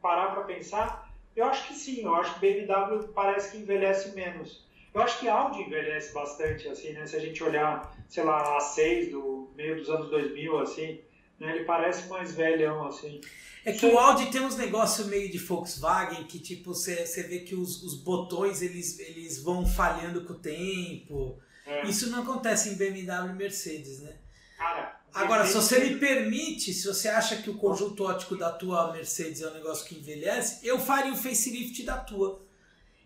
parar para pensar, eu acho que sim, eu acho que BMW parece que envelhece menos. Eu acho que Audi envelhece bastante, assim, né? Se a gente olhar, sei lá, a 6 do meio dos anos 2000, assim? Ele parece mais velhão, assim. É que o Audi tem uns negócios meio de Volkswagen que, tipo, você vê que os, os botões eles, eles vão falhando com o tempo. É. Isso não acontece em BMW e Mercedes, né? Cara, Agora, se você me permite, se você acha que o conjunto ótico da tua Mercedes é um negócio que envelhece, eu faria o facelift da tua.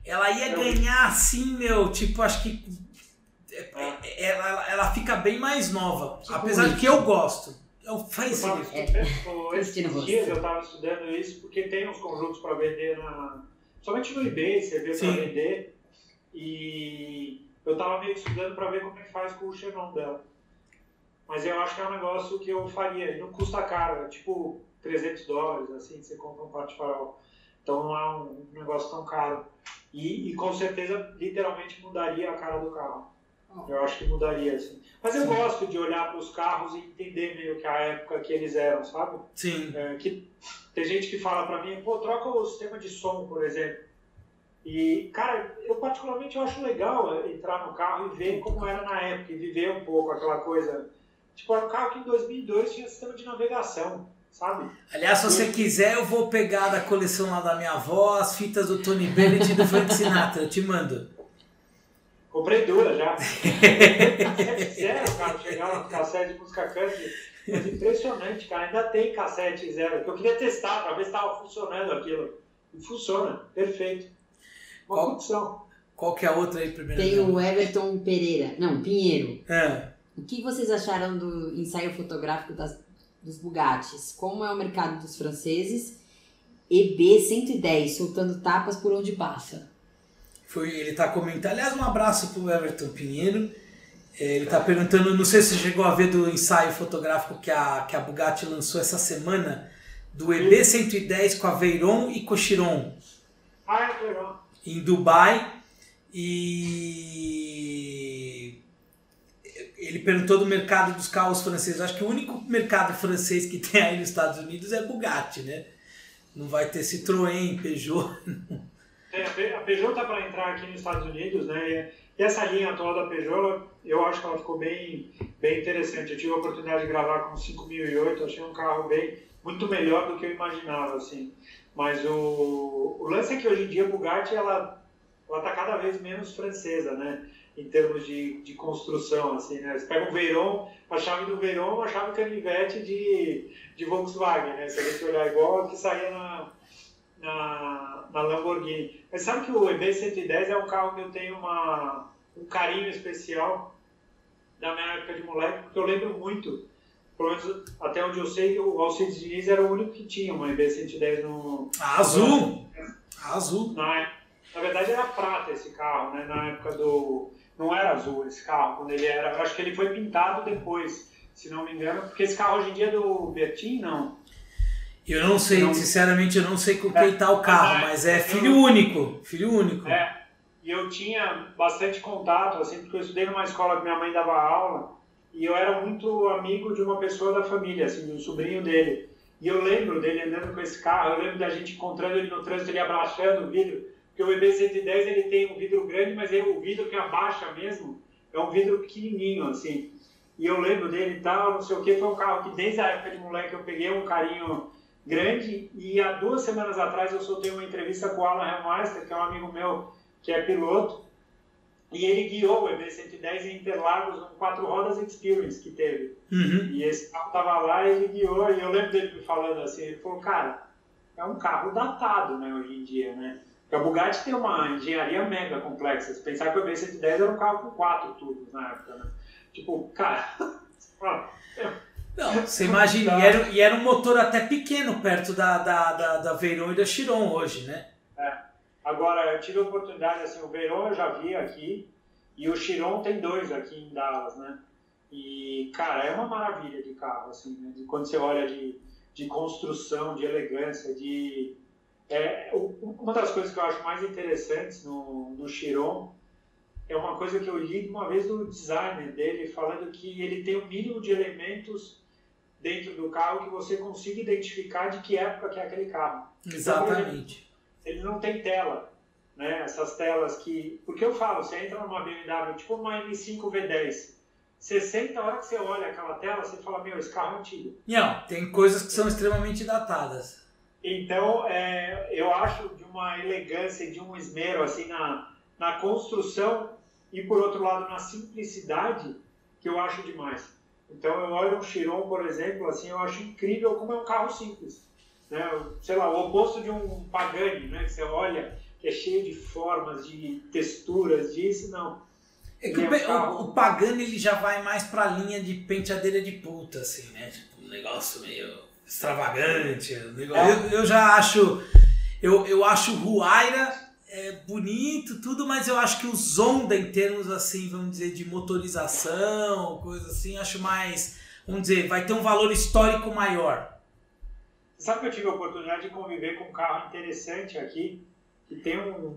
Ela ia ganhar assim, meu, tipo, acho que é, é. ela, ela fica bem mais nova. Tipo apesar de que eu gosto. É o facelift. É. Esses dias eu estava estudando isso porque tem uns conjuntos para vender na. Somente no eBay você vê para vender. E eu estava meio estudando para ver como é que faz com o xenon dela. Mas eu acho que é um negócio que eu faria. E não custa caro, é tipo 300 dólares, assim, você compra um parte farol. Então não é um negócio tão caro. E, e com certeza, literalmente mudaria a cara do carro. Eu acho que mudaria, assim. Mas eu Sim. gosto de olhar para os carros e entender meio que a época que eles eram, sabe? Sim. É, que, tem gente que fala para mim, pô, troca o sistema de som, por exemplo. E, cara, eu particularmente eu acho legal entrar no carro e ver como era na época, e viver um pouco aquela coisa. Tipo, era um carro que em 2002 tinha sistema de navegação. sabe? Aliás, se você quiser, eu vou pegar da coleção lá da minha avó as fitas do Tony Bennett e do Frank Sinatra. Eu te mando. Comprei duas já. zero, cara, chegar no cassete de música country. Mas impressionante, cara. Ainda tem cassete zero, que eu queria testar para ver se estava funcionando aquilo. E funciona, perfeito. Uma Qual- condição. Qual que é a outra aí primeiro? Tem o Everton Pereira, não, Pinheiro. É. O que vocês acharam do ensaio fotográfico das, dos Bugattis? Como é o mercado dos franceses? EB110, soltando tapas por onde passa. Foi, ele tá comentando. Aliás, um abraço pro Everton Pinheiro. É, Ele tá perguntando, não sei se chegou a ver do ensaio fotográfico que a, que a Bugatti lançou essa semana, do EB110 com a Veyron e Cochiron Ah, é legal. em Dubai. E ele perguntou do mercado dos carros franceses. Acho que o único mercado francês que tem aí nos Estados Unidos é Bugatti, né? Não vai ter Citroën, Peugeot. Tem, a Pe- a Peugeot tá para entrar aqui nos Estados Unidos, né? E- essa linha atual da Peugeot, eu acho que ela ficou bem, bem interessante. Eu tive a oportunidade de gravar com o 5008, achei um carro bem muito melhor do que eu imaginava, assim. Mas o, o lance é que hoje em dia a Bugatti ela ela tá cada vez menos francesa, né? Em termos de, de construção, assim, né? Você pega um Veyron, a chave do Veyron é uma chave canivete de, de Volkswagen, né? Se a gente olhar igual a que saía na, na, na Lamborghini. Mas sabe que o EB110 é um carro que eu tenho uma, um carinho especial da minha época de moleque, porque eu lembro muito, pelo menos até onde eu sei, o Alcides Diniz era o único que tinha uma EB110 no, A azul! A azul. na, na verdade era prata esse carro, né? Na época do. Não era azul esse carro, quando ele era. Acho que ele foi pintado depois, se não me engano, porque esse carro hoje em dia é do Bertin, não. Eu não sei, Não. sinceramente, eu não sei com É, quem tá o carro, mas é- é filho único. Filho único. É, e eu tinha bastante contato, assim, porque eu estudei numa escola que minha mãe dava aula, e eu era muito amigo de uma pessoa da família, assim, de um sobrinho dele. E eu lembro dele andando com esse carro, eu lembro da gente encontrando ele no trânsito, ele abaixando o vidro, porque o EB110 ele tem um vidro grande, mas ele, o vidro que abaixa mesmo é um vidro pequenininho, assim. E eu lembro dele e tal, não sei o que, foi um carro que desde a época de moleque eu peguei um carinho grande e há duas semanas atrás eu soltei uma entrevista com o Alan Hellmeister, que é um amigo meu que é piloto, e ele guiou o EB110 em Interlagos, um quatro rodas Experience que teve. Uhum. E esse carro tava lá e ele guiou, e eu lembro dele me falando assim, ele falou, cara, é um carro datado, né, hoje em dia, né? Porque a Bugatti tem uma engenharia mega complexa. Se pensar que o EB110 era um carro com quatro tubos na época, né? Tipo, cara, Não, você imagina, e era, e era um motor até pequeno perto da, da, da, da Veyron e da Chiron hoje, né? Agora, eu tive a oportunidade, assim, o Veyron eu já vi aqui, e o Chiron tem dois aqui em Dallas, né? E, cara, é uma maravilha de carro, assim, né? De quando você olha de, de construção, de elegância, de... É, uma das coisas que eu acho mais interessantes no, no Chiron é uma coisa que eu li uma vez do designer dele, falando que ele tem o mínimo de elementos dentro do carro que você consiga identificar de que época que é aquele carro Exatamente. ele não tem tela, né? Essas telas que... Porque eu falo, você entra numa BMW, tipo uma M5 V10, 60 horas que você olha aquela tela, você fala, meu, esse carro é antigo. Não, tem coisas que são extremamente datadas. Então, é, eu acho de uma elegância, e de um esmero, assim, na, na construção e, por outro lado, na simplicidade, que eu acho demais. Então, eu olho um Chiron, por exemplo, assim, eu acho incrível como é um carro simples. Né? Sei lá, o oposto de um Pagani, né? Que você olha, que é cheio de formas, de texturas, disso, não. É que o, Pe- o, Pagani ele já vai mais pra linha de penteadeira de puta, assim, né? Tipo, um negócio meio extravagante. um negócio- Eu, eu já acho. Eu, eu acho o Huayra é, bonito, tudo, mas eu acho que o Zonda, em termos assim, vamos dizer, de motorização, coisa assim, acho mais. Vamos dizer, vai ter um valor histórico maior. Sabe que eu tive a oportunidade de conviver com um carro interessante aqui, que tem um,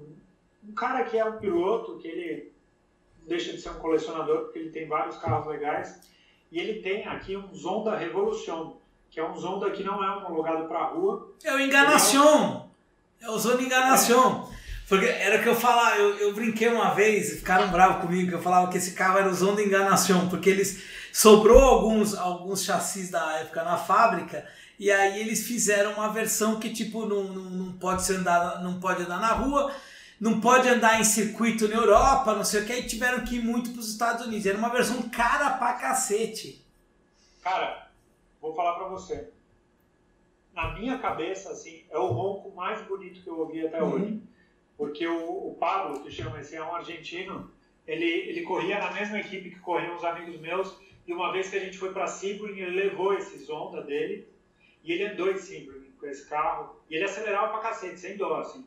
um cara que é um piloto, que ele deixa de ser um colecionador, porque ele tem vários carros legais, e ele tem aqui um Zonda Revolution, que é um Zonda que não é homologado para rua. É o Enganação. É o Zona Enganação. Porque era o que eu falava, eu, eu brinquei uma vez, ficaram bravos comigo, que eu falava que esse carro era o Zonda Enganação, porque eles sobrou alguns, alguns chassis da época na fábrica, e aí eles fizeram uma versão que tipo não, não, não pode ser andar, não pode andar na rua, não pode andar em circuito na Europa, não sei o que, e tiveram que ir muito para os Estados Unidos. Era uma versão cara pra cacete. Cara, vou falar para você. Na minha cabeça, assim, é o ronco mais bonito que eu ouvi até uhum. hoje porque o, o Pablo, que chama esse, é um argentino, ele, ele corria na mesma equipe que corriam os amigos meus, e uma vez que a gente foi para Sebring, ele levou esses Honda dele, e ele andou em Sebring com esse carro, e ele acelerava pra cacete, sem dó, assim.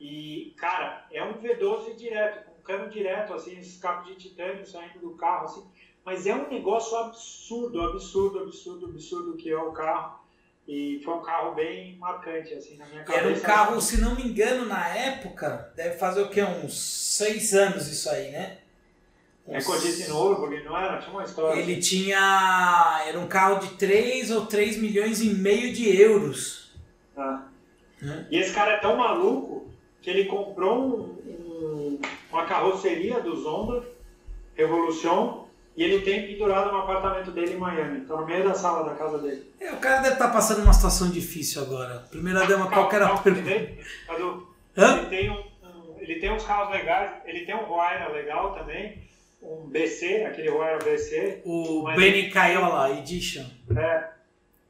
E, cara, é um V12 direto, com cano direto, assim, cabos de titânio saindo do carro, assim, mas é um negócio absurdo, absurdo, absurdo, absurdo que é o carro. E foi um carro bem marcante, assim, na minha cabeça. Era um carro, se não me engano, na época, deve fazer o quê? Uns seis anos isso aí, né? É Uns... É Codice Nürburgring, não era? Tinha uma história. Ele assim. tinha... Era um carro de 3 ou 3 milhões e meio de euros. Ah. Hum? E esse cara é tão maluco que ele comprou um, um, uma carroceria do Zonda, Revolution, e ele tem pendurado no apartamento dele em Miami. Tá no meio da sala da casa dele. É, o cara deve estar tá passando uma situação difícil agora. Primeira dama, qual que era a pergunta? Ele tem, um, um, ele tem uns carros legais, ele tem um Huayra legal também, um BC, aquele Huayra BC. O Benny Caiola Edition. É,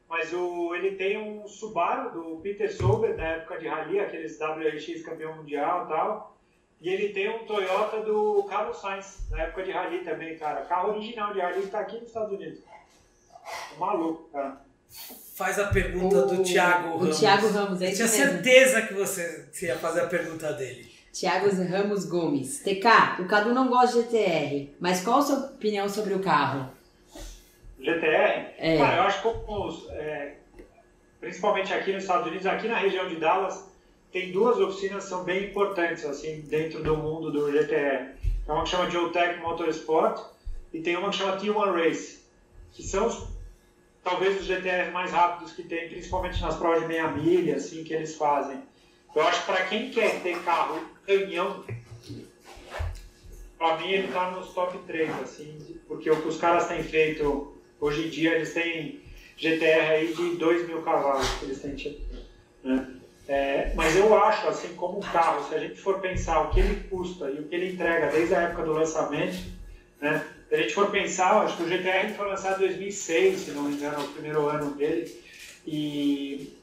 mas o, ele tem um Subaru do Peter Sober, da época de rally, aqueles WRX campeão mundial e tal. E ele tem um Toyota do Carlos Sainz, na época de rally também, cara. Carro original de rally está aqui nos Estados Unidos. maluco, cara. Faz a pergunta o, do Thiago Ramos. O Thiago Ramos, é Eu tinha certeza que você ia fazer a pergunta dele. Thiago Ramos Gomes. TK, o Cadu não gosta de GTR, mas qual a sua opinião sobre o carro? GTR? É. Cara, eu acho que é, principalmente aqui nos Estados Unidos, aqui na região de Dallas, tem duas oficinas que são bem importantes assim dentro do mundo do GTR. Tem uma que chama Geotech Motorsport e tem uma que chama T1 Race, que são talvez os GTRs mais rápidos que tem, principalmente nas provas de meia milha, assim, que eles fazem. Eu acho que para quem quer ter carro canhão, para mim ele está nos top 3, assim, porque o que os caras têm feito hoje em dia, eles têm GTR aí de 2 mil cavalos que eles têm. Né? É, mas eu acho, assim como o carro, se a gente for pensar o que ele custa e o que ele entrega desde a época do lançamento, né? Se a gente for pensar, acho que o GTR foi lançado em 2006, se não me engano, é o primeiro ano dele, e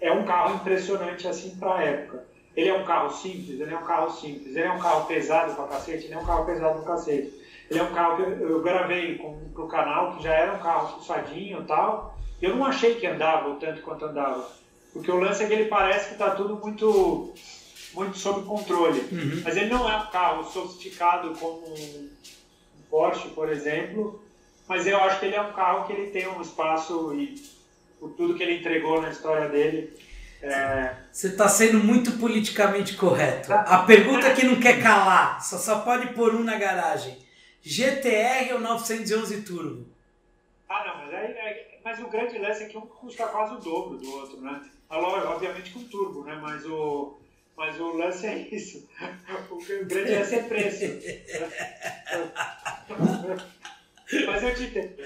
é um carro impressionante assim para a época. Ele é um carro simples, ele é um carro simples, ele é um carro pesado para cacete, ele é um carro pesado para cacete. Ele é um carro que eu gravei para o canal, que já era um carro fuçadinho e tal, e eu não achei que andava o tanto quanto andava porque o lance é que ele parece que está tudo muito, muito sob controle. Uhum. Mas ele não é um carro sofisticado como um Porsche, por exemplo. Mas eu acho que ele é um carro que ele tem um espaço e por tudo que ele entregou na história dele. É... Você está sendo muito politicamente correto. A pergunta que não quer calar, só, só pode pôr um na garagem. GTR ou 911 Turbo? Ah, não, mas, aí, é, mas o grande lance é que um custa quase o dobro do outro, né? Obviamente com turbo, né? Mas o, mas o lance é isso. O grande lance é preço. mas eu te entendo.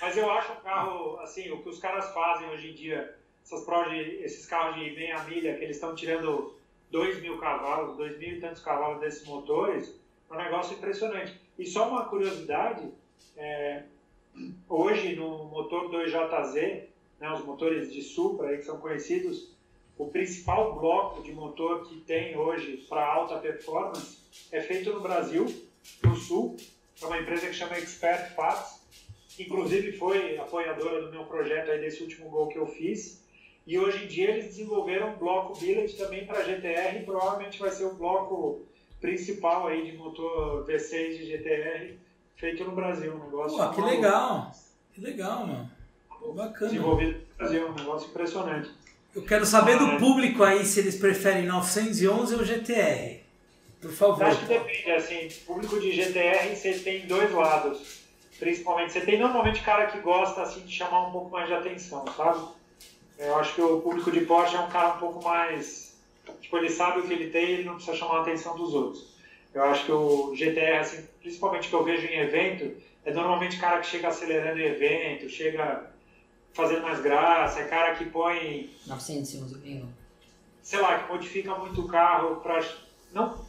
Mas eu acho um carro, assim, o que os caras fazem hoje em dia, essas de, esses carros de meia milha, que eles estão tirando 2 mil cavalos, 2 mil e tantos cavalos desses motores, é um negócio impressionante. E só uma curiosidade, é, hoje no motor 2JZ, né, os motores de Supra, aí, que são conhecidos, o principal bloco de motor que tem hoje para alta performance é feito no Brasil, no Sul, é uma empresa que chama Expert Parts, que inclusive foi apoiadora do meu projeto aí desse último gol que eu fiz. E hoje em dia eles desenvolveram um bloco billet também para GTR, e provavelmente vai ser o bloco principal aí de motor V6 de GTR feito no Brasil, um negócio. Pô, que legal! Que legal, mano. Bacana. desenvolvido um negócio impressionante. Eu quero saber do público aí se eles preferem 911 ou GTR. Por favor. acho que depende, assim, público de GTR você tem dois lados. Principalmente, você tem normalmente cara que gosta assim de chamar um pouco mais de atenção, sabe? Eu acho que o público de Porsche é um cara um pouco mais Tipo, ele sabe o que ele tem e ele não precisa chamar a atenção dos outros. Eu acho que o GTR, assim, principalmente que eu vejo em evento, é normalmente cara que chega acelerando em evento, chega fazendo mais graça, é cara que põe. 911 ganhou. Sei lá, que modifica muito o carro para. Não.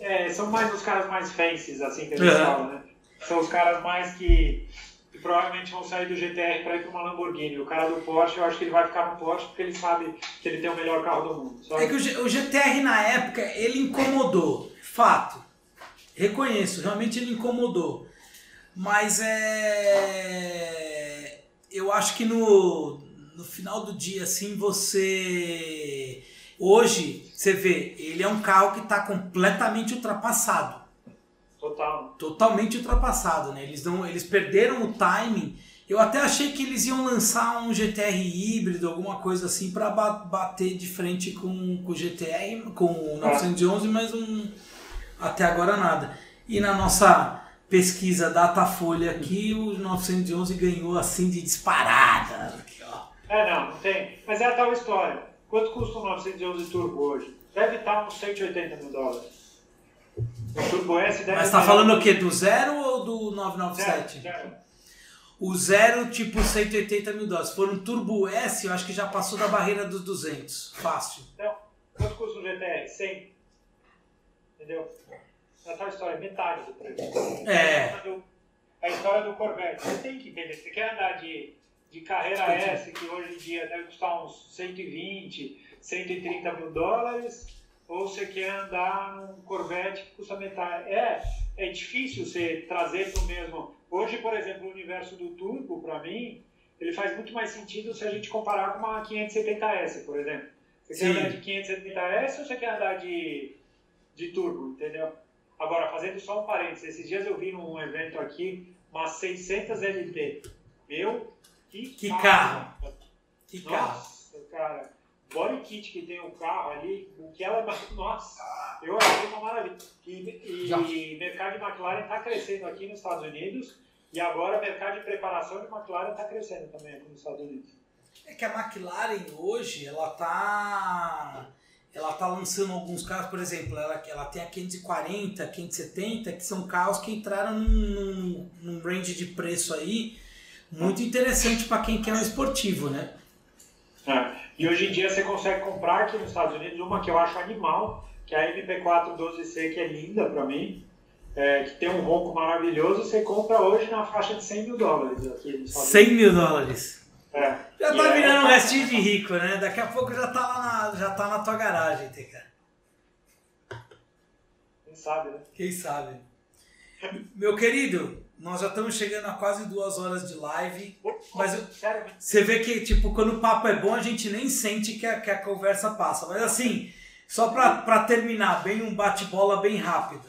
É, são mais os caras mais fancies, assim, que a gente fala, né? São os caras mais que, que provavelmente vão sair do GTR para ir para uma Lamborghini. O cara do Porsche, eu acho que ele vai ficar no Porsche porque ele sabe que ele tem o melhor carro do mundo. É que o, o GTR na época, ele incomodou. Fato. Reconheço, realmente ele incomodou. Mas é. Eu acho que no, no final do dia, assim, você. Hoje, você vê, ele é um carro que está completamente ultrapassado. Total. Totalmente ultrapassado, né? Eles, não, eles perderam o timing. Eu até achei que eles iam lançar um GTR híbrido, alguma coisa assim, para bater de frente com, com o GTR, com o 911, mas um, até agora nada. E na nossa pesquisa Datafolha aqui, o 911 ganhou assim de disparada. Aqui, ó. É, não, não tem. Mas é a tal história. Quanto custa o 911 Turbo hoje? Deve estar uns 180 mil dólares. O Turbo S deve Mas tá falando o quê? Do zero ou do 997? Zero, zero. O zero, tipo 180 mil dólares. Se for um Turbo S, eu acho que já passou da barreira dos 200. Fácil. Então, quanto custa um GTR? 100. Entendeu? É tal história, metade do preço. É. A história do Corvette. Você tem que entender. Você quer andar de, de carreira S, que hoje em dia deve custar uns 120, 130 mil dólares, ou você quer andar num Corvette que custa metade. É, é difícil você trazer para o mesmo. Hoje, por exemplo, o universo do Turbo, para mim, ele faz muito mais sentido se a gente comparar com uma 570S, por exemplo. Você Sim. quer andar de 570S ou você quer andar de, de Turbo, entendeu? Agora, fazendo só um parênteses, esses dias eu vi num evento aqui uma 600 LT. Meu, que, Que carro. Que carro. Nossa, cara, body kit que tem o carro ali, o que ela. Nossa, eu achei uma maravilha. E, e mercado de McLaren está crescendo aqui nos Estados Unidos e agora o mercado de preparação de McLaren está crescendo também aqui nos Estados Unidos. É que a McLaren hoje, ela tá. Ela tá lançando alguns carros, por exemplo, ela, ela tem a 540, 570, que são carros que entraram num, num, num range de preço aí muito interessante para quem quer um esportivo, né? É. E hoje em dia você consegue comprar aqui nos Estados Unidos uma que eu acho animal, que é a MP4 12C, que é linda para mim, é, que tem um ronco maravilhoso. Você compra hoje na faixa de 100 mil dólares aqui nos Estados 100 mil dólares. É. Já tá é- virando um restinho de rico, né? Daqui a pouco já tá lá na, já tá na tua garagem, TK. Quem sabe, né? Quem sabe? Meu querido, nós já estamos chegando a quase duas horas de live. Mas eu- Sério, Você vê que, tipo, quando o papo é bom, a gente nem sente que a, que a conversa passa. Mas assim, só pra, pra terminar, bem um bate-bola bem rápido.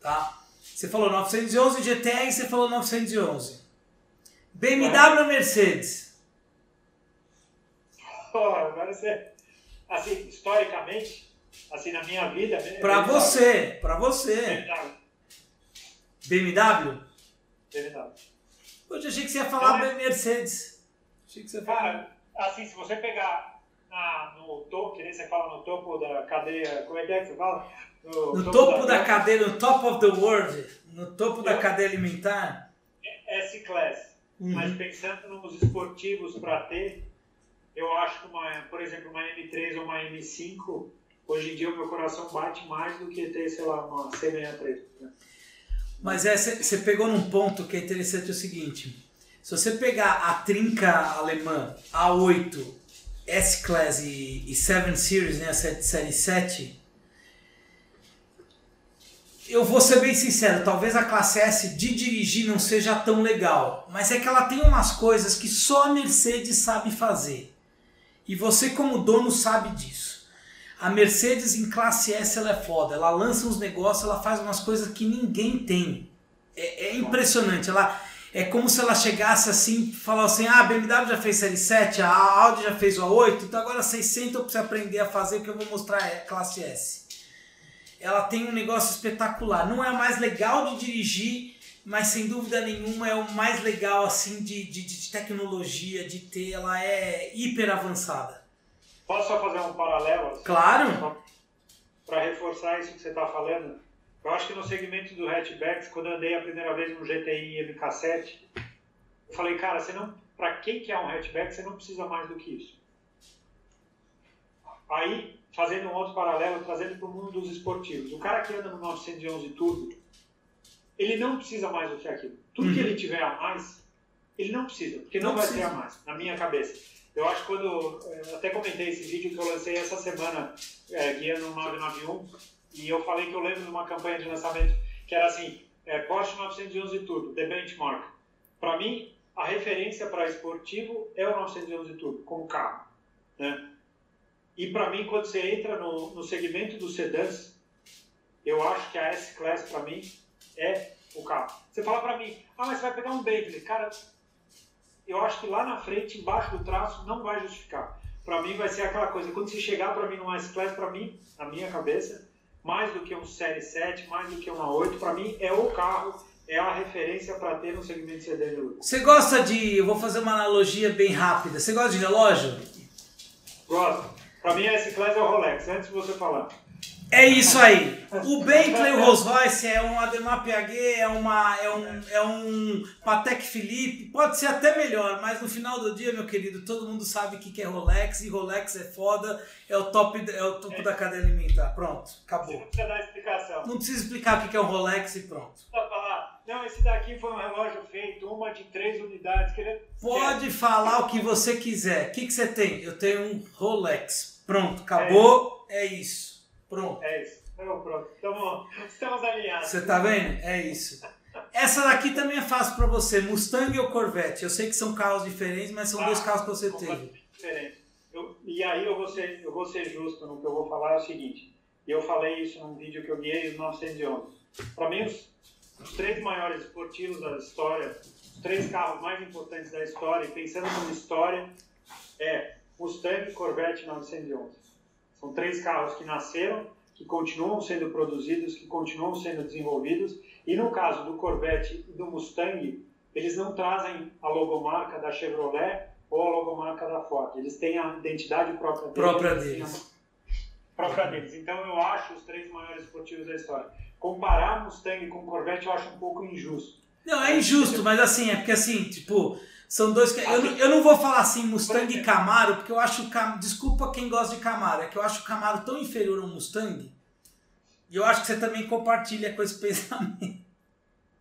Tá? Você falou 911 GTR e você falou 911. BMW ou Mercedes? Agora você. Assim, historicamente, assim, na minha vida. né, Pra BMW. você, pra você. BMW. BMW? BMW. Hoje achei que você ia falar Não, bem Mercedes. Achei que você ia falar. Cara, assim, se você pegar na, no topo, que nem você fala no topo da cadeia. Como é que é que você fala? No topo da cadeia, no top of the world, no topo da cadeia alimentar. S-Class. Uhum. Mas pensando nos esportivos para ter, eu acho que, uma, por exemplo, uma M3 ou uma M5, hoje em dia o meu coração bate mais do que ter, sei lá, uma C63. Né? Mas você pegou num ponto que é interessante o seguinte: se você pegar a trinca alemã A8, S-Class e, e 7 Series, né, a 7, série 7, eu vou ser bem sincero, talvez a classe S de dirigir não seja tão legal, mas é que ela tem umas coisas que só a Mercedes sabe fazer. E você como dono sabe disso. A Mercedes em classe S ela é foda, ela lança uns negócios, ela faz umas coisas que ninguém tem. É, é impressionante, ela é como se ela chegasse assim e falasse assim, ah, a BMW já fez série 7, a Audi já fez o A8, então agora 600 eu preciso aprender a fazer o que eu vou mostrar é classe S. Ela tem um negócio espetacular, não é mais legal de dirigir, mas sem dúvida nenhuma é o mais legal assim de, de, de tecnologia, de ter, ela é hiper avançada. Posso só fazer um paralelo? Assim, claro! Para reforçar isso que você está falando. Eu acho que no segmento do hatchbacks, quando eu andei a primeira vez no GTI MK7, eu falei, cara, você não, para quem quer um hatchback, você não precisa mais do que isso. Aí, fazendo um outro paralelo, trazendo para o mundo dos esportivos. O cara que anda no 911 Turbo, ele não precisa mais do que aquilo. Tudo uhum. que ele tiver a mais, ele não precisa, porque não, não vai precisa. ter a mais, na minha cabeça. Eu acho que quando. Eu até comentei esse vídeo que eu lancei essa semana, é, guiando no 991, e eu falei que eu lembro de uma campanha de lançamento que era assim: é, Porsche 911 Turbo, The Benchmark. Para mim, a referência para esportivo é o 911 Turbo, como carro. Né? E para mim, quando você entra no, no segmento dos sedãs, eu acho que a S-Class, para mim, é o carro. Você fala para mim, ah, mas você vai pegar um Bentley. Cara, eu acho que lá na frente, embaixo do traço, não vai justificar. Para mim vai ser aquela coisa, quando você chegar para mim no S-Class, para mim, na minha cabeça, mais do que um Série 7, mais do que uma 8, para mim é o carro, é a referência para ter no segmento de sedã de. Você gosta de, eu vou fazer uma analogia bem rápida, você gosta de relógio? Gosto. Para mim a S-Class é o Rolex, antes de você falar. É isso aí. O Bentley, o Rolls Royce é um Ademar Piaget, é, uma, é um, é um Patek Philippe, pode ser até melhor, mas no final do dia, meu querido, todo mundo sabe o que é Rolex e Rolex é foda, é o top, é o topo é. da cadeia alimentar. Pronto, acabou. Não precisa dar explicação. Não precisa explicar o que é o Rolex e pronto. falar, não, esse daqui foi um relógio feito, uma de três unidades. Ele... É pode falar o que você quiser. O que, que você tem? Eu tenho um Rolex. Pronto, acabou, é, é isso. Pronto. É isso. Então, pronto. Estamos, estamos alinhados. Você tá vendo? É isso. Essa daqui também é fácil para você. Mustang ou Corvette? Eu sei que são carros diferentes, mas são ah, dois carros que você teve. Diferente. Eu, e aí eu vou, ser, eu vou ser justo no que eu vou falar. É o seguinte. E eu falei isso num vídeo que eu guiei, os 911. Para mim, os, os três maiores esportivos da história, os três carros mais importantes da história, pensando como história, é Mustang, Corvette 911. São três carros que nasceram, que continuam sendo produzidos, que continuam sendo desenvolvidos. E no caso do Corvette e do Mustang, eles não trazem a logomarca da Chevrolet ou a logomarca da Ford. Eles têm a identidade própria deles. Própria deles. Própria deles. Então eu acho os três maiores esportivos da história. Comparar Mustang com Corvette eu acho um pouco injusto. Não, é injusto, mas assim, é porque assim, tipo, são dois. Eu, eu não vou falar assim Mustang e Camaro, porque eu acho. Desculpa quem gosta de Camaro, é que eu acho o Camaro tão inferior ao Mustang. E eu acho que você também compartilha com esse pensamento.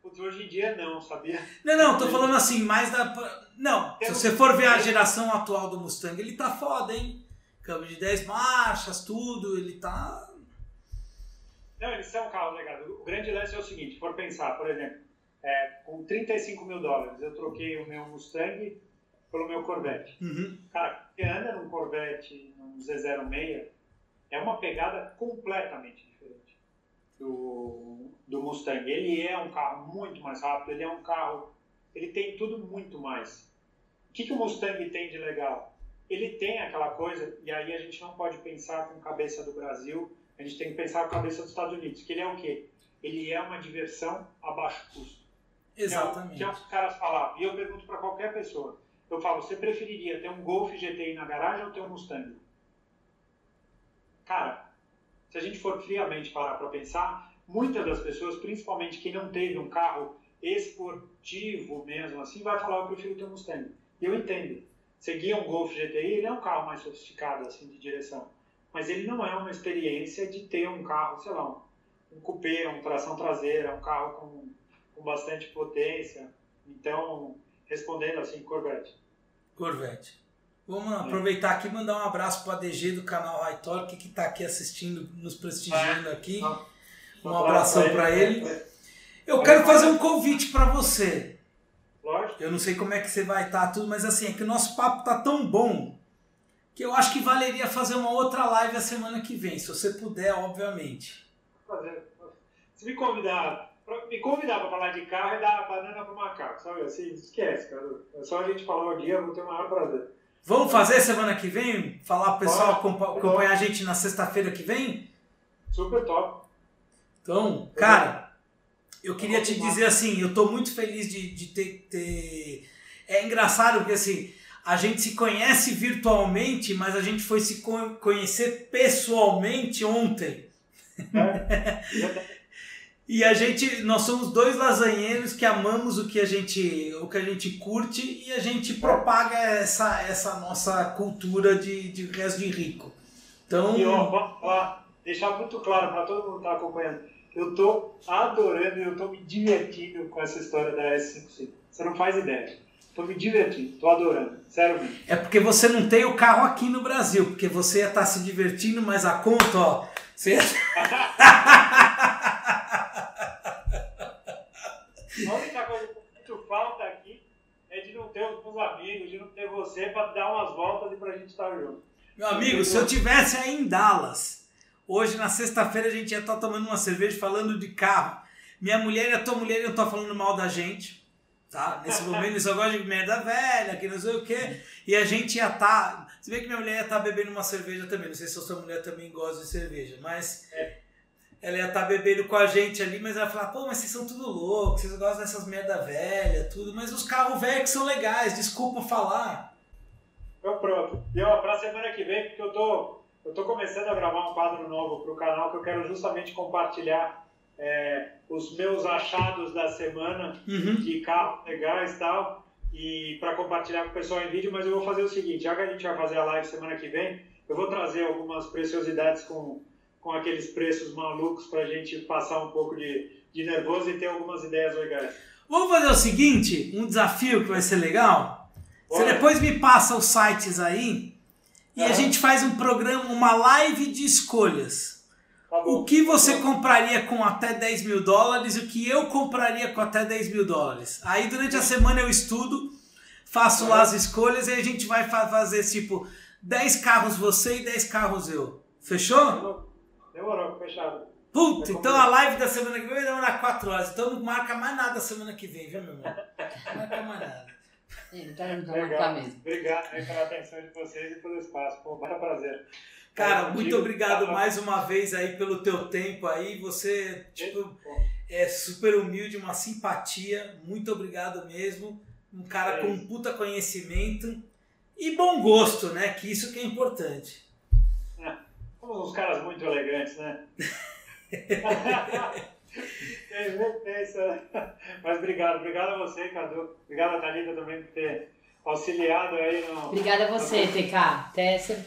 Putz, hoje em dia não, sabia? Não, não, tô falando assim, mais da. Não, se você for ver a geração atual do Mustang, ele tá foda, hein? Câmbio de 10 marchas, tudo, ele tá. Não, eles são carros legais. O grande lance é o seguinte: for pensar, por exemplo, é, com 35 mil dólares, eu troquei o meu Mustang pelo meu Corvette. Uhum. Cara, você anda num Corvette, num Z06, é uma pegada completamente diferente do, do Mustang. Ele é um carro muito mais rápido, ele é um carro, ele tem tudo muito mais. O que, que o Mustang tem de legal? Ele tem aquela coisa, e aí a gente não pode pensar com cabeça do Brasil, a gente tem que pensar com cabeça dos Estados Unidos, que ele é o quê? Ele é uma diversão a baixo custo. Exatamente. Que é, que os caras falavam. E eu pergunto para qualquer pessoa. Eu falo, você preferiria ter um Golf GTI na garagem ou ter um Mustang? Cara, se a gente for friamente parar para pensar, muitas das pessoas, principalmente quem não teve um carro esportivo mesmo assim, vai falar, eu prefiro ter um Mustang. E eu entendo. Você guia um Golf GTI, ele é um carro mais sofisticado assim de direção. Mas ele não é uma experiência de ter um carro, sei lá, um, um cupê, um tração traseira, um carro com com bastante potência. Então, respondendo assim, Corvette. Corvette. Vamos é. aproveitar aqui e mandar um abraço para a DG do canal High Talk que está aqui assistindo, nos prestigiando é. aqui. Um abração para ele. Eu quero fazer um convite para você. Lógico. Eu não sei como é que você vai estar tá, tudo, mas assim, é que o nosso papo tá tão bom que eu acho que valeria fazer uma outra live a semana que vem, se você puder, obviamente. Fazer. Se me convidar me convidar para falar de carro é dar banana para o macaco, sabe? Assim, esquece, cara. É só a gente falar o dia, eu vou ter o maior prazer. Vamos fazer semana que vem? Falar pro pessoal acompanhar a gente na sexta-feira que vem? Super top. Então, cara, eu queria te dizer assim, eu tô muito feliz de, de ter, ter... É engraçado porque assim, a gente se conhece virtualmente, mas a gente foi se conhecer pessoalmente ontem. É. e a gente, nós somos dois lasanheiros que amamos o que a gente, o que a gente curte e a gente propaga essa, essa nossa cultura de, de resto de rico. Então, e ó, ó, deixar muito claro para todo mundo que está acompanhando, eu estou adorando e eu estou me divertindo com essa história da S55. Você não faz ideia. Tô me divertindo, tô adorando, sério mesmo. É porque você não tem o carro aqui no Brasil, porque você ia estar tá se divertindo, mas a conta, ó. Você... a única coisa que falta aqui é de ter os amigos, de não ter você para dar umas voltas e pra gente estar junto. Meu amigo, se eu tivesse aí em Dallas, hoje na sexta-feira a gente ia estar tomando uma cerveja falando de carro. Minha mulher e a tua mulher iam estar falando mal da gente tá? Nesse momento eles só gostam de merda velha, que não sei o quê. E a gente ia estar. Tá, se bem que minha mulher ia estar tá bebendo uma cerveja também. Não sei se a sua mulher também gosta de cerveja, mas. É. Ela ia estar tá bebendo com a gente ali, mas ela ia falar, pô, mas vocês são tudo loucos, vocês gostam dessas merda velha, tudo, mas os carros velhos que são legais, desculpa falar. Então pronto. E ó, pra semana que vem, porque eu tô, eu tô começando a gravar um quadro novo pro canal que eu quero justamente compartilhar é, os meus achados da semana uhum. de carros legais e tal, e para compartilhar com o pessoal em vídeo, mas eu vou fazer o seguinte, já que a gente vai fazer a live semana que vem, eu vou trazer algumas preciosidades com, com aqueles preços malucos para a gente passar um pouco de, de nervoso e ter algumas ideias legais. Vamos fazer o seguinte, um desafio que vai ser legal? Bora. Você depois me passa os sites aí e uhum. a gente faz um programa, uma live de escolhas. Tá o que você compraria com até 10 mil dólares e o que eu compraria com até 10 mil dólares. Aí durante a semana eu estudo, faço lá as escolhas e a gente vai fazer tipo 10 carros você e 10 carros eu. Fechou? Demorou, fechado. Puta, então a live da semana que vem vai demorar 4 horas. Então não marca mais nada semana que vem, viu, meu irmão? Não marca mais nada. Sim, tá, não tá Legal. mesmo. Obrigado pela atenção de vocês e pelo espaço. Foi um prazer. Cara, muito obrigado mais uma vez aí pelo teu tempo aí. Você, tipo, é super humilde, uma simpatia. Muito obrigado mesmo. Um cara é com um puta conhecimento e bom gosto, né? Que isso que é importante. É, somos uns caras muito elegantes, né? Mas obrigado, obrigado a você, Cadu. Obrigado a Thalita também por ter auxiliado aí no. Obrigada a você, no... TK. Tessa.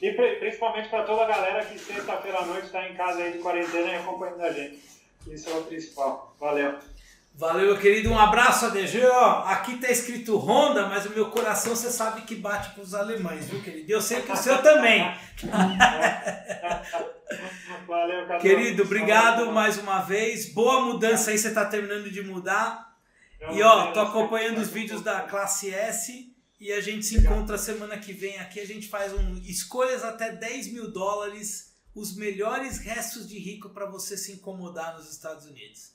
E principalmente para toda a galera que sexta-feira à noite está em casa aí de quarentena e acompanhando a gente. Isso é o principal. Valeu. Valeu, meu querido. Um abraço, ADG. Ó, aqui tá escrito Honda, mas o meu coração você sabe que bate para os alemães, viu, querido? Eu sei que o seu também. Valeu, Cadu. Querido, obrigado mais uma vez. Boa mudança aí, você está terminando de mudar. E ó, tô acompanhando os vídeos da classe S. E a gente se encontra semana que vem aqui. A gente faz um escolhas até 10 mil dólares, os melhores restos de rico para você se incomodar nos Estados Unidos.